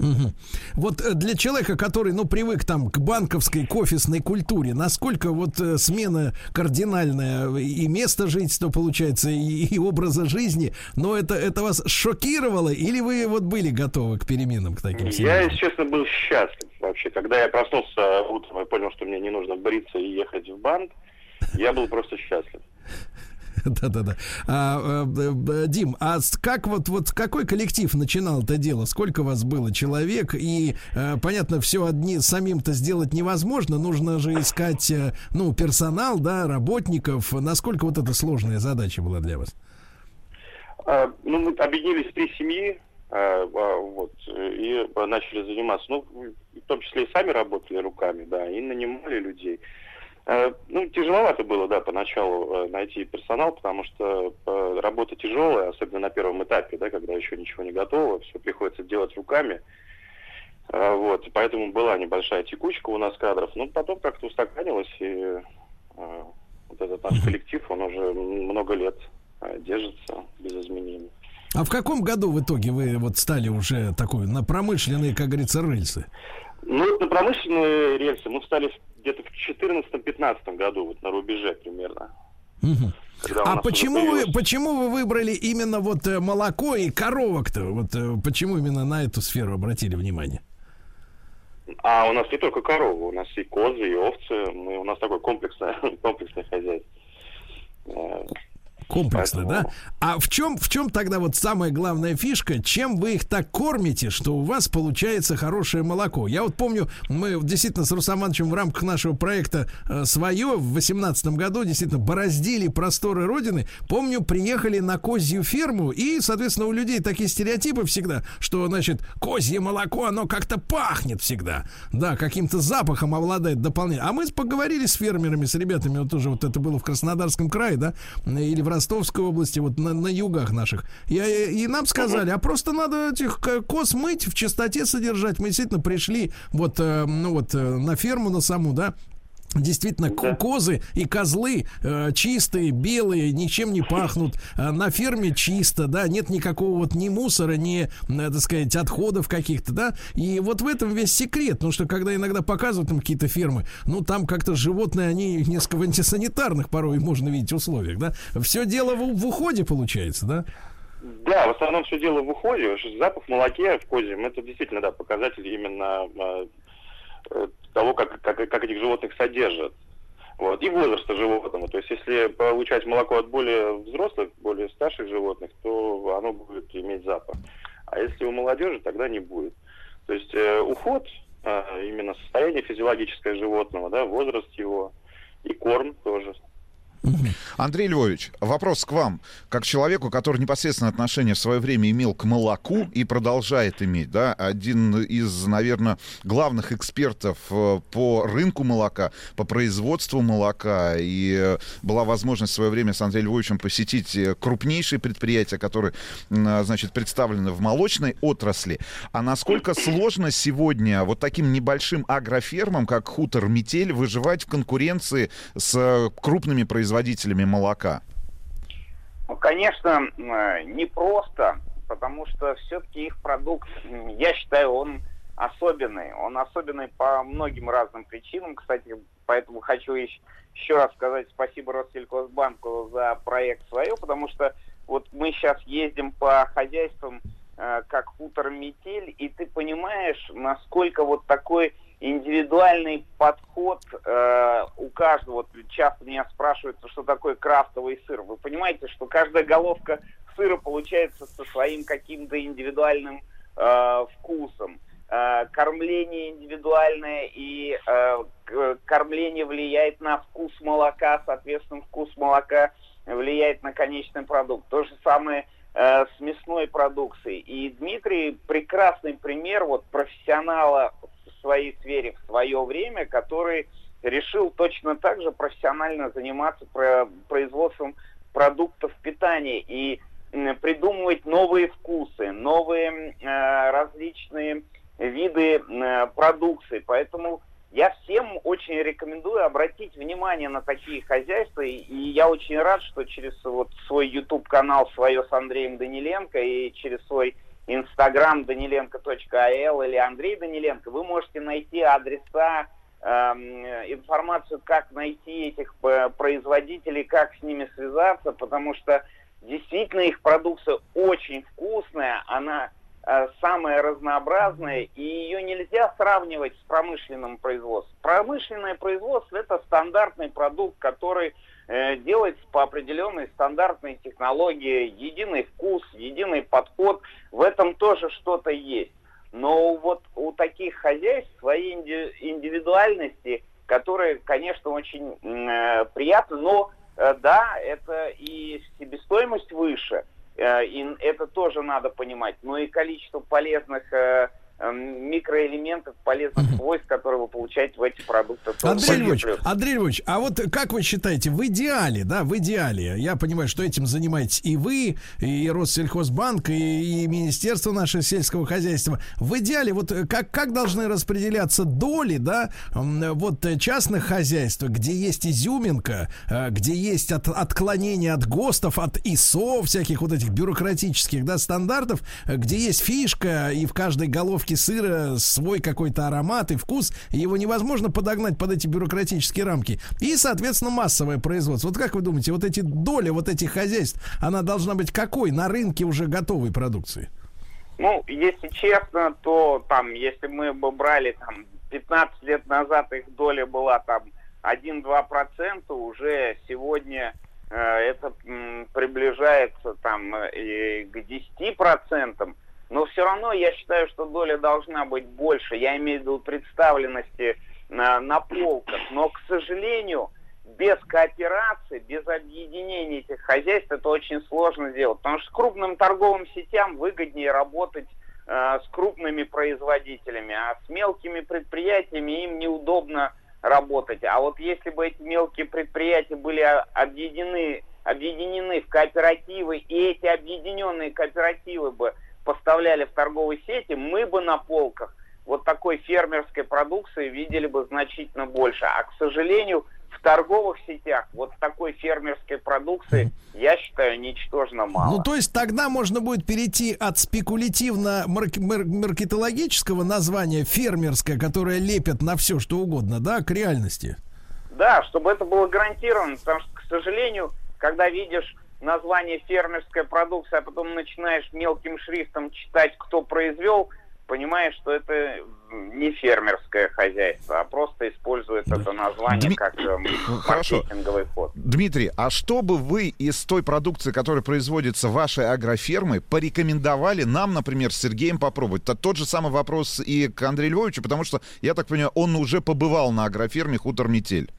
Мгм. Вот э, для человека, который, ну, привык там к банковской, к офисной культуре, насколько вот э, смена кардинальная и место жительства, получается, и, и образа жизни, но это, это вас шокировало или вы вот были готовы к переменам, к таким Я, если честно, был счастлив вообще. Когда я проснулся утром и понял, что мне не нужно бриться и ехать в банк, я был просто счастлив. Да-да-да. А, э, э, Дим, а как вот, вот какой коллектив начинал это дело? Сколько вас было человек? И, э, понятно, все одни самим-то сделать невозможно. Нужно же искать, ну, персонал, да, работников. Насколько вот эта сложная задача была для вас? А, Ну, мы объединились в три семьи, а, а, вот, и начали заниматься. Ну, в том числе и сами работали руками, да, и нанимали людей. А, Ну, тяжеловато было, да, поначалу э, найти персонал, потому что э, работа тяжелая, особенно на первом этапе, да, когда еще ничего не готово, все приходится делать руками. Вот, поэтому была небольшая текучка у нас кадров, но потом как-то устаканилось, и вот этот наш коллектив, он уже много лет держится без изменений. А в каком году в итоге вы вот стали уже такой на промышленные, как говорится, рельсы? Ну, на промышленные рельсы мы встали где-то в 2014-2015 году, вот на рубеже примерно. Мгм. когда у А почему вы, почему вы выбрали именно вот э, молоко и коровок-то? Вот э, почему именно на эту сферу обратили внимание? А у нас не только коровы, у нас и козы, и овцы. Мы, у нас такое комплексное, [laughs] комплексное хозяйство. Комплексно, да? А в чем, в чем тогда вот самая главная фишка? Чем вы их так кормите, что у вас получается хорошее молоко? Я вот помню, мы действительно с Русом Ивановичем в рамках нашего проекта э, «Свое» в 2018 году действительно бороздили просторы Родины. Помню, приехали на козью ферму, и, соответственно, у людей такие стереотипы всегда, что, значит, козье молоко, оно как-то пахнет всегда. Да, каким-то запахом обладает дополнительно. А мы поговорили с фермерами, с ребятами, вот тоже вот это было в Краснодарском крае, да, или в Ростовской области, вот на, на югах наших. И, и нам сказали, а просто надо этих к- коз мыть, в чистоте содержать. Мы действительно пришли вот, э, ну вот э, на ферму на саму, да, Действительно, ко- козы и козлы э, чистые, белые, ничем не пахнут. Э, на ферме чисто, да, нет никакого вот ни мусора, ни, э, так сказать, отходов каких-то, да. И вот в этом весь секрет. Потому что когда иногда показывают там какие-то фермы, ну там как-то животные, они несколько в антисанитарных порой можно видеть условиях, да. Все дело в, в уходе получается, да. Да, в основном все дело в уходе. Запах в молоке в козьем, это действительно, да, показатель именно э, э, того, как, как, как этих животных содержат. Вот. И возраста животного. То есть, если получать молоко от более взрослых, более старших животных, то оно будет иметь запах. А если у молодежи, тогда не будет. То есть, э, уход, э, именно состояние физиологическое животного, да, возраст его, и корм тоже. Андрей Львович, вопрос к вам, как человеку, который непосредственно отношение в свое время имел к молоку и продолжает иметь, да, один из, наверное, главных экспертов э, по рынку молока, по производству молока, и была возможность в свое время с Андреем Львовичем посетить э, крупнейшие предприятия, которые, а, значит, представлены в молочной отрасли. А насколько сложно сегодня вот таким небольшим агрофермам, как хутор Метель, выживать в конкуренции с э, крупными производителями молока? Ну, конечно, э, непросто, потому что все-таки их продукт, я считаю, он особенный. Он особенный по многим разным причинам. Кстати, поэтому хочу еще раз сказать спасибо Россельхозбанку за проект свое, потому что вот мы сейчас ездим по хозяйствам, э, как хутор Метель, и ты понимаешь, насколько вот такой индивидуальный подход э, у каждого. Вот часто меня спрашивают, что такое крафтовый сыр. Вы понимаете, что каждая головка сыра получается со своим каким-то индивидуальным э, вкусом. Э, кормление индивидуальное и э, кормление влияет на вкус молока, соответственно, вкус молока влияет на конечный продукт. То же самое э, с мясной продукцией. И Дмитрий прекрасный пример вот профессионала своей сфере в свое время, который решил точно так же профессионально заниматься про- производством продуктов питания и придумывать новые вкусы, новые э, различные виды э, продукции. Поэтому я всем очень рекомендую обратить внимание на такие хозяйства. И я очень рад, что через вот свой YouTube канал свое с Андреем Даниленко и через свой Инстаграм даниленко.ал или Андрей Даниленко вы можете найти адреса, эм, информацию, как найти этих э, производителей, как с ними связаться, потому что действительно их продукция очень вкусная, она э, самая разнообразная, и ее нельзя сравнивать с промышленным производством. Промышленное производство это стандартный продукт, который э, делается по определенной стандартной технологии, единый вкус, единый подход. В этом тоже что-то есть. Но вот у таких хозяйств свои инди- индивидуальности, которые, конечно, очень э, приятны, но э, да, это и себестоимость выше, э, и это тоже надо понимать, но и количество полезных э, микроэлементов, полезных свойств, которые вы получаете в этих продуктах. Андрей Львович. Андрей Львович, а вот как вы считаете, в идеале, да, в идеале, я понимаю, что этим занимаетесь и вы, и Россельхозбанк, и, и Министерство наше сельского хозяйства. В идеале, вот как, как должны распределяться доли, да, вот частных хозяйств, где есть изюминка, э, где есть от, отклонение от ГОСТов, от ИСО, всяких вот этих бюрократических, да, стандартов, э, где есть фишка, и в каждой головке сыра свой какой-то аромат и вкус, его невозможно подогнать под эти бюрократические рамки. И, соответственно, массовое производство. Вот как вы думаете, вот эти доли вот этих хозяйств, она должна быть какой на рынке уже готовой продукции? Ну, если честно, то там, если мы бы брали там 15 лет назад их доля была там 1-2%, уже сегодня э, это м, приближается там и к 10%, но все равно я считаю, что доля должна быть больше. Я имею в виду представленности на, на полках. Но, к сожалению, без кооперации, без объединения этих хозяйств это очень сложно сделать. Потому что крупным торговым сетям выгоднее работать э, с крупными производителями, а с мелкими предприятиями им неудобно работать. А вот если бы эти мелкие предприятия были а- объединены, объединены в кооперативы, и эти объединенные кооперативы бы поставляли в торговой сети, мы бы на полках вот такой фермерской продукции видели бы значительно больше. А, к сожалению, в торговых сетях вот такой фермерской продукции, я считаю, ничтожно мало. Ну, то есть тогда можно будет перейти от спекулятивно-маркетологического названия фермерское, которое лепят на все, что угодно, да, к реальности. Да, чтобы это было гарантировано, потому что, к сожалению, когда видишь название фермерская продукция, а потом начинаешь мелким шрифтом читать, кто произвел, понимаешь, что это не фермерское хозяйство, а просто использует это название Дми- как э, Хорошо. маркетинговый ход. Дмитрий, а что бы вы из той продукции, которая производится вашей агрофермой, порекомендовали нам, например, с Сергеем попробовать? Это тот же самый вопрос и к Андрею Львовичу, потому что, я так понимаю, он уже побывал на агроферме «Хутор Метель».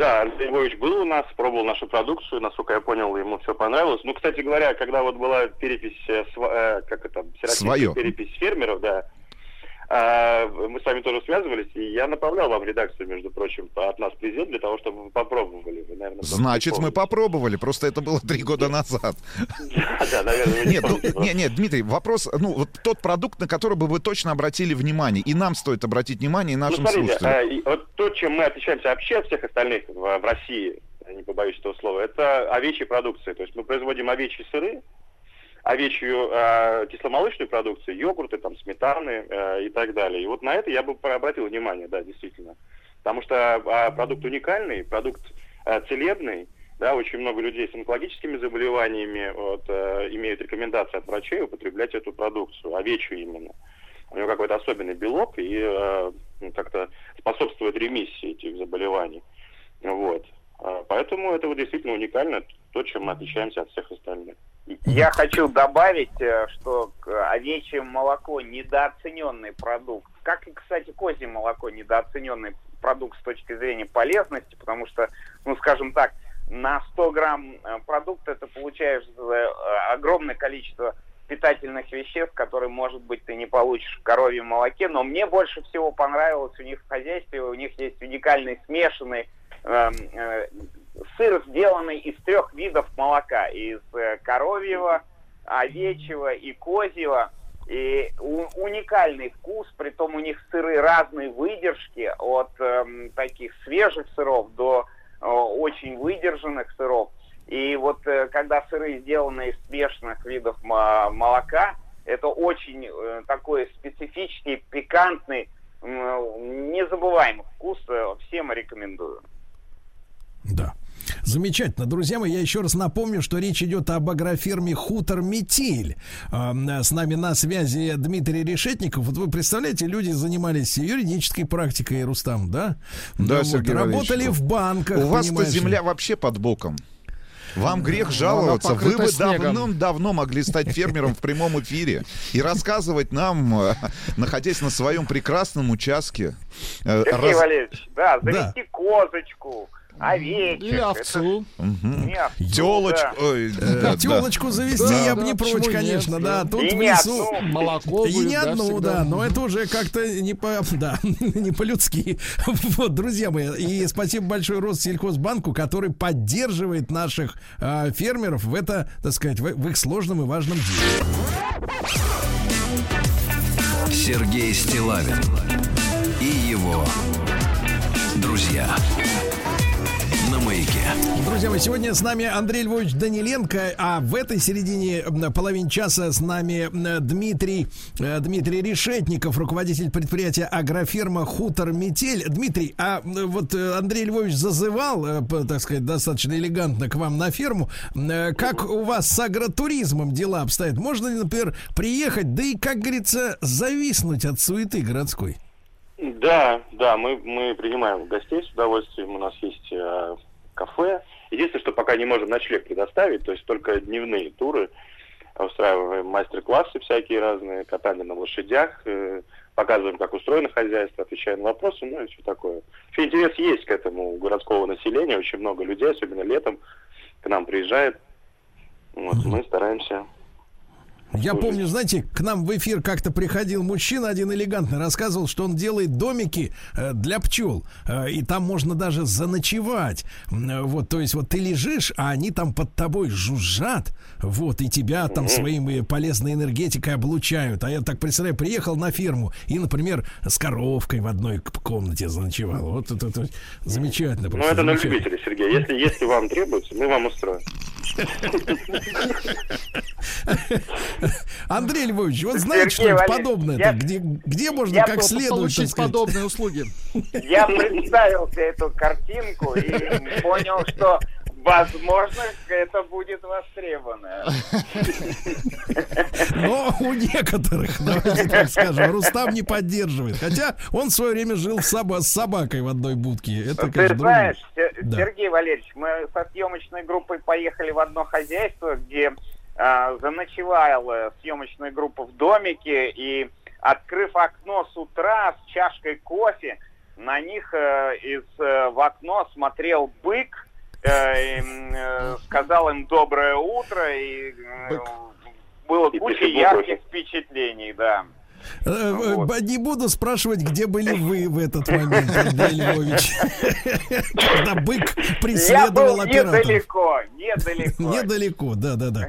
Да, Андрей Львович был у нас, пробовал нашу продукцию, насколько я понял, ему все понравилось. Ну, кстати говоря, когда вот была перепись, э, э, как это, Своё. перепись фермеров, да, мы с вами тоже связывались, и я направлял вам редакцию, между прочим, от нас презент для того, чтобы вы попробовали. Вы, наверное, Значит, мы попробовали, просто это было три года назад. [laughs] помните. Да, наверное, Нет, ну, нет, нет, Дмитрий, вопрос, ну, вот тот продукт, на который бы вы точно обратили внимание, и нам стоит обратить внимание, и нашим ну, смотрите, слушателям. а, и вот то, чем мы отличаемся вообще от всех остальных в, в России, не побоюсь этого слова, это овечья продукция. То есть мы производим овечьи сыры, овечью э, кисломолочную продукцию, йогурты, там, сметаны э, и так далее. И вот на это я бы обратил внимание, да, действительно. Потому что э, продукт уникальный, продукт э, целебный, да, очень много людей с онкологическими заболеваниями вот, э, имеют рекомендации от врачей употреблять эту продукцию, овечью именно. У него какой-то особенный белок и э, ну, как-то способствует ремиссии этих заболеваний. Вот. А, Поэтому это вот действительно уникально, то, чем мы отличаемся от всех остальных. Я хочу добавить, э, что овечье молоко недооцененный продукт. Как и, кстати, козье молоко недооцененный продукт с точки зрения полезности, потому что, ну, скажем так, на 100 грамм э, продукта ты получаешь э, огромное количество питательных веществ, которые, может быть, ты не получишь в коровьем молоке. Но мне больше всего понравилось у них в хозяйстве, у них есть уникальный смешанный сыр, сделанный из трех видов молока. Из э, коровьего, овечьего и козьего. И уникальный вкус, притом у них сыры разной выдержки, от эм, таких свежих сыров до э, очень выдержанных сыров. И вот э, когда сыры сделаны из смешанных видов мо- молока, это очень э, такой специфический, пикантный, м, незабываемый вкус. э, Всем рекомендую. Да. Замечательно. Друзья мои, я еще раз напомню, что речь идет об агрофирме «Хутор Метель». А, С нами на связи Дмитрий Решетников. Вот вы представляете, люди занимались юридической практикой, Рустам, да? Да, Ну, Сергей вот. Работали в банках, У вас-то земля вообще под боком. Вам грех она жаловаться. Вы бы давным-давно могли стать фермером в прямом эфире и рассказывать нам, э, находясь на своем прекрасном участке. э, Сергей раз- Валерьевич, да, Да. завести козочку, овечек. Или овцу. Телочку. Э, Телочку завести я бы не прочь, конечно, да. Тут И в не лесу. одну. Молоко И не да, одну, да, но это уже как-то не по, [laughs] да, [laughs] не по-людски. [laughs] Вот, друзья мои, и спасибо большое Россельхозбанку, который поддерживает наших а, фермеров в это, так сказать, в, их сложном и важном деле. Сергей Стилавин и его друзья. Друзья мои, сегодня с нами Андрей Львович Даниленко, а в этой середине м, половине часа с нами Дмитрий, э, Дмитрий Решетников, руководитель предприятия агрофирма «Хутор Метель». Дмитрий, а вот э, Андрей Львович зазывал, э, так сказать, достаточно элегантно к вам на ферму. Как у вас с агротуризмом дела обстоят? Можно ли, например, приехать, да и, как говорится, зависнуть от суеты городской? Да, да, мы, мы принимаем гостей с удовольствием. У нас есть кафе. Единственное, что пока не можем ночлег предоставить, то есть только дневные туры. Устраиваем мастер-классы всякие разные, катание на лошадях, э, показываем, как устроено хозяйство, отвечаем на вопросы, ну и все такое. Вообще интерес есть к этому у городского населения, очень много людей, особенно летом, к нам приезжает. Вот, мы стараемся Я помню, знаете, к нам в эфир как-то приходил мужчина один элегантный, рассказывал, что он делает домики э, для пчел, э, и там можно даже заночевать. Э, Вот, то есть вот ты лежишь, а они там под тобой жужжат, вот, и тебя там своим э, полезной энергетикой облучают. А я так представляю, приехал на ферму и, например, с коровкой в одной комнате заночевал. Вот это, это замечательно. Ну, это на замечательно. любителя, Сергей. Если, если вам требуется, мы вам устроим. [laughs] [laughs] Андрей Львович, вот знаете Сергей что-нибудь подобное? я- где, где можно я как следует, Получить подобные услуги. Я представил себе эту картинку и понял, что возможно это будет востребовано. Но у некоторых, давайте так скажем, Рустам не поддерживает. Хотя он в свое время жил с собакой в одной будке. Это, Ты конечно, знаешь, другое. Се- Да. Сергей Валерьевич, мы со съемочной группой поехали в одно хозяйство, где заночевала съемочная группа в домике, и открыв окно с утра с чашкой кофе, на них э, из э, в окно смотрел бык, э, э, сказал им доброе утро, и э, было И куча ярких впечатлений, да. Э, э, б- Не буду спрашивать, где были вы в этот момент, Андрей Львович. Когда бык Я преследовал был операторов. недалеко, недалеко. [laughs] Недалеко, да, да, да.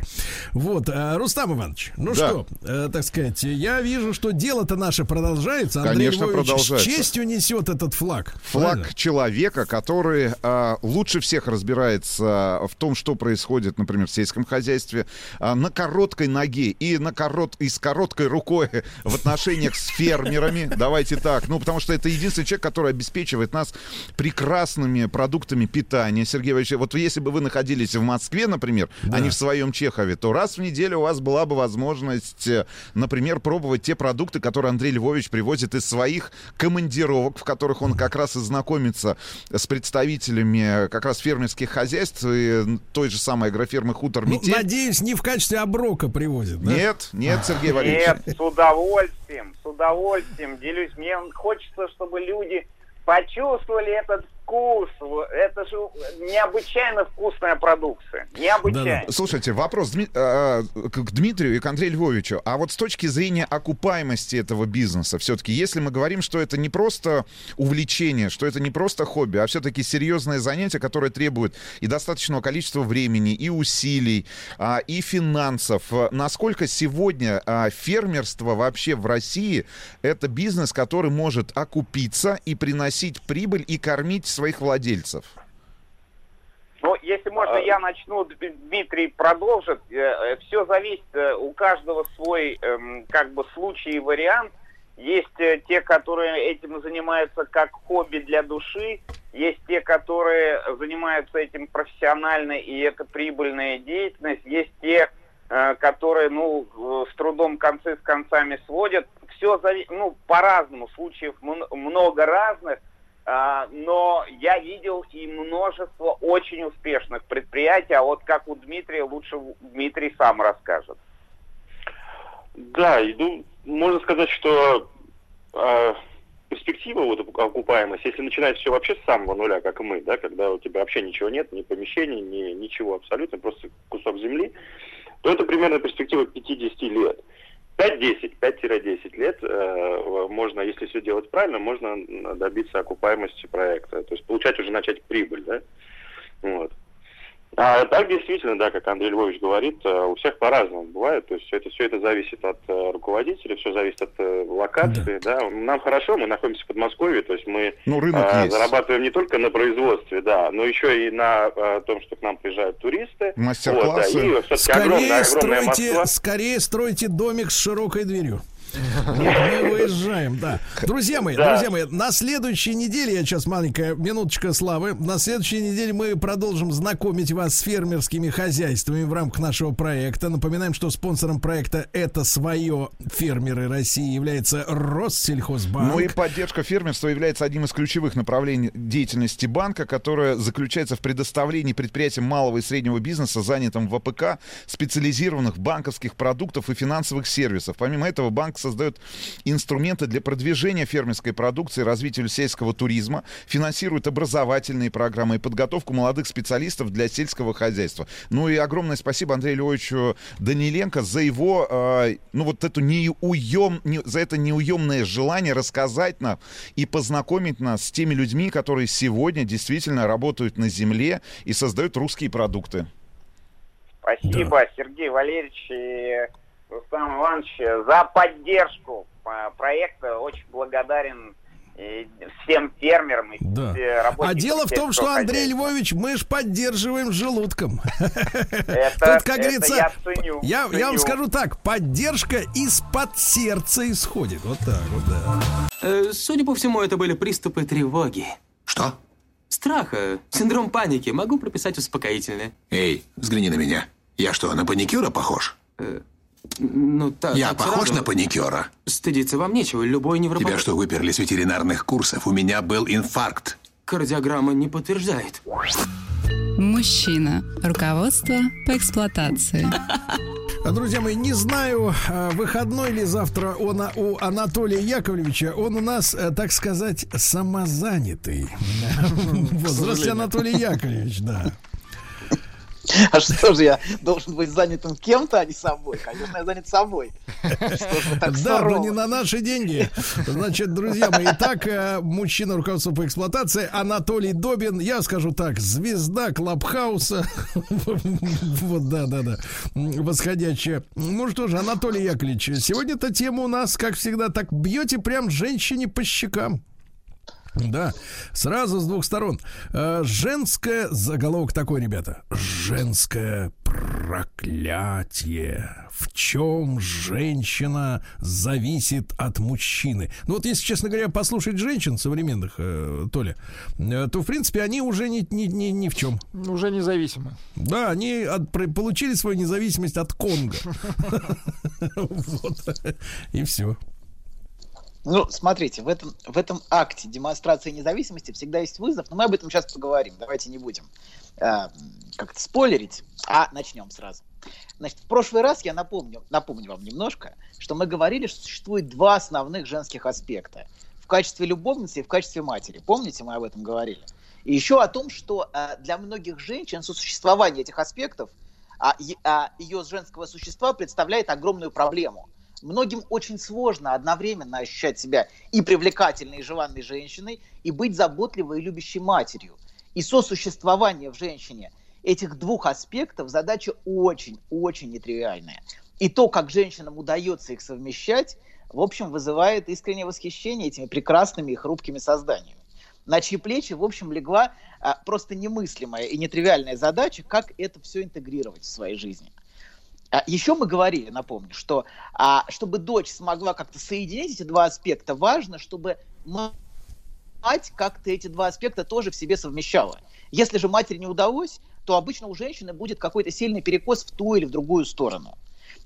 Вот, Рустам Иванович, ну что, э, так сказать, я вижу, что дело-то наше продолжается. Андрей Конечно, Львович продолжается. с честью несет этот флаг. Флаг правильно? человека, который а, лучше всех разбирается в том, что происходит, например, в сельском хозяйстве, а, на короткой ноге и, на корот... и с короткой рукой [laughs] в отношениях с фермерами. Давайте так. Ну, потому что это единственный человек, который обеспечивает нас прекрасными продуктами питания. Сергей Иванович, вот если бы вы находились в Москве, например, а не в своем Чехове, то раз в неделю у вас была бы возможность, э, например, пробовать те продукты, которые Андрей Львович привозит из своих командировок, в которых он как раз и знакомится с представителями как раз фермерских хозяйств и той же самой агрофермы «Хутор Ну, Метель». надеюсь, не в качестве оброка привозит, да? Нет, нет, Сергей Валерьевич. Нет, с удовольствием, с удовольствием делюсь. Мне хочется, чтобы люди почувствовали этот вкус. Это же необычайно вкусная продукция. Необычайно. Слушайте, вопрос Дми- э, к Дмитрию и к Андрею Львовичу. А вот с точки зрения окупаемости этого бизнеса, все-таки, если мы говорим, что это не просто увлечение, что это не просто хобби, а все-таки серьезное занятие, которое требует и достаточного количества времени, и усилий, а, и финансов, э, насколько сегодня а, фермерство вообще в России это бизнес, который может окупиться и приносить прибыль и кормить своих владельцев? Ну, если можно, я начну, Дмитрий продолжит. Все зависит, э, у каждого свой, эм, как бы, случай и вариант. Есть э, те, которые этим занимаются как хобби для души, есть те, которые занимаются этим профессионально, и это прибыльная деятельность, есть те, э, которые, ну, э, с трудом концы с концами сводят. Все, ну, по-разному, случаев мн- много разных. А, но я видел и множество очень успешных предприятий, а вот как у Дмитрия, лучше Дмитрий сам расскажет. Да, ну, можно сказать, что э, перспектива, вот оку- окупаемость, если начинать все вообще с самого нуля, как мы, да, когда у тебя вообще ничего нет, ни помещений, ни ничего абсолютно, просто кусок земли, то это примерно перспектива 50 лет. 5-10, 5-10 лет э, можно, если все делать правильно, можно добиться окупаемости проекта. То есть получать уже начать прибыль, да? Вот. А так действительно, да, как Андрей Львович говорит, э, у всех по-разному бывает. То есть все это, все это зависит от э, руководителя, все зависит от э, локации. Да. Нам хорошо, мы находимся в Подмосковье, то есть мы Ну, рынок э, есть. зарабатываем не только на производстве, да, но еще и на э, том, что к нам приезжают туристы. Мастер-классы. Вот, да, и Скорее огромная, огромная стройте, Москва. скорее стройте домик с широкой дверью. [laughs] Мы выезжаем, да. Друзья мои, Да. друзья мои, на следующей неделе, я сейчас маленькая минуточка славы, на следующей неделе мы продолжим знакомить вас с фермерскими хозяйствами в рамках нашего проекта. Напоминаем, что спонсором проекта «Это свое фермеры России» является Россельхозбанк. Ну и поддержка фермерства является одним из ключевых направлений деятельности банка, которая заключается в предоставлении предприятиям малого и среднего бизнеса, занятым в АПК, специализированных банковских продуктов и финансовых сервисов. Помимо этого, банк создает инструменты для продвижения фермерской продукции, развития сельского туризма, финансирует образовательные программы и подготовку молодых специалистов для сельского хозяйства. Ну и огромное спасибо Андрею Львовичу Даниленко за его, э, ну вот эту неуем, не- за это неуемное желание рассказать нам и познакомить нас с теми людьми, которые сегодня действительно работают на земле и создают русские продукты. Спасибо, Сергей Валерьевич и Рустам Иванович, за поддержку э, проекта. Очень благодарен э, всем фермерам и Да. э, А дело в том, что Андрей хозяйства. Львович, мы ж поддерживаем желудком. Это- [laughs] Тут, как это говорится, я ценю, я, я вам ценю. скажу так, поддержка из-под сердца исходит. Вот так вот, да. Э, Судя по всему, это были приступы тревоги. Что? Страха, синдром паники. Могу прописать успокоительное. Эй, взгляни на меня. Я что, на паникюра похож? Ну, так. Я так похож сразу. на паникюра? Стыдиться вам нечего. Любой невропат... Тебя что, выперли с ветеринарных курсов? У меня был инфаркт. Кардиограмма не подтверждает. Мужчина. Руководство по эксплуатации. А, Друзья мои, не знаю, а, выходной ли завтра он, а, у Анатолия Яковлевича. Он у нас, э, так сказать, самозанятый. [laughs] Здравствуйте, Анатолий Яковлевич, да. А что же я должен быть занятым кем-то, а не собой? Конечно, я занят собой. Так Да, но не на наши деньги. Значит, друзья мои, итак, э, мужчина руководства по эксплуатации Анатолий Добин, я скажу так, звезда Клабхауса. [laughs] Вот, да, да, да. Восходящая. Ну что же, Анатолий Яковлевич, сегодня-то тема у нас, как всегда, так бьете прям женщине по щекам. Да, сразу с двух сторон. Э, Женское заголовок такой, ребята. Женское проклятие. В чем женщина зависит от мужчины? Ну вот, если, честно говоря, послушать женщин современных, э, Толя, э, то, в принципе, они уже ни, ни, ни, ни в чем. Уже независимы. Да, они от- получили свою независимость от Конго. [laughs] И все. Ну, смотрите, в этом, в этом акте демонстрации независимости всегда есть вызов, но мы об этом сейчас поговорим. Давайте не будем э, как-то спойлерить, а начнем сразу. Значит, в прошлый раз я напомню, напомню вам немножко, что мы говорили, что существует два основных женских аспекта. В качестве любовницы и в качестве матери. Помните, мы об этом говорили? И еще о том, что э, для многих женщин сосуществование этих аспектов а, а ее женского существа представляет огромную проблему. Многим очень сложно одновременно ощущать себя и привлекательной, и желанной женщиной, и быть заботливой и любящей матерью. И сосуществование в женщине этих двух аспектов задача очень-очень нетривиальная. И то, как женщинам удается их совмещать, в общем, вызывает искреннее восхищение этими прекрасными и хрупкими созданиями. На чьи плечи, в общем, легла а, просто немыслимая и нетривиальная задача, как это все интегрировать в своей жизни. А, Еще мы говорили, напомню, что а, чтобы дочь смогла как-то соединить эти два аспекта, важно, чтобы ма- мать как-то эти два аспекта тоже в себе совмещала. Если же матери не удалось, то обычно у женщины будет какой-то сильный перекос в ту или в другую сторону.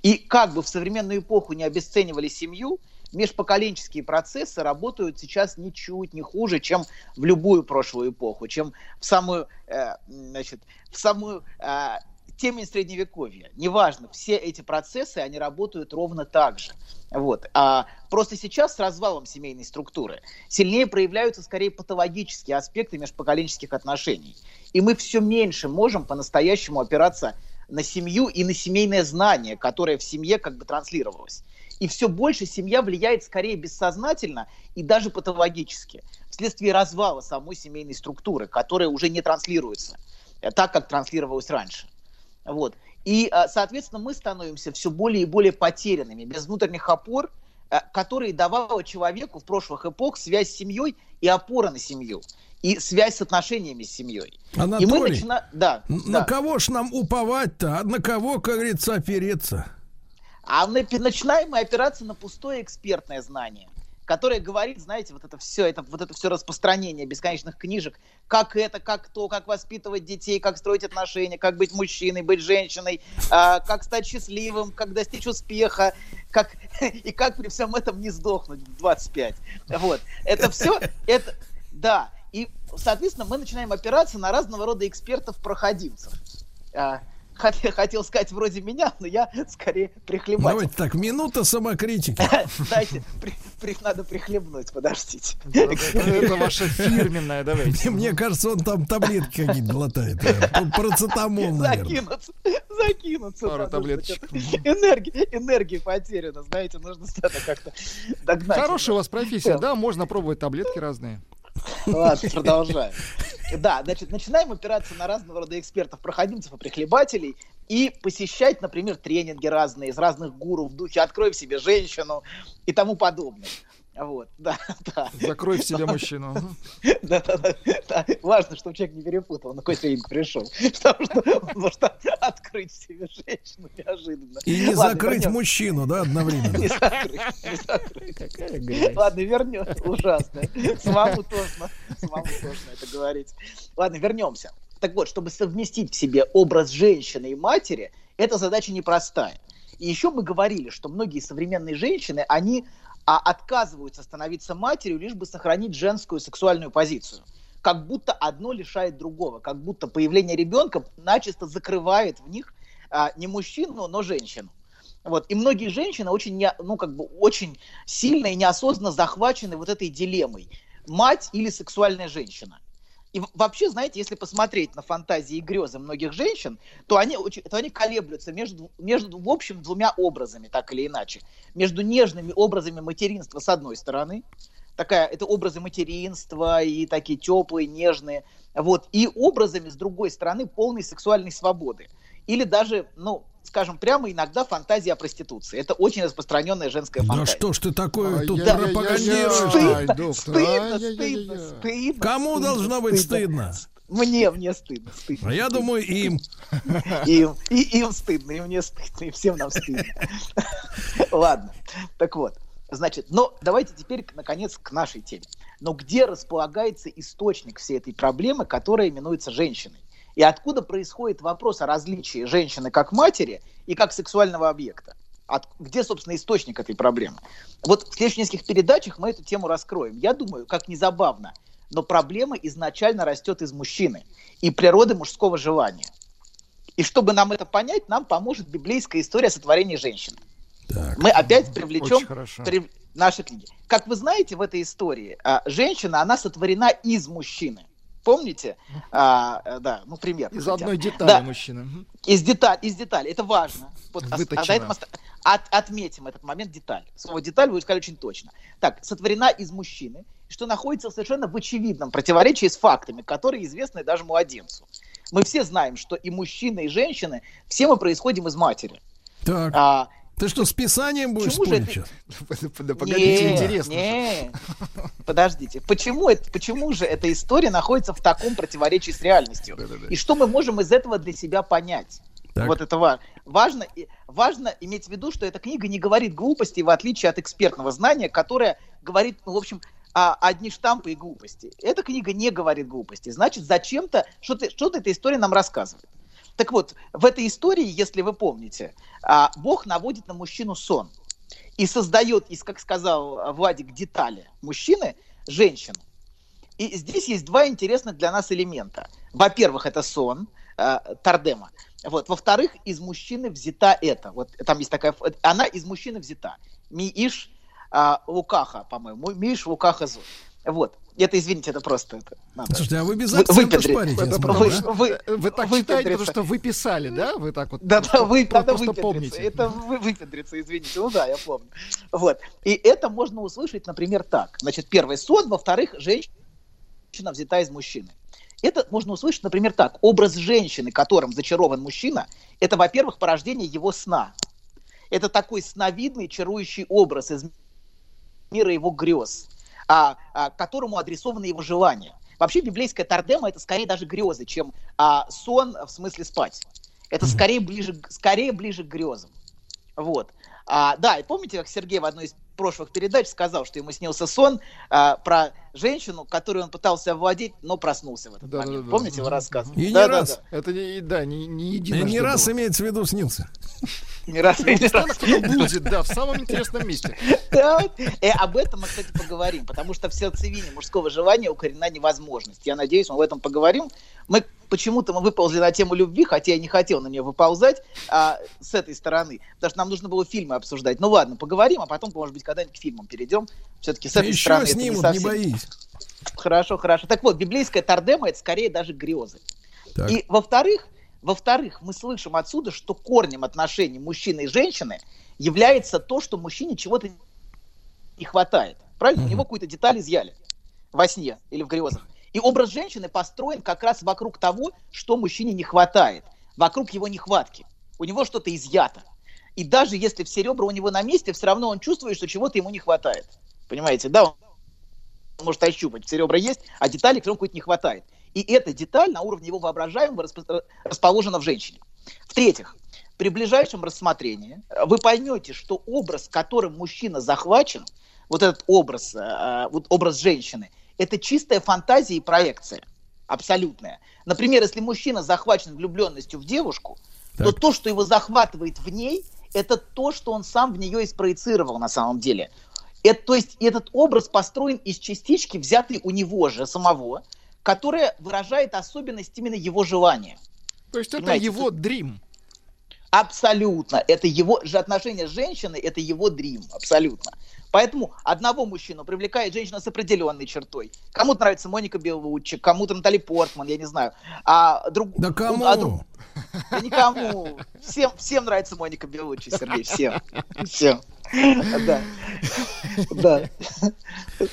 И как бы в современную эпоху не обесценивали семью, межпоколенческие процессы работают сейчас ничуть не хуже, чем в любую прошлую эпоху, чем в самую, э, значит, в самую э, темень средневековья. Неважно, все эти процессы, они работают ровно так же. Вот. А просто сейчас с развалом семейной структуры сильнее проявляются скорее патологические аспекты межпоколенческих отношений. И мы все меньше можем по-настоящему опираться на семью и на семейное знание, которое в семье как бы транслировалось. И все больше семья влияет скорее бессознательно и даже патологически, вследствие развала самой семейной структуры, которая уже не транслируется э, так, как транслировалась раньше. Вот. И, э, соответственно, мы становимся все более и более потерянными, без внутренних опор, э, которые давала человеку в прошлых эпох связь с семьей и опора на семью, и связь с отношениями с семьей. И мы Анатолий, начинаем... Да, На да. кого ж нам уповать-то? А На кого, как говорится, опереться? А мы начинаем мы опираться на пустое экспертное знание, которое говорит, знаете, вот это все, это, вот это все распространение бесконечных книжек, как это, как то, как воспитывать детей, как строить отношения, как быть мужчиной, быть женщиной, а, как стать счастливым, как достичь успеха, как, [laughs] и как при всем этом не сдохнуть в 25. Вот. Это все, это, да. И, соответственно, мы начинаем опираться на разного рода экспертов-проходимцев. Хот- хотел сказать вроде меня, но я скорее прихлебатель. Давайте так, минута самокритики. [laughs] Дайте, при- при- надо прихлебнуть, подождите. Это ваша фирменная, давайте. Мне кажется, он там таблетки какие-то глотает. наверное. Закинуться, закинуться. Пару таблеточек. что-то Энергия, энергия потеряна, знаете, нужно как-то догнать. Хорошая у вас профессия, да? Можно пробовать таблетки разные. Ладно, продолжаем. Да, значит, начинаем опираться на разного рода экспертов, проходимцев и прихлебателей и посещать, например, тренинги разные из разных гуру в духе «Открой в себе женщину» и тому подобное. Вот, [laughs] да, да. Закрой в себе мужчину. [laughs] Да, да, да. Важно, чтобы человек не перепутал, на какой тренинг пришел. [laughs] Потому что он может открыть в себе женщину неожиданно. И не закрыть мужчину, да, одновременно. Не закрыть, не закрыть. Ладно, вернем. Ужасно. Самому тошно. Самому тошно это говорить. Ладно, вернемся. Так вот, чтобы совместить в себе образ женщины и матери, эта задача непростая. И еще мы говорили, что многие современные женщины, они а, отказываются становиться матерью, лишь бы сохранить женскую сексуальную позицию. Как будто одно лишает другого, как будто появление ребенка начисто закрывает в них а, не мужчину, но женщину. Вот. И многие женщины очень, не- ну, как бы, очень сильно и неосознанно захвачены вот этой дилеммой. Мать или сексуальная женщина. И вообще, знаете, если посмотреть на фантазии и грезы многих женщин, то они, то они колеблются между, между, в общем, двумя образами, так или иначе. Между нежными образами материнства с одной стороны, такая, это образы материнства и такие теплые, нежные, вот, и образами, с другой стороны, полной сексуальной свободы. Или даже, ну, скажем прямо, иногда фантазия о проституции. Это очень распространенная женская Да фантазия. что ж ты такое тут Ай-яй-яй-яй. пропагандируешь? Стыдно, стыдно, стыдно, стыдно. Кому стыдно, должно быть стыдно? Мне, мне стыдно, стыдно. А я думаю, им. Им, и им стыдно, и мне стыдно, и всем нам стыдно. [laughs] Ладно, так вот. Значит, но давайте теперь, наконец, к нашей теме. Но где располагается источник всей этой проблемы, которая именуется женщиной? И откуда происходит вопрос о различии женщины как матери и как сексуального объекта? От, где, собственно, источник этой проблемы? Вот в следующих нескольких передачах мы эту тему раскроем. Я думаю, как ни забавно, но проблема изначально растет из мужчины и природы мужского желания. И чтобы нам это понять, нам поможет библейская история сотворения женщины. Мы опять привлечем при- наши книги. Как вы знаете, в этой истории а, женщина, она сотворена из мужчины. Помните? А, э, да, ну пример. Из хотя одной детали Да. мужчины. Мгм. Из деталей, из деталей. Это важно. Вот, ос- а Выточено. оста- от- отметим этот момент деталь. Слово деталь вы сказали очень точно. Так, сотворена из мужчины, что находится совершенно в очевидном противоречии с фактами, которые известны даже младенцу. Мы все знаем, что и мужчины, и женщины, все мы происходим из матери. Так. А, Ты что, с писанием будешь Почему же спорить это- сейчас? Да [laughs] погодите, Не, интересно. же. не. [laughs] Подождите, почему, это, почему же эта история находится в таком противоречии с реальностью? И что мы можем из этого для себя понять? Так. Вот это ва- важно. Важно иметь в виду, что эта книга не говорит глупости, в отличие от экспертного знания, которое говорит, ну, в общем, а, одни штампы и глупости. Эта книга не говорит глупости. Значит, зачем-то, что-то, что-то эта история нам рассказывает. Так вот, в этой истории, если вы помните, а, Бог наводит на мужчину сон и создает из, как сказал а, Владик, детали мужчины, женщину. И здесь есть два интересных для нас элемента. Во-первых, это сон э, Тардема. Вот. Во-вторых, из мужчины взята это. Вот там есть такая... ф- Она из мужчины взята. Мииш а, Лукаха, по-моему. Мииш Лукаха Зо. Вот. Это, извините, это просто... Это, надо. Слушайте, а вы без Вы- акцента шпарите, смотрю, вы- да? вы- Вы так выпендриться. читаете, потому что вы писали, да? Вы так вот Да, да, просто- вы, надо просто помните. Это вы выпендриться, извините. Ну да, я помню. Вот. И это можно услышать, например, так. Значит, первый сон, во-вторых, женщина взята из мужчины. Это можно услышать, например, так. Образ женщины, которым зачарован мужчина, это, во-первых, порождение его сна. Это такой сновидный, чарующий образ из мира его грез, а, а, которому адресованы его желания. Вообще библейская тардема это скорее даже грезы, чем а, сон в смысле спать. Это скорее ближе, скорее ближе к грезам. Вот. А, да, и помните, как Сергей в одной из прошлых передач сказал, что ему снился сон а, про женщину, которую он пытался овладеть, но проснулся в этот Да, момент. да, да. Помните его рассказ? И не Да, да, раз. да. Это не, да, не, не И единожды не раз было. имеется в виду снился. Не раз, не раз. Будет, да, в самом интересном месте. Да, вот. Э, об этом мы, кстати, поговорим, потому что в сердцевине мужского желания укоренена невозможность. Я надеюсь, мы об этом поговорим. Мы почему-то мы выползли на тему любви, хотя я не хотел на нее выползать а, с этой стороны, потому что нам нужно было фильмы обсуждать. Ну ладно, поговорим, а потом, может быть, когда-нибудь к фильмам перейдем. Все-таки с этой Еще стороны это снимут, не совсем- боись. Хорошо, хорошо. Так вот, библейская тардема это скорее даже грезы. Так. И во-вторых, во-вторых, мы слышим отсюда, что корнем отношений мужчины и женщины является то, что мужчине чего-то не хватает. Правильно? У него какую-то деталь изъяли во сне или в грезах. И образ женщины построен как раз вокруг того, что мужчине не хватает, вокруг его нехватки. У него что-то изъято. И даже если все ребра у него на месте, все равно он чувствует, что чего-то ему не хватает. Понимаете, да? Он может ощупать, все ребра есть, а деталей все равно какой-то не хватает. И эта деталь на уровне его воображаемого расположена в женщине. В-третьих, при ближайшем рассмотрении э, вы поймете, что образ, которым мужчина захвачен, вот этот образ, э, вот образ женщины, это чистая фантазия и проекция. Абсолютная. Например, если мужчина захвачен влюбленностью в девушку, то то, что его захватывает в ней, это то, что он сам в нее и спроецировал на самом деле. Это, то есть этот образ построен из частички, взятой у него же самого, которая выражает особенность именно его желания. То есть это Понимаете, его дрим. Абсолютно. Это его же отношение с женщиной, это его дрим. Абсолютно. Поэтому одного мужчину привлекает женщина с определенной чертой. Кому-то нравится Моника Белуччи, кому-то Натали Портман, я не знаю. А друг... Да кому? а друг- Да никому. Всем, всем нравится Моника Белуччи, Сергей, всем. Всем. Да. Да.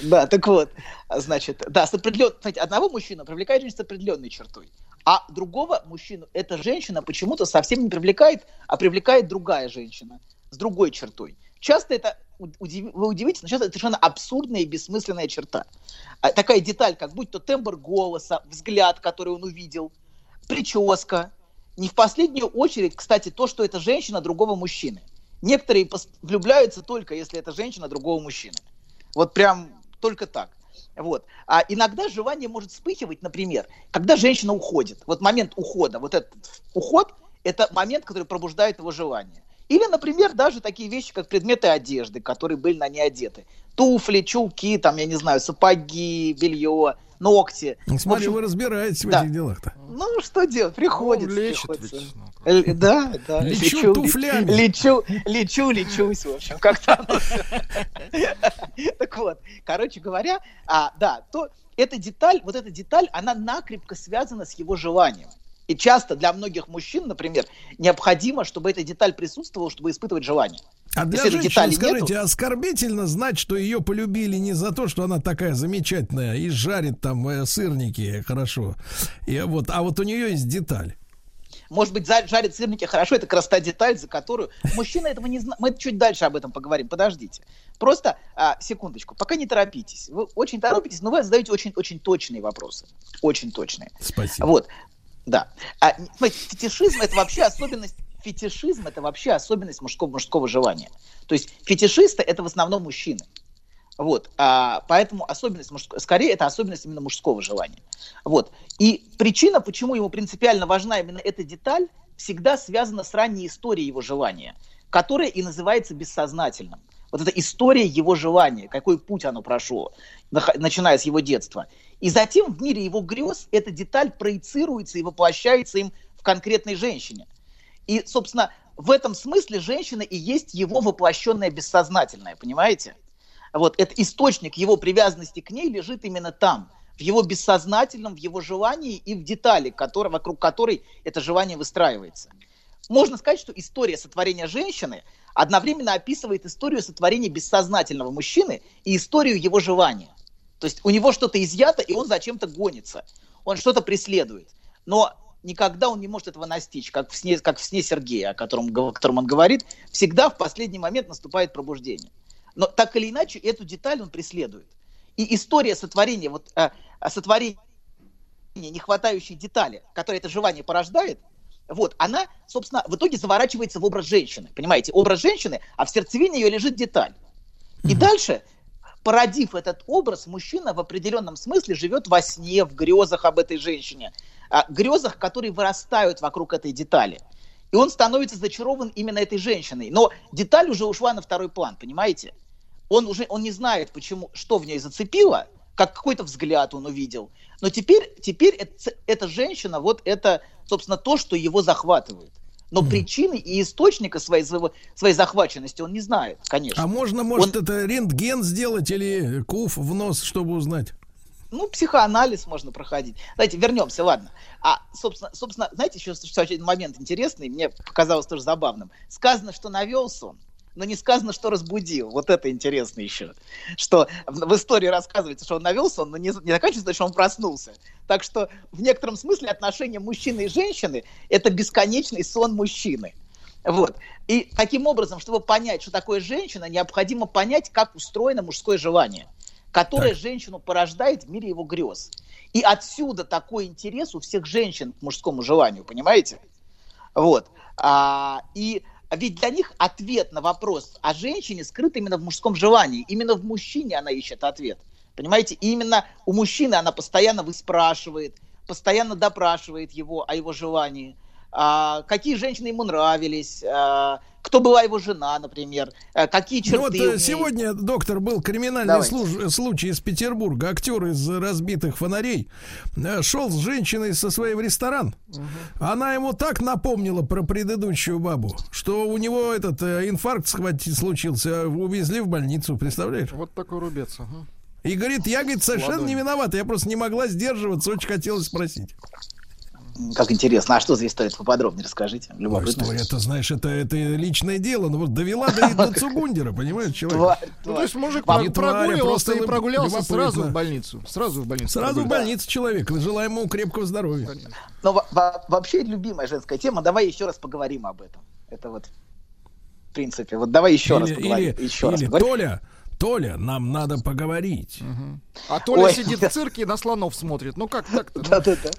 Да, так вот, значит, да, с определен... Одного мужчину привлекает женщина с определенной чертой, а другого мужчину эта женщина почему-то совсем не привлекает, а привлекает другая женщина с другой чертой. Часто это, удив- вы удивитесь, но часто это совершенно абсурдная и бессмысленная черта. А, Такая деталь, как будь то тембр голоса, взгляд, который он увидел, прическа. Не в последнюю очередь, кстати, то, что это женщина другого мужчины. Некоторые влюбляются только, если это женщина другого мужчины. Вот прям только так. Вот. А иногда желание может вспыхивать, например, когда женщина уходит. Вот момент ухода, вот этот уход, это момент, который пробуждает его желание. Или, например, даже такие вещи, как предметы одежды, которые были на ней одеты. Туфли, чулки, там, я не знаю, сапоги, белье, ногти. Ну, В Смотри, общем, вы разбираетесь в да. этих делах-то. ну, что делать? Приходится. Ну, лечит приходится. ведь, ну, Л- Да, да. Лечу туфлями. Лечу, лечу, лечусь, в общем, как-то. Так вот, короче говоря, а, да, то эта деталь, вот эта деталь, она накрепко связана с его желанием. И часто для многих мужчин, например, необходимо, чтобы эта деталь присутствовала, чтобы испытывать желание. А для Если женщины, скажите, нету- оскорбительно знать, что ее полюбили не за то, что она такая замечательная и жарит там э, сырники хорошо, и вот, а вот у нее есть деталь. Может быть, жарит сырники хорошо, это как раз та деталь, за которую мужчина этого не знает. Мы чуть дальше об этом поговорим, подождите. Просто, а, секундочку, пока не торопитесь. Вы очень торопитесь, но вы задаете очень-очень точные вопросы. Очень точные. Спасибо. Вот, да. А, фетишизм это вообще особенность, фетишизм это вообще особенность мужского, мужского желания. То есть фетишисты это в основном мужчины. Вот, а, поэтому особенность мужского, скорее это особенность именно мужского желания. Вот. И причина, почему ему принципиально важна именно эта деталь, всегда связана с ранней историей его желания, которая и называется бессознательным. Вот эта история его желания, какой путь оно прошло, начиная с его детства. И затем в мире его грез эта деталь проецируется и воплощается им в конкретной женщине. И, собственно, в этом смысле женщина и есть его воплощенное бессознательное, понимаете? Вот этот источник его привязанности к ней лежит именно там, в его бессознательном, в его желании и в детали, который, вокруг которой это желание выстраивается. Можно сказать, что история сотворения женщины одновременно описывает историю сотворения бессознательного мужчины и историю его желания. То есть у него что-то изъято, и он зачем-то гонится. Он что-то преследует. Но никогда он не может этого настичь, как в сне, как в сне Сергея, о котором, о котором он говорит. Всегда в последний момент наступает пробуждение. Но так или иначе, эту деталь он преследует. И история сотворения, вот, э, э, сотворения нехватающей детали, которая это желание порождает, вот, она, собственно, в итоге заворачивается в образ женщины, понимаете, образ женщины, а в сердцевине ее лежит деталь. И дальше, породив этот образ, мужчина в определенном смысле живет во сне, в грезах об этой женщине, а, грезах, которые вырастают вокруг этой детали. И он становится зачарован именно этой женщиной. Но деталь уже ушла на второй план, понимаете? Он уже он не знает, почему, что в ней зацепило, как какой-то взгляд он увидел. Но теперь, теперь это, эта женщина, вот это, собственно, то, что его захватывает. Но причины и источника своей, своего, своей захваченности он не знает, конечно. А можно, может, Он- это рентген сделать или куф в нос, чтобы узнать? ну, психоанализ можно проходить. Давайте вернемся, ладно. А, собственно, собственно знаете, еще что один момент интересный, мне показалось тоже забавным. Сказано, что навел сон, но не сказано, что разбудил. Вот это интересно еще. Что в, истории рассказывается, что он навел сон, но не, не заканчивается, что он проснулся. Так что в некотором смысле отношения мужчины и женщины – это бесконечный сон мужчины. Вот. И таким образом, чтобы понять, что такое женщина, необходимо понять, как устроено мужское желание, которое женщину порождает в мире его грез. И отсюда такой интерес у всех женщин к мужскому желанию, понимаете? Вот. А, и ведь для них ответ на вопрос о женщине скрыт именно в мужском желании. Именно в мужчине она ищет ответ. Понимаете? И именно у мужчины она постоянно выспрашивает, постоянно допрашивает его о его желании. А, какие женщины ему нравились, а, кто была его жена, например, а, какие черты Ну вот э, сегодня, доктор, был криминальный служ- случай из Петербурга. Актер из разбитых фонарей э, шел с женщиной со своей в ресторан. Она ему так напомнила про предыдущую бабу, что у него этот э, инфаркт схватил, случился, увезли в больницу, представляешь? Вот такой рубец. ага. И говорит, я, говорит, совершенно Ладонь. не виноват, я просто не могла сдерживаться, очень хотелось спросить. Как интересно. А что за история? Поподробнее расскажите. Ой, Любопытно. история, это, знаешь, это, это личное дело, но вот довела до, до Цугундера, понимаешь, человек. Тварь, Ну, то есть мужик тварь, а прогуливался просто и прогулялся любопытно. сразу в больницу. Сразу в больницу. Сразу в больницу человек. Желаем ему крепкого здоровья. Но во- вообще любимая женская тема. Давай еще раз поговорим об этом. Это вот, в принципе, вот давай еще раз Или, поговорим. или, еще раз или поговорим. Толя, Толя, нам надо поговорить. А Толя Ой. сидит в цирке и на слонов смотрит. Ну как так-то? Ну, Да-да-да.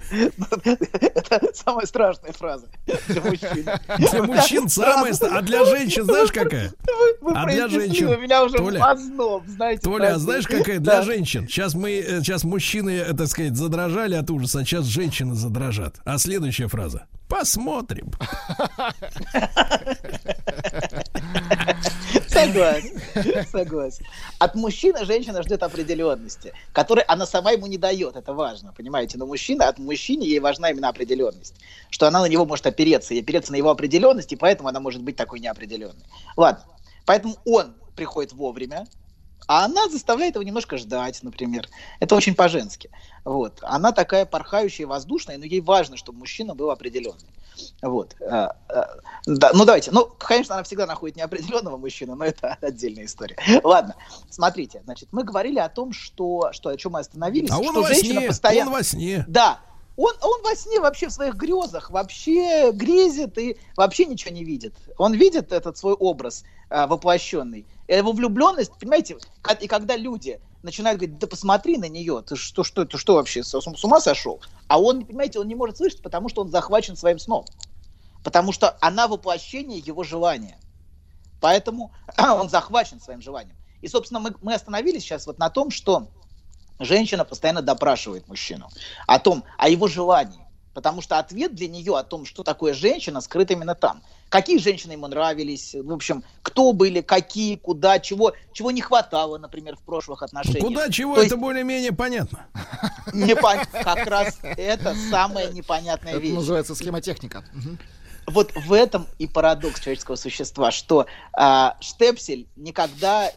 Это самая страшная фраза для мужчин. Для мужчин самое, ст- а для женщин знаешь какая? Вы А для женщин, у меня уже Толя, в озноб, знаете. Толя, а знаешь, какая для Да. женщин? Сейчас мы, сейчас мужчины, э, так сказать, задрожали от ужаса, а сейчас женщины задрожат. А следующая фраза. Посмотрим. [laughs] [laughs] Согласен. Согласен. От мужчины женщина ждет определенности, которой она сама ему не дает. Это важно, понимаете? Но мужчина, от мужчины ей важна именно определенность. Что она на него может опереться, и опереться на его определенность, и поэтому она может быть такой неопределенной. Ладно. Поэтому он приходит вовремя, а она заставляет его немножко ждать, например. Это очень по-женски. Вот. Она такая порхающая, воздушная, но ей важно, чтобы мужчина был определенный. Вот. А, а, да, ну давайте. Ну, конечно, она всегда находит неопределенного мужчину, но это [laughs] отдельная история. Ладно, смотрите, значит, мы говорили о том, что, что о чем мы остановились, А он что во женщина сне, постоянно... он во сне. Да, он, он во сне вообще в своих грезах вообще грезит и вообще ничего не видит. Он видит этот свой образ а, воплощенный. Его влюбленность, понимаете, и когда люди начинают говорить, да посмотри на нее, ты что, что, ты что вообще, с, с ума сошел? А он, понимаете, он не может слышать, потому что он захвачен своим сном. Потому что она воплощение его желания. Поэтому [clears throat] он захвачен своим желанием. И, собственно, мы, мы остановились сейчас вот на том, что женщина постоянно допрашивает мужчину о том, о его желании. Потому что ответ для нее о том, что такое женщина, скрыт именно там. Какие женщины ему нравились, в общем, кто были, какие, куда, чего, чего не хватало, например, в прошлых отношениях. куда чего, То это есть более-менее понятно. непон- Как раз это самая непонятная Это вещь. называется схемотехника. Вот в этом и парадокс человеческого существа, что а, штепсель никогда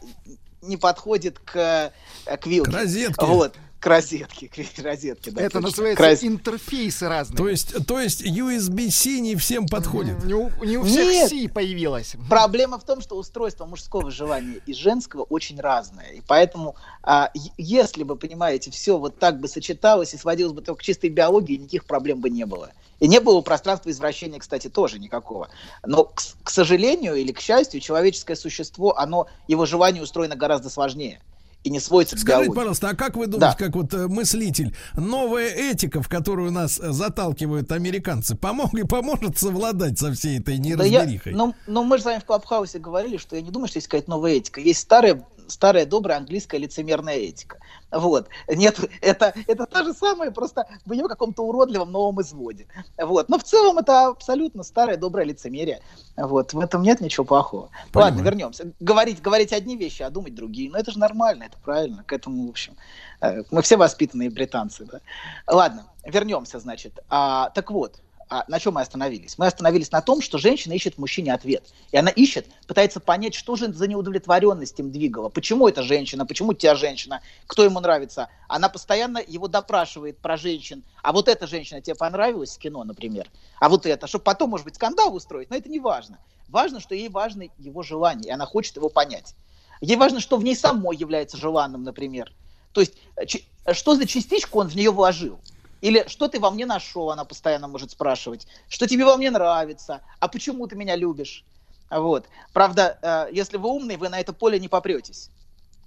не подходит к, э, к вилке. К розетке. Вот, к розетке, к [laughs] розетке, да, Это точно. называется К роз- интерфейсы разные. То есть, то есть USB-C не всем подходит. Не у, не у всех Нет. Си появилась. Проблема в том, что устройство мужского желания и женского очень разное. И поэтому, а, если бы, понимаете, все вот так бы сочеталось и сводилось бы только к чистой биологии, никаких проблем бы не было. И не было пространства извращения, кстати, тоже никакого. Но, к, к сожалению или к счастью, человеческое существо, оно, его желание устроено гораздо сложнее. И не сводится к Скажите, биологии. пожалуйста, а как вы думаете, Да. как вот э, мыслитель, новая этика, в которую нас э, заталкивают американцы, помог и поможет совладать со всей этой Да я, неразберихой? ну, ну, мы же с вами в Клабхаусе говорили, что я не думаю, что есть какая-то новая этика. Есть старая, старая добрая английская лицемерная этика. Вот. Нет, это, это та же самая, просто в ее каком-то уродливом новом изводе. Вот. Но в целом это абсолютно старое доброе лицемерие. Вот. В этом нет ничего плохого. Ладно, вернемся. Говорить, говорить одни вещи, а думать другие. Но это же нормально, это правильно. К этому, в общем, э, мы все воспитанные британцы. Да? Ладно, вернемся, значит. А, так вот, а на чем мы остановились? Мы остановились на том, что женщина ищет в мужчине ответ. И она ищет, пытается понять, что же за неудовлетворенность им двигала. Почему эта женщина, почему тебя женщина, кто ему нравится. Она постоянно его допрашивает про женщин. А вот эта женщина тебе понравилась в кино, например. А вот это, чтобы потом, может быть, скандал устроить. Но это не важно. Важно, что ей важно его желание, и она хочет его понять. Ей важно, что в ней самой является желанным, например. То есть, э, чи- что за частичку он в нее вложил? Или что ты во мне нашел, она постоянно может спрашивать. Что тебе во мне нравится? А почему ты меня любишь? Вот. Правда, э, если вы умный, вы на это поле не попретесь.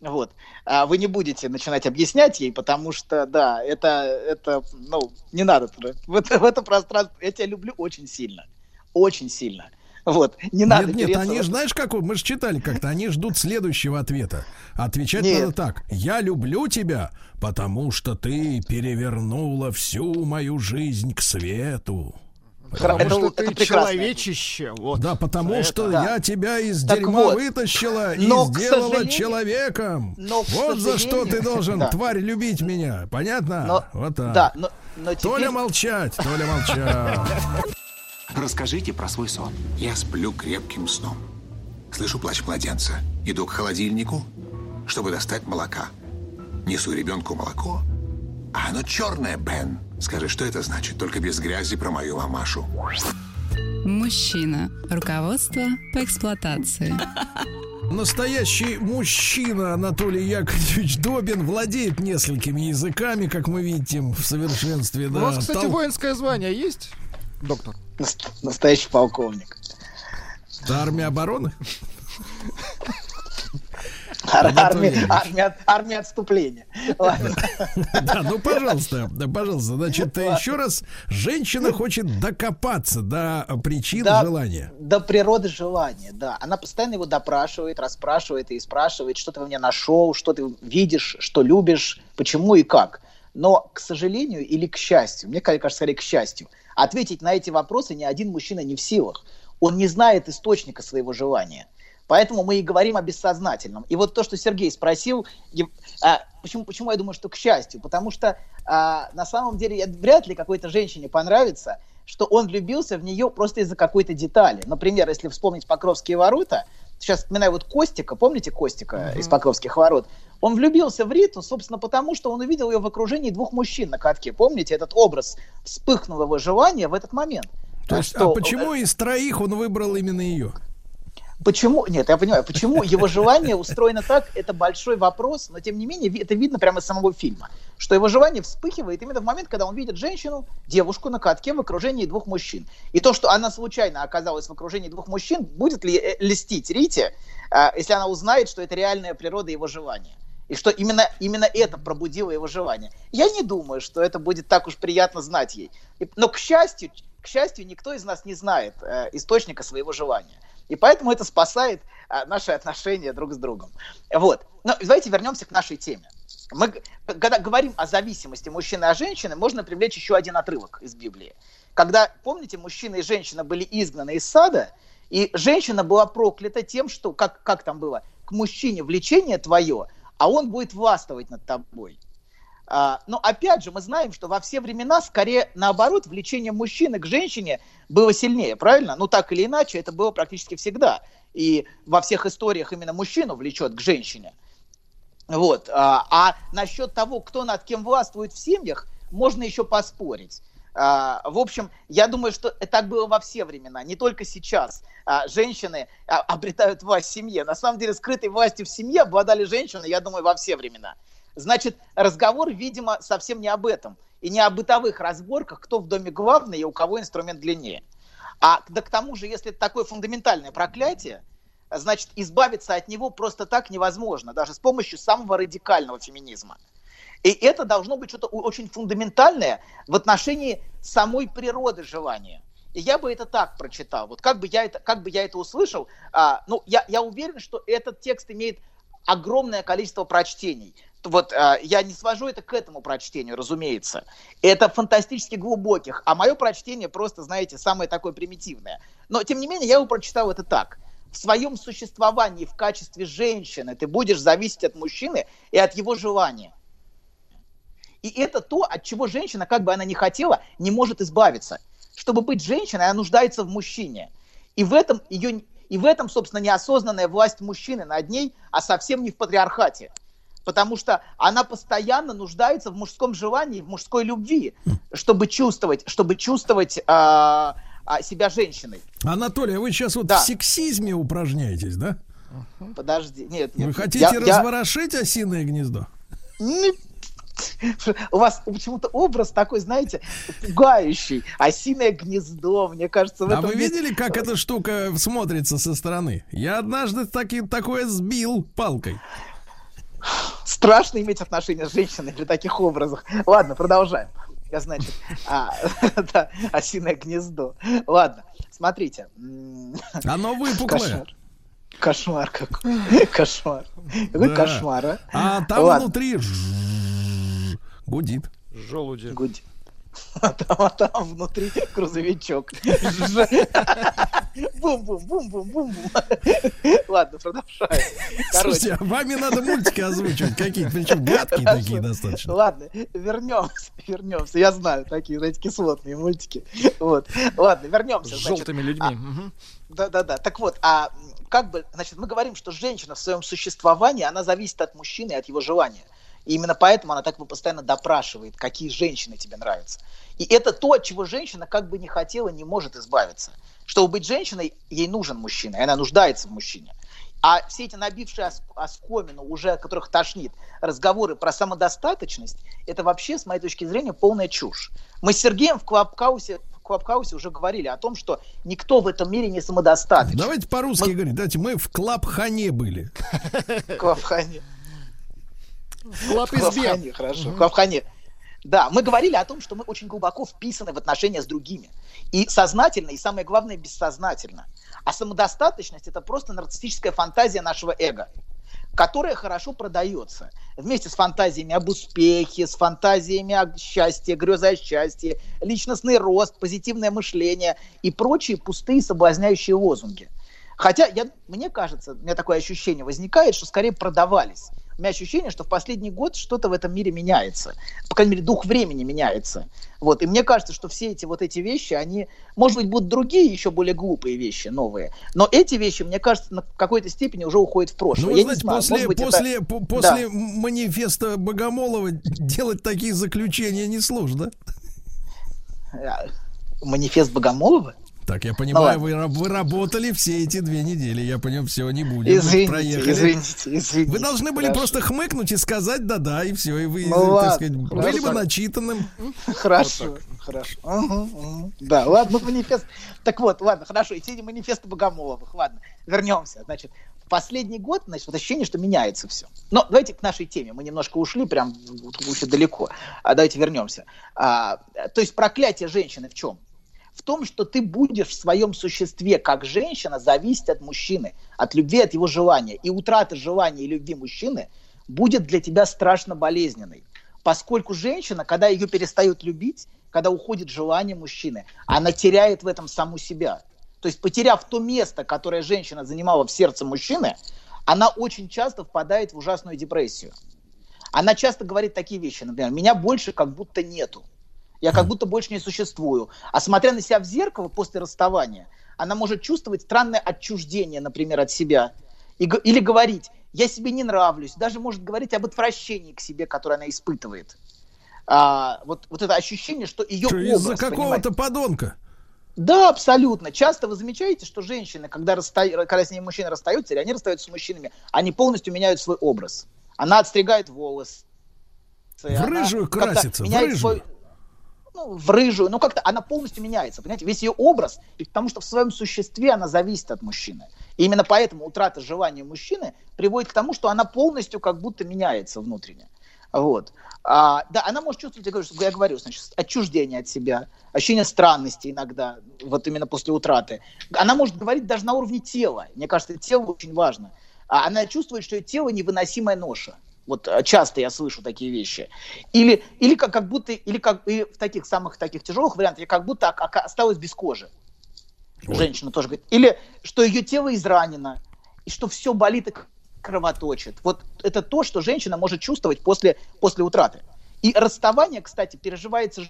Вот. А вы не будете начинать объяснять ей, потому что, да, это, это ну, не надо. В это, [laughs] в это пространство я тебя люблю очень сильно. Очень сильно. Вот. Не надо нет, нет, они в же, это. знаешь, как мы же читали как-то, они ждут следующего ответа. Отвечать Нет. надо так. Я люблю тебя, потому что ты перевернула всю мою жизнь к свету. Потому Это- что это ты прекрасно. человечище. Вот. Да, потому Это- что да. я тебя из Так дерьма вот. вытащила и Но, сделала человеком. но, вот за что ты должен, Да. тварь, любить меня. Понятно? Но- вот так. Да, но, но теперь... Толя молчать, Толя молчать. [laughs] Расскажите про свой сон. Я сплю крепким сном. Слышу плач младенца. Иду к холодильнику, чтобы достать молока. Несу ребенку молоко. А оно черное, Бен. Скажи, что это значит? Только без грязи про мою мамашу. Мужчина. Руководство по эксплуатации. Настоящий мужчина Анатолий Яковлевич Добин владеет несколькими языками, как мы видим, в совершенстве. У Да, вас, кстати, Тол- воинское звание есть, доктор? Наст- Настоящий полковник. Это армия обороны? Ар- Армия, Ильич. армия, армия отступления. [laughs] Да, ну пожалуйста, да, пожалуйста. Значит, еще раз, женщина хочет докопаться до причин желания. До природы желания, да. Она постоянно его допрашивает, расспрашивает и спрашивает, что ты во мне нашел, что ты видишь, что любишь, почему и как. Но, к сожалению или к счастью, мне кажется, скорее к счастью, ответить на эти вопросы ни один мужчина не в силах. Он не знает источника своего желания. Поэтому мы и говорим о бессознательном. И вот то, что Сергей спросил, а, почему, почему я думаю, что к счастью? Потому что а, на самом деле вряд ли какой-то женщине понравится, что он влюбился в нее просто из-за какой-то детали. Например, если вспомнить Покровские ворота, сейчас вспоминаю вот Костика, помните Костика из Покровских ворот? Он влюбился в Риту, собственно, потому что он увидел ее в окружении двух мужчин на катке. Помните, этот образ вспыхнул его желание в этот момент. То есть, Что- а почему из троих он выбрал именно ее? Почему? Нет, я понимаю, почему его желание устроено так, это большой вопрос, но тем не менее это видно прямо из самого фильма, что его желание вспыхивает именно в момент, когда он видит женщину, девушку на катке в окружении двух мужчин. И то, что она случайно оказалась в окружении двух мужчин, будет ли э, льстить Рите, а, если она узнает, что это реальная природа его желания? И что именно, именно это пробудило его желание. Я не думаю, что это будет так уж приятно знать ей. Но, к счастью, к счастью, никто из нас не знает э, источника своего желания. И поэтому это спасает а, наши отношения друг с другом. Вот. Но давайте вернемся к нашей теме. Мы, когда говорим о зависимости мужчины от женщины, можно привлечь еще один отрывок из Библии. Когда, помните, мужчина и женщина были изгнаны из сада, и женщина была проклята тем, что, как, как там было, к мужчине влечение твое, а он будет властвовать над тобой. А, но опять же, мы знаем, что во все времена, скорее наоборот, влечение мужчины к женщине было сильнее, правильно? Ну так или иначе, это было практически всегда. И во всех историях именно мужчину влечет к женщине. Вот. А, а насчет того, кто над кем властвует в семьях, можно еще поспорить. А, в общем, я думаю, что так было во все времена, не только сейчас. А, женщины а, обретают власть в семье. На самом деле, скрытой властью в семье обладали женщины, я думаю, во все времена. Значит, разговор, видимо, совсем не об этом. И не о бытовых разборках, кто в доме главный и у кого инструмент длиннее. А да к тому же, если это такое фундаментальное проклятие, значит, избавиться от него просто так невозможно, даже с помощью самого радикального феминизма. И это должно быть что-то очень фундаментальное в отношении самой природы желания. И я бы это так прочитал. Вот как бы я это, как бы я это услышал, а, ну, я, я уверен, что этот текст имеет огромное количество прочтений. Вот а, я не свожу это к этому прочтению, разумеется. Это фантастически глубоких, а мое прочтение просто, знаете, самое такое примитивное. Но, тем не менее, я его прочитал это так. В своем существовании в качестве женщины ты будешь зависеть от мужчины и от его желания. И это то, от чего женщина, как бы она ни хотела, не может избавиться. Чтобы быть женщиной, она нуждается в мужчине. И в этом ее и в этом, собственно, неосознанная власть мужчины над ней, а совсем не в патриархате. Потому что она постоянно нуждается в мужском желании, в мужской любви, чтобы чувствовать, чтобы чувствовать а, а, себя женщиной. Анатолий, а вы сейчас вот Да. в сексизме упражняетесь, да? Подожди, нет, нет. Вы хотите я- я- разворошить осиное гнездо? Не- У вас почему-то образ такой, знаете, пугающий. Осиное гнездо, мне кажется, в А вы видели, как эта штука смотрится со стороны? Я однажды таки, такое сбил палкой. Страшно иметь отношения с женщиной при таких образах. Ладно, продолжаем. Я, значит, а, [laughs] да, осиное гнездо. Ладно, смотрите. Оно выпуклое. Кошмар. Кошмар какой. Кошмар. Какой Да. кошмар, а? А там Ладно. внутри гудит. Желуди. Гудит. [laughs] А там, а там внутри грузовичок. [laughs] Бум-бум-бум-бум-бум-бум. Ладно, продолжаем. Слушайте, а вами надо мультики озвучивать какие-то, причем [laughs] гадкие такие достаточно. Ладно, вернемся, вернемся. Я знаю такие, знаете, кислотные мультики. Вот. Ладно, вернемся. С желтыми людьми. А. Да-да-да. Так вот, а как бы, значит, мы говорим, что женщина в своем существовании, она зависит от мужчины и от его желания. И именно поэтому она так бы постоянно допрашивает, какие женщины тебе нравятся. И это то, от чего женщина как бы не хотела, не может избавиться. Чтобы быть женщиной, ей нужен мужчина, и она нуждается в мужчине. А все эти набившие ос- оскомину, уже от которых тошнит, разговоры про самодостаточность, это вообще, с моей точки зрения, полная чушь. Мы с Сергеем в Клабхаусе, в Клабхаусе уже говорили о том, что никто в этом мире не самодостаточен. Давайте по-русски говорить. Давайте мы в клабхане были. Клабхане. Клабхане, хорошо. Клабхане. Да, мы говорили о том, что мы очень глубоко вписаны в отношения с другими. И сознательно, и самое главное, бессознательно. А самодостаточность это просто нарциссическая фантазия нашего эго, которая хорошо продается. Вместе с фантазиями об успехе, с фантазиями о счастье, грезой о счастье, личностный рост, позитивное мышление и прочие пустые соблазняющие лозунги. Хотя я, мне кажется, у меня такое ощущение возникает, что скорее продавались. У меня ощущение, что в последний год что-то в этом мире меняется. По крайней мере, дух времени меняется. Вот. И мне кажется, что все эти вот эти вещи, они, может быть, будут другие, еще более глупые вещи, новые. Но эти вещи, мне кажется, на какой-то степени уже уходят в прошлое. Ну, вы знаете, знаю, после, быть, это- после, по- после Да. манифеста Богомолова делать такие заключения несложно. Манифест Богомолова? Так, я понимаю, Ну, вы, вы работали все эти две недели. Я понял, все, не будем. Извините, проехали. извините, извините. Вы должны были Хорошо. просто хмыкнуть и сказать да-да, и все. И вы, Ну так ладно, сказать, были хорошо. бы начитанным. Хорошо, хорошо. Ага, ага. Да, ладно, ну, манифест. Так вот, ладно, хорошо, и тени манифеста Богомоловых. Ладно, вернемся. Значит, в последний год, значит, вот ощущение, что меняется все. Но давайте к нашей теме. Мы немножко ушли, прям вот очень далеко. А давайте вернемся. А, то есть проклятие женщины в чем? В том, что ты будешь в своем существе как женщина зависеть от мужчины, от любви, от его желания. И утрата желания и любви мужчины будет для тебя страшно болезненной. Поскольку женщина, когда ее перестают любить, когда уходит желание мужчины, она теряет в этом саму себя. То есть, потеряв то место, которое женщина занимала в сердце мужчины, она очень часто впадает в ужасную депрессию. Она часто говорит такие вещи, например, меня больше как будто нету. Я как будто больше не существую. А смотря на себя в зеркало после расставания, она может чувствовать странное отчуждение, например, от себя. И или говорить, я себе не нравлюсь. Даже может говорить об отвращении к себе, которое она испытывает. А, вот, вот это ощущение, что ее Что, образ, из-за какого-то подонка. Да, абсолютно. Часто вы замечаете, что женщины, когда, расста- когда с ней мужчины расстаются, или они расстаются с мужчинами, они полностью меняют свой образ. Она отстригает волосы. В рыжую как-то красится, в рыжую. свой- ну, в рыжую, ну как-то она полностью меняется, понимаете, весь ее образ, потому что в своем существе она зависит от мужчины. И именно поэтому утрата желания мужчины приводит к тому, что она полностью как будто меняется внутренне. Вот. А, да, она может чувствовать, я говорю, я говорю, значит, отчуждение от себя, ощущение странности иногда, вот именно после утраты. Она может говорить даже на уровне тела. Мне кажется, тело очень важно. А она чувствует, что ее тело невыносимая ноша. Вот а, часто я слышу такие вещи. Или, или как, как будто, или как и в таких самых таких тяжелых вариантах, как будто осталась без кожи. Женщина тоже говорит. Или что ее тело изранено, и что все болит и кровоточит. Вот это то, что женщина может чувствовать после, после утраты. И расставание, кстати, переживается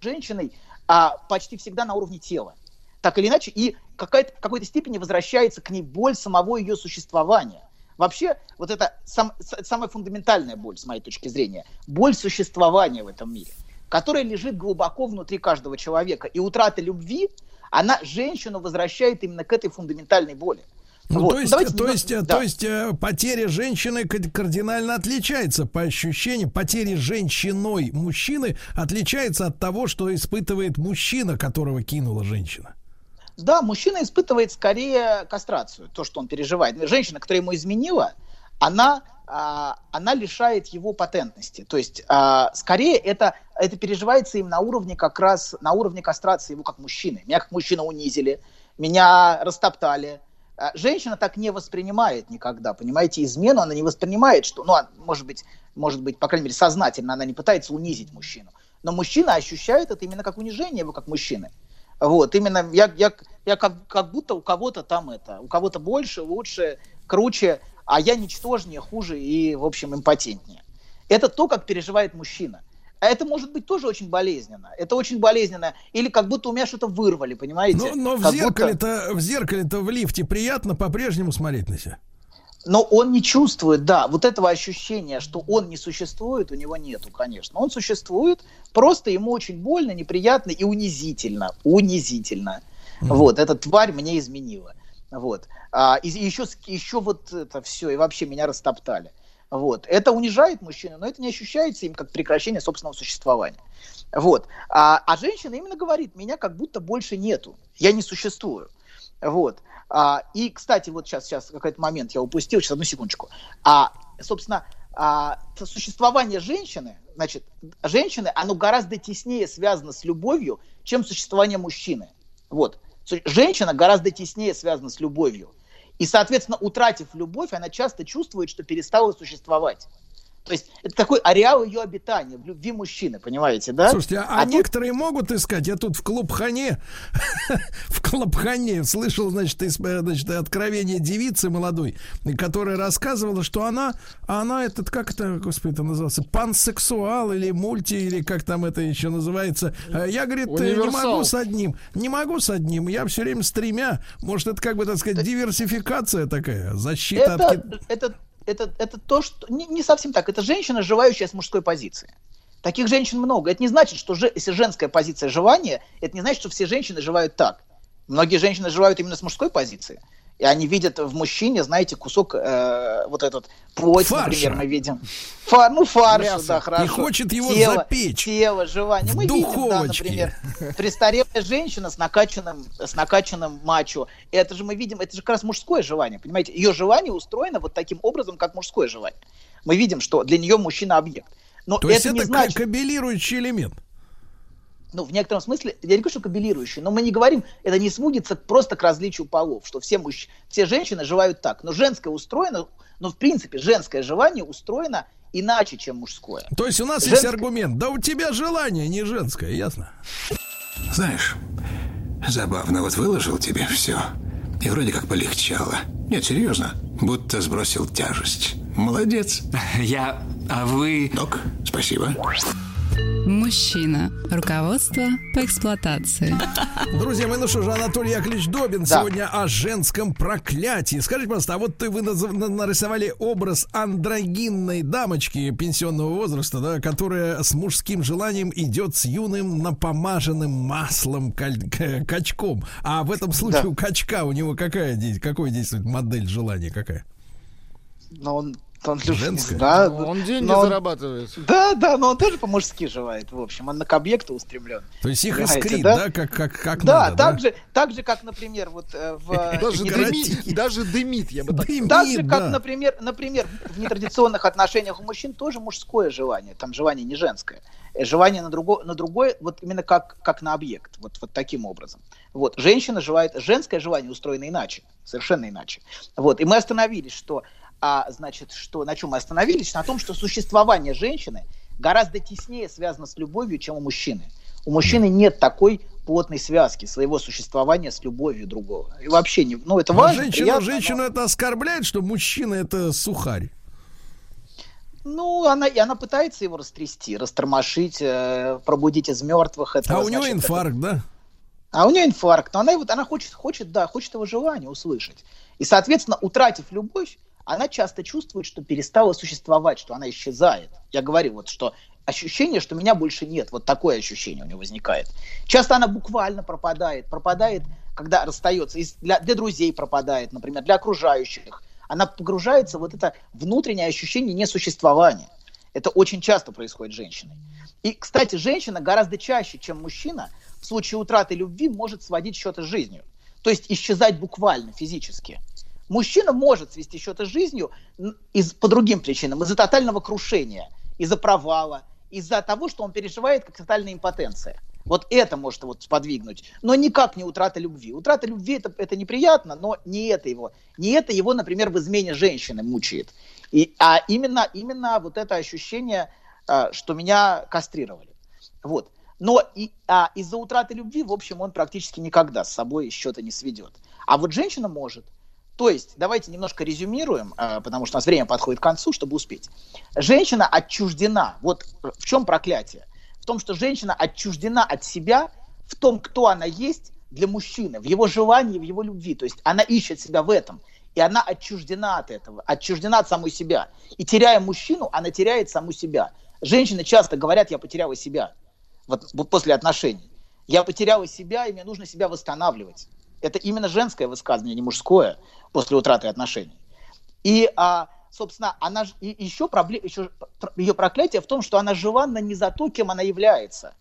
женщиной а, почти всегда на уровне тела. Так или иначе, и какая-то, в какой-то степени возвращается к ней боль самого ее существования. Вообще, вот это сам, самая фундаментальная боль, с моей точки зрения, боль существования в этом мире, которая лежит глубоко внутри каждого человека. И утрата любви, она женщину возвращает именно к этой фундаментальной боли. Ну, Вот. то есть, Давайте то есть, э, да. то есть э, потеря женщины кардинально отличается по ощущениям. Потеря женщиной мужчины отличается от того, что испытывает мужчина, которого кинула женщина. Да, мужчина испытывает скорее кастрацию, то, что он переживает. Женщина, которая ему изменила, она, а, она лишает его патентности. То есть, а, скорее, это, это переживается им на уровне как раз, на уровне кастрации его как мужчины. Меня как мужчина унизили, меня растоптали. А, Женщина так не воспринимает никогда, понимаете, измену она не воспринимает, что, ну, а, может быть, может быть, по крайней мере, сознательно она не пытается унизить мужчину. Но мужчина ощущает это именно как унижение его как мужчины. Вот, именно я, я, я как, как будто у кого-то там это, у кого-то больше, лучше, круче, а я ничтожнее, хуже и, в общем, импотентнее. Это то, как переживает мужчина. А это может быть тоже очень болезненно. Это очень болезненно. Или как будто у меня что-то вырвали, понимаете? Но, но в Как будто- зеркале-то, в зеркале-то в лифте приятно по-прежнему смотреть на себя. Но он не чувствует, да, вот этого ощущения, что он не существует, у него нету, конечно. Он существует, просто ему очень больно, неприятно и унизительно. Унизительно. Вот, эта тварь мне изменила. Вот. А, и еще, еще вот это все, и вообще меня растоптали. Вот. Это унижает мужчину, но это не ощущается им как прекращение собственного существования. Вот. А, а женщина именно говорит, меня как будто больше нету, я не существую. Вот. А, и, кстати, вот сейчас, сейчас какой-то момент я упустил, сейчас одну секундочку. А, собственно, а, существование женщины, значит, женщины, оно гораздо теснее связано с любовью, чем существование мужчины. Вот. Женщина гораздо теснее связана с любовью. И, соответственно, утратив любовь, она часто чувствует, что перестала существовать. То есть это такой ареал ее обитания в любви мужчины, понимаете, да? Слушайте, а, А тут- некоторые могут искать. Я тут в клубхане, [laughs] в клубхане слышал, значит, из, значит, откровение девицы молодой, которая рассказывала, что она, она этот, как это, господи, это называется, пансексуал или мульти, или как там это еще называется. Я, говорит, э, не Универсал. могу с одним, не могу с одним, я все время с тремя. Может, это как бы, так сказать, диверсификация такая, защита от... это, ки- это, это, это то, что... Не, не совсем так. Это женщина, желающая с мужской позиции. Таких женщин много. Это не значит, что же, если женская позиция желания, это не значит, что все женщины желают так. Многие женщины желают именно с мужской позиции. И они видят в мужчине, знаете, кусок э, вот этот плоть, Фарша. например, мы видим. Фа- ну, фарш, да, хорошо. И хочет его тело, запечь. Тело, желание. В мы видим, да, духовочке. например, престарелая женщина с накачанным, с накачанным мачо. Это же мы видим, это же как раз мужское желание, понимаете? Ее желание устроено вот таким образом, как мужское желание. Мы видим, что для нее мужчина объект. Но То это есть не это значит, кабелирующий элемент. Ну, в некотором смысле, я не говорю, что кабелирующий, но мы не говорим, это не сводится просто к различию полов, что все, мужч... все женщины желают так. Но женское устроено, ну, в принципе, женское желание устроено иначе, чем мужское. То есть у нас есть Женское- аргумент. Да у тебя желание не женское, ясно? Знаешь, забавно, вот выложил тебе все. И вроде как полегчало. Нет, серьезно, будто сбросил тяжесть. Молодец. [laughs] Я... А вы... Док, спасибо. Мужчина. Руководство по эксплуатации. Друзья мои, ну что же, Анатолий Яковлевич Добин Да. сегодня о женском проклятии. Скажите, пожалуйста, а вот ты, вы нарисовали образ андрогинной дамочки пенсионного возраста, да, которая с мужским желанием идет с юным напомаженным маслом качком. А в этом случае Да. у качка у него какая, какой действует модель желания какая? Но он Он любит, Женское? да, Ну, Он деньги но он- зарабатывает. Да, да, но он тоже по-мужски желает, в общем. Он к объекту устремлен. То есть их Понимаете, искрит, да? да, как, как, как да, надо, так же, так же, как, например, вот э, в [laughs] Даже дымит, даже дымит, я бы так сказал. Так же, как, например, например, в нетрадиционных отношениях у мужчин тоже мужское желание, там желание не женское. Э, Желание на другое, на другое вот именно как, как на объект, вот, вот таким образом. Вот, женщина желает, женское желание устроено иначе, совершенно иначе. Вот, и мы остановились, что, а, значит, что, на чем мы остановились? На том, что существование женщины гораздо теснее связано с любовью, чем у мужчины. У мужчины нет такой плотной связки своего существования с любовью другого. И вообще не, ну это Но важно. женщина, приятно, но- женщину это оскорбляет, что мужчина это сухарь. Ну, она, и она пытается его растрясти, растормошить, э, пробудить из мертвых. этого, А у него значит, инфаркт, да? А у нее инфаркт, но она, его, она хочет, хочет, да, хочет его желания услышать. И, соответственно, утратив любовь, она часто чувствует, что перестала существовать, что она исчезает. Я говорю, вот что ощущение, что меня больше нет, вот такое ощущение у нее возникает. Часто она буквально пропадает, пропадает, когда расстается, для, для друзей пропадает, например, для окружающих. Она погружается в вот это внутреннее ощущение несуществования. Это очень часто происходит с женщиной. И, кстати, женщина гораздо чаще, чем мужчина, в случае утраты любви может сводить счеты с жизнью. То есть исчезать буквально, физически. Мужчина может свести счеты с жизнью из, по другим причинам. Из-за тотального крушения, из-за провала, из-за того, что он переживает как тотальная импотенция. Вот это может его сподвигнуть. Но никак не утрата любви. Утрата любви это, это неприятно, но не это его. Не это его, например, в измене женщины мучает. И, а именно, именно вот это ощущение, а, что меня кастрировали. Вот. Но и, а, из-за утраты любви, в общем, он практически никогда с собой счета не сведет. А вот женщина может. То есть, давайте немножко резюмируем, а, потому что у нас время подходит к концу, чтобы успеть. Женщина отчуждена. Вот в чем проклятие? В том, что женщина отчуждена от себя, в том, кто она есть для мужчины, в его желании, в его любви. То есть она ищет себя в этом. И она отчуждена от этого, отчуждена от самой себя. И теряя мужчину, она теряет саму себя. Женщины часто говорят, я потеряла себя вот после отношений. Я потеряла себя, и мне нужно себя восстанавливать. Это именно женское высказывание, не мужское, после утраты отношений. И, а, собственно, она и еще, пробле, еще ее проклятие в том, что она желанна не за то, кем она является,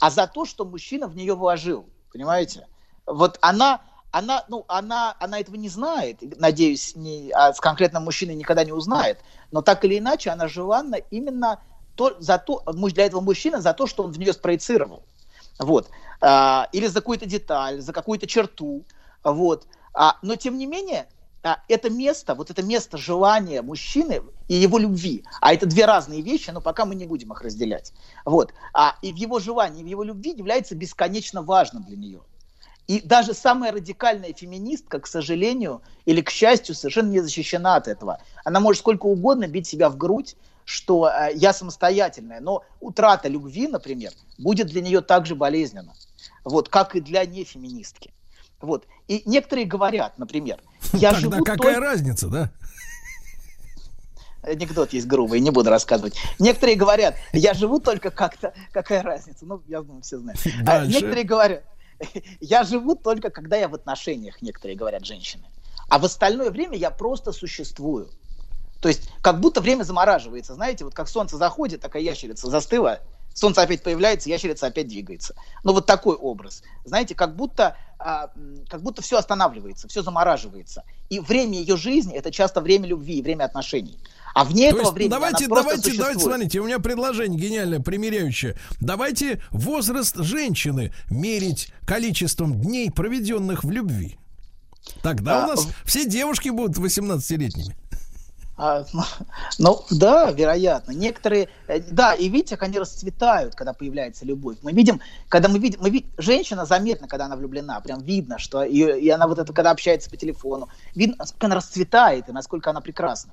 а за то, что мужчина в нее вложил. Понимаете? Вот она, она, ну, она, она этого не знает, надеюсь, не, а с конкретным мужчиной никогда не узнает, но так или иначе она желанна именно то, за то, для этого мужчины за то, что он в нее спроецировал. Вот. А, или за какую-то деталь, за какую-то черту. Вот. А, но тем не менее, а, это место, вот это место желания мужчины и его любви, а это две разные вещи, но пока мы не будем их разделять. Вот. А, и в его желании, в его любви является бесконечно важным для нее. И даже самая радикальная феминистка, к сожалению или к счастью, совершенно не защищена от этого. Она может сколько угодно бить себя в грудь, что э, я самостоятельная, но утрата любви, например, будет для нее так же болезненно, вот, как и для нефеминистки. Вот. И некоторые говорят, например, [laughs] я Тогда живу какая только- разница, да? Анекдот есть грубый, не буду рассказывать. Некоторые говорят, я живу только как-то, [laughs] какая разница? Ну, я думаю, все знают. А некоторые говорят, [laughs] я живу только когда я в отношениях, некоторые говорят женщины. А в остальное время я просто существую. То есть как будто время замораживается. Знаете, вот как солнце заходит, такая ящерица застыла, солнце опять появляется, ящерица опять двигается. Ну вот такой образ. Знаете, как будто, а, как будто все останавливается, все замораживается. И время ее жизни это часто время любви и время отношений. А вне То этого есть, времени давайте, давайте, давайте, существует. смотрите, у меня предложение гениальное, примеряющее. Давайте возраст женщины мерить количеством дней, проведенных в любви. Тогда А, у нас все девушки будут 18-летними. А, ну, ну, да, вероятно. Некоторые, э, да, и видите, как они расцветают, когда появляется любовь. Мы видим, когда мы видим, мы видим, женщина заметна, когда она влюблена, прям видно, что ее, и она вот это, когда общается по телефону, видно, насколько она расцветает и насколько она прекрасна.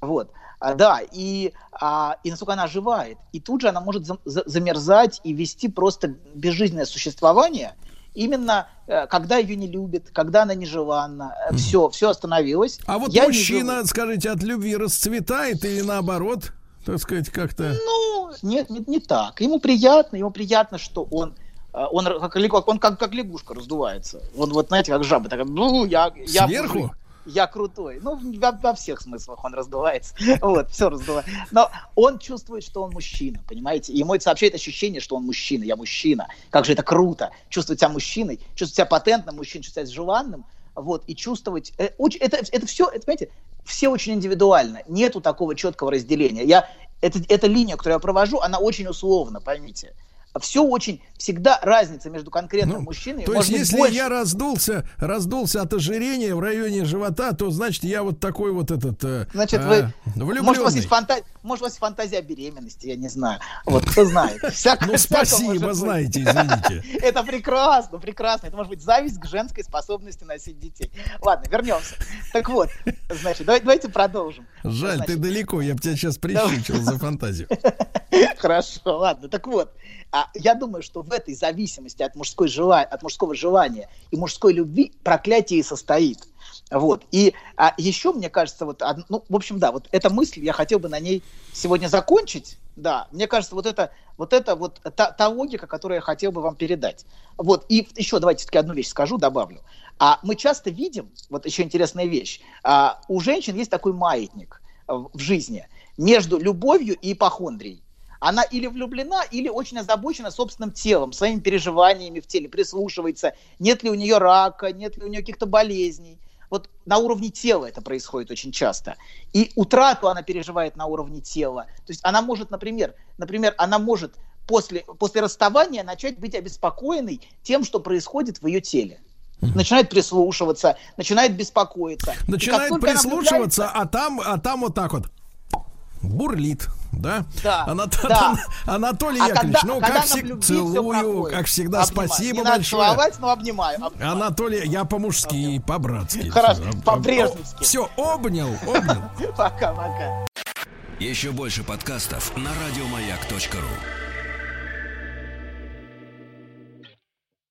Вот, А, да, и, а, и насколько она оживает. И тут же она может зам- за- замерзать и вести просто безжизненное существование, именно э, когда ее не любят, когда она нежеланна, все, все остановилось. А вот Я не мужчина, живу. скажите, от любви расцветает или наоборот, так сказать, как-то... Ну, нет, нет, не так. Ему приятно, ему приятно, что он э, он, как, он как, как лягушка раздувается. Он вот, знаете, как жаба. Такая, ну, я, я Сверху? мужик. Я крутой. Ну, во, во всех смыслах он раздувается. [laughs] Вот, все раздувает. Но он чувствует, что он мужчина, понимаете? Ему это сообщает ощущение, что он мужчина, я мужчина. Как же это круто. Чувствовать себя мужчиной, чувствовать себя патентным мужчиной, чувствовать себя желанным. Вот, и чувствовать... э, Это, это все, это, понимаете, все очень индивидуально. Нету такого четкого разделения. Я, это, эта линия, которую я провожу, она очень условна, поймите. Все очень, всегда разница между конкретным мужчиной. Ну, То есть, если больше. я раздулся, раздулся от ожирения в районе живота, то значит я вот такой вот этот э, Значит, э, вы... Может, у вас есть влюбленный. фанта- может, у вас есть фантазия беременности, я не знаю. Вот, кто знает. [laughs] Всяко- Ну, спасибо, знаете, извините. [laughs] Это прекрасно, прекрасно. Это может быть зависть к женской способности носить детей. Ладно, вернемся. Так вот, значит, давай- давайте продолжим. Жаль, ты далеко, я бы тебя сейчас прищучил за фантазию. [laughs] Хорошо, ладно. Так вот, а, я думаю, что в этой зависимости от, мужской жела- от мужского желания и мужской любви проклятие и состоит. Вот. И а, еще, мне кажется, вот, ну, в общем, да, вот эта мысль, я хотел бы на ней сегодня закончить. Да, мне кажется, вот это вот, это вот та, та логика, которую я хотел бы вам передать. Вот. И еще давайте все-таки одну вещь скажу, добавлю. А мы часто видим, вот еще интересная вещь, а, у женщин есть такой маятник в жизни между любовью и ипохондрией она или влюблена, или очень озабочена собственным телом, своими переживаниями в теле, прислушивается, нет ли у нее рака, нет ли у нее каких-то болезней. Вот на уровне тела это происходит очень часто. И утрату она переживает на уровне тела. То есть она может, например, например она может после, после расставания начать быть обеспокоенной тем, что происходит в ее теле. Начинает прислушиваться, начинает беспокоиться. Начинает прислушиваться, а там, а там вот так вот бурлит, да? Да, Анат- да. Анатолий А Яковлевич, когда- ну когда как любви всё целую, как всегда, Обнимаю. спасибо Не большое. целовать, но обнимаю. обнимаю. Анатолий, я по-мужски, по-братски. Хорошо, по-брежневски. Все, обнял, обнял. [laughs] Пока-пока. Еще больше подкастов на радиомаяк.ру.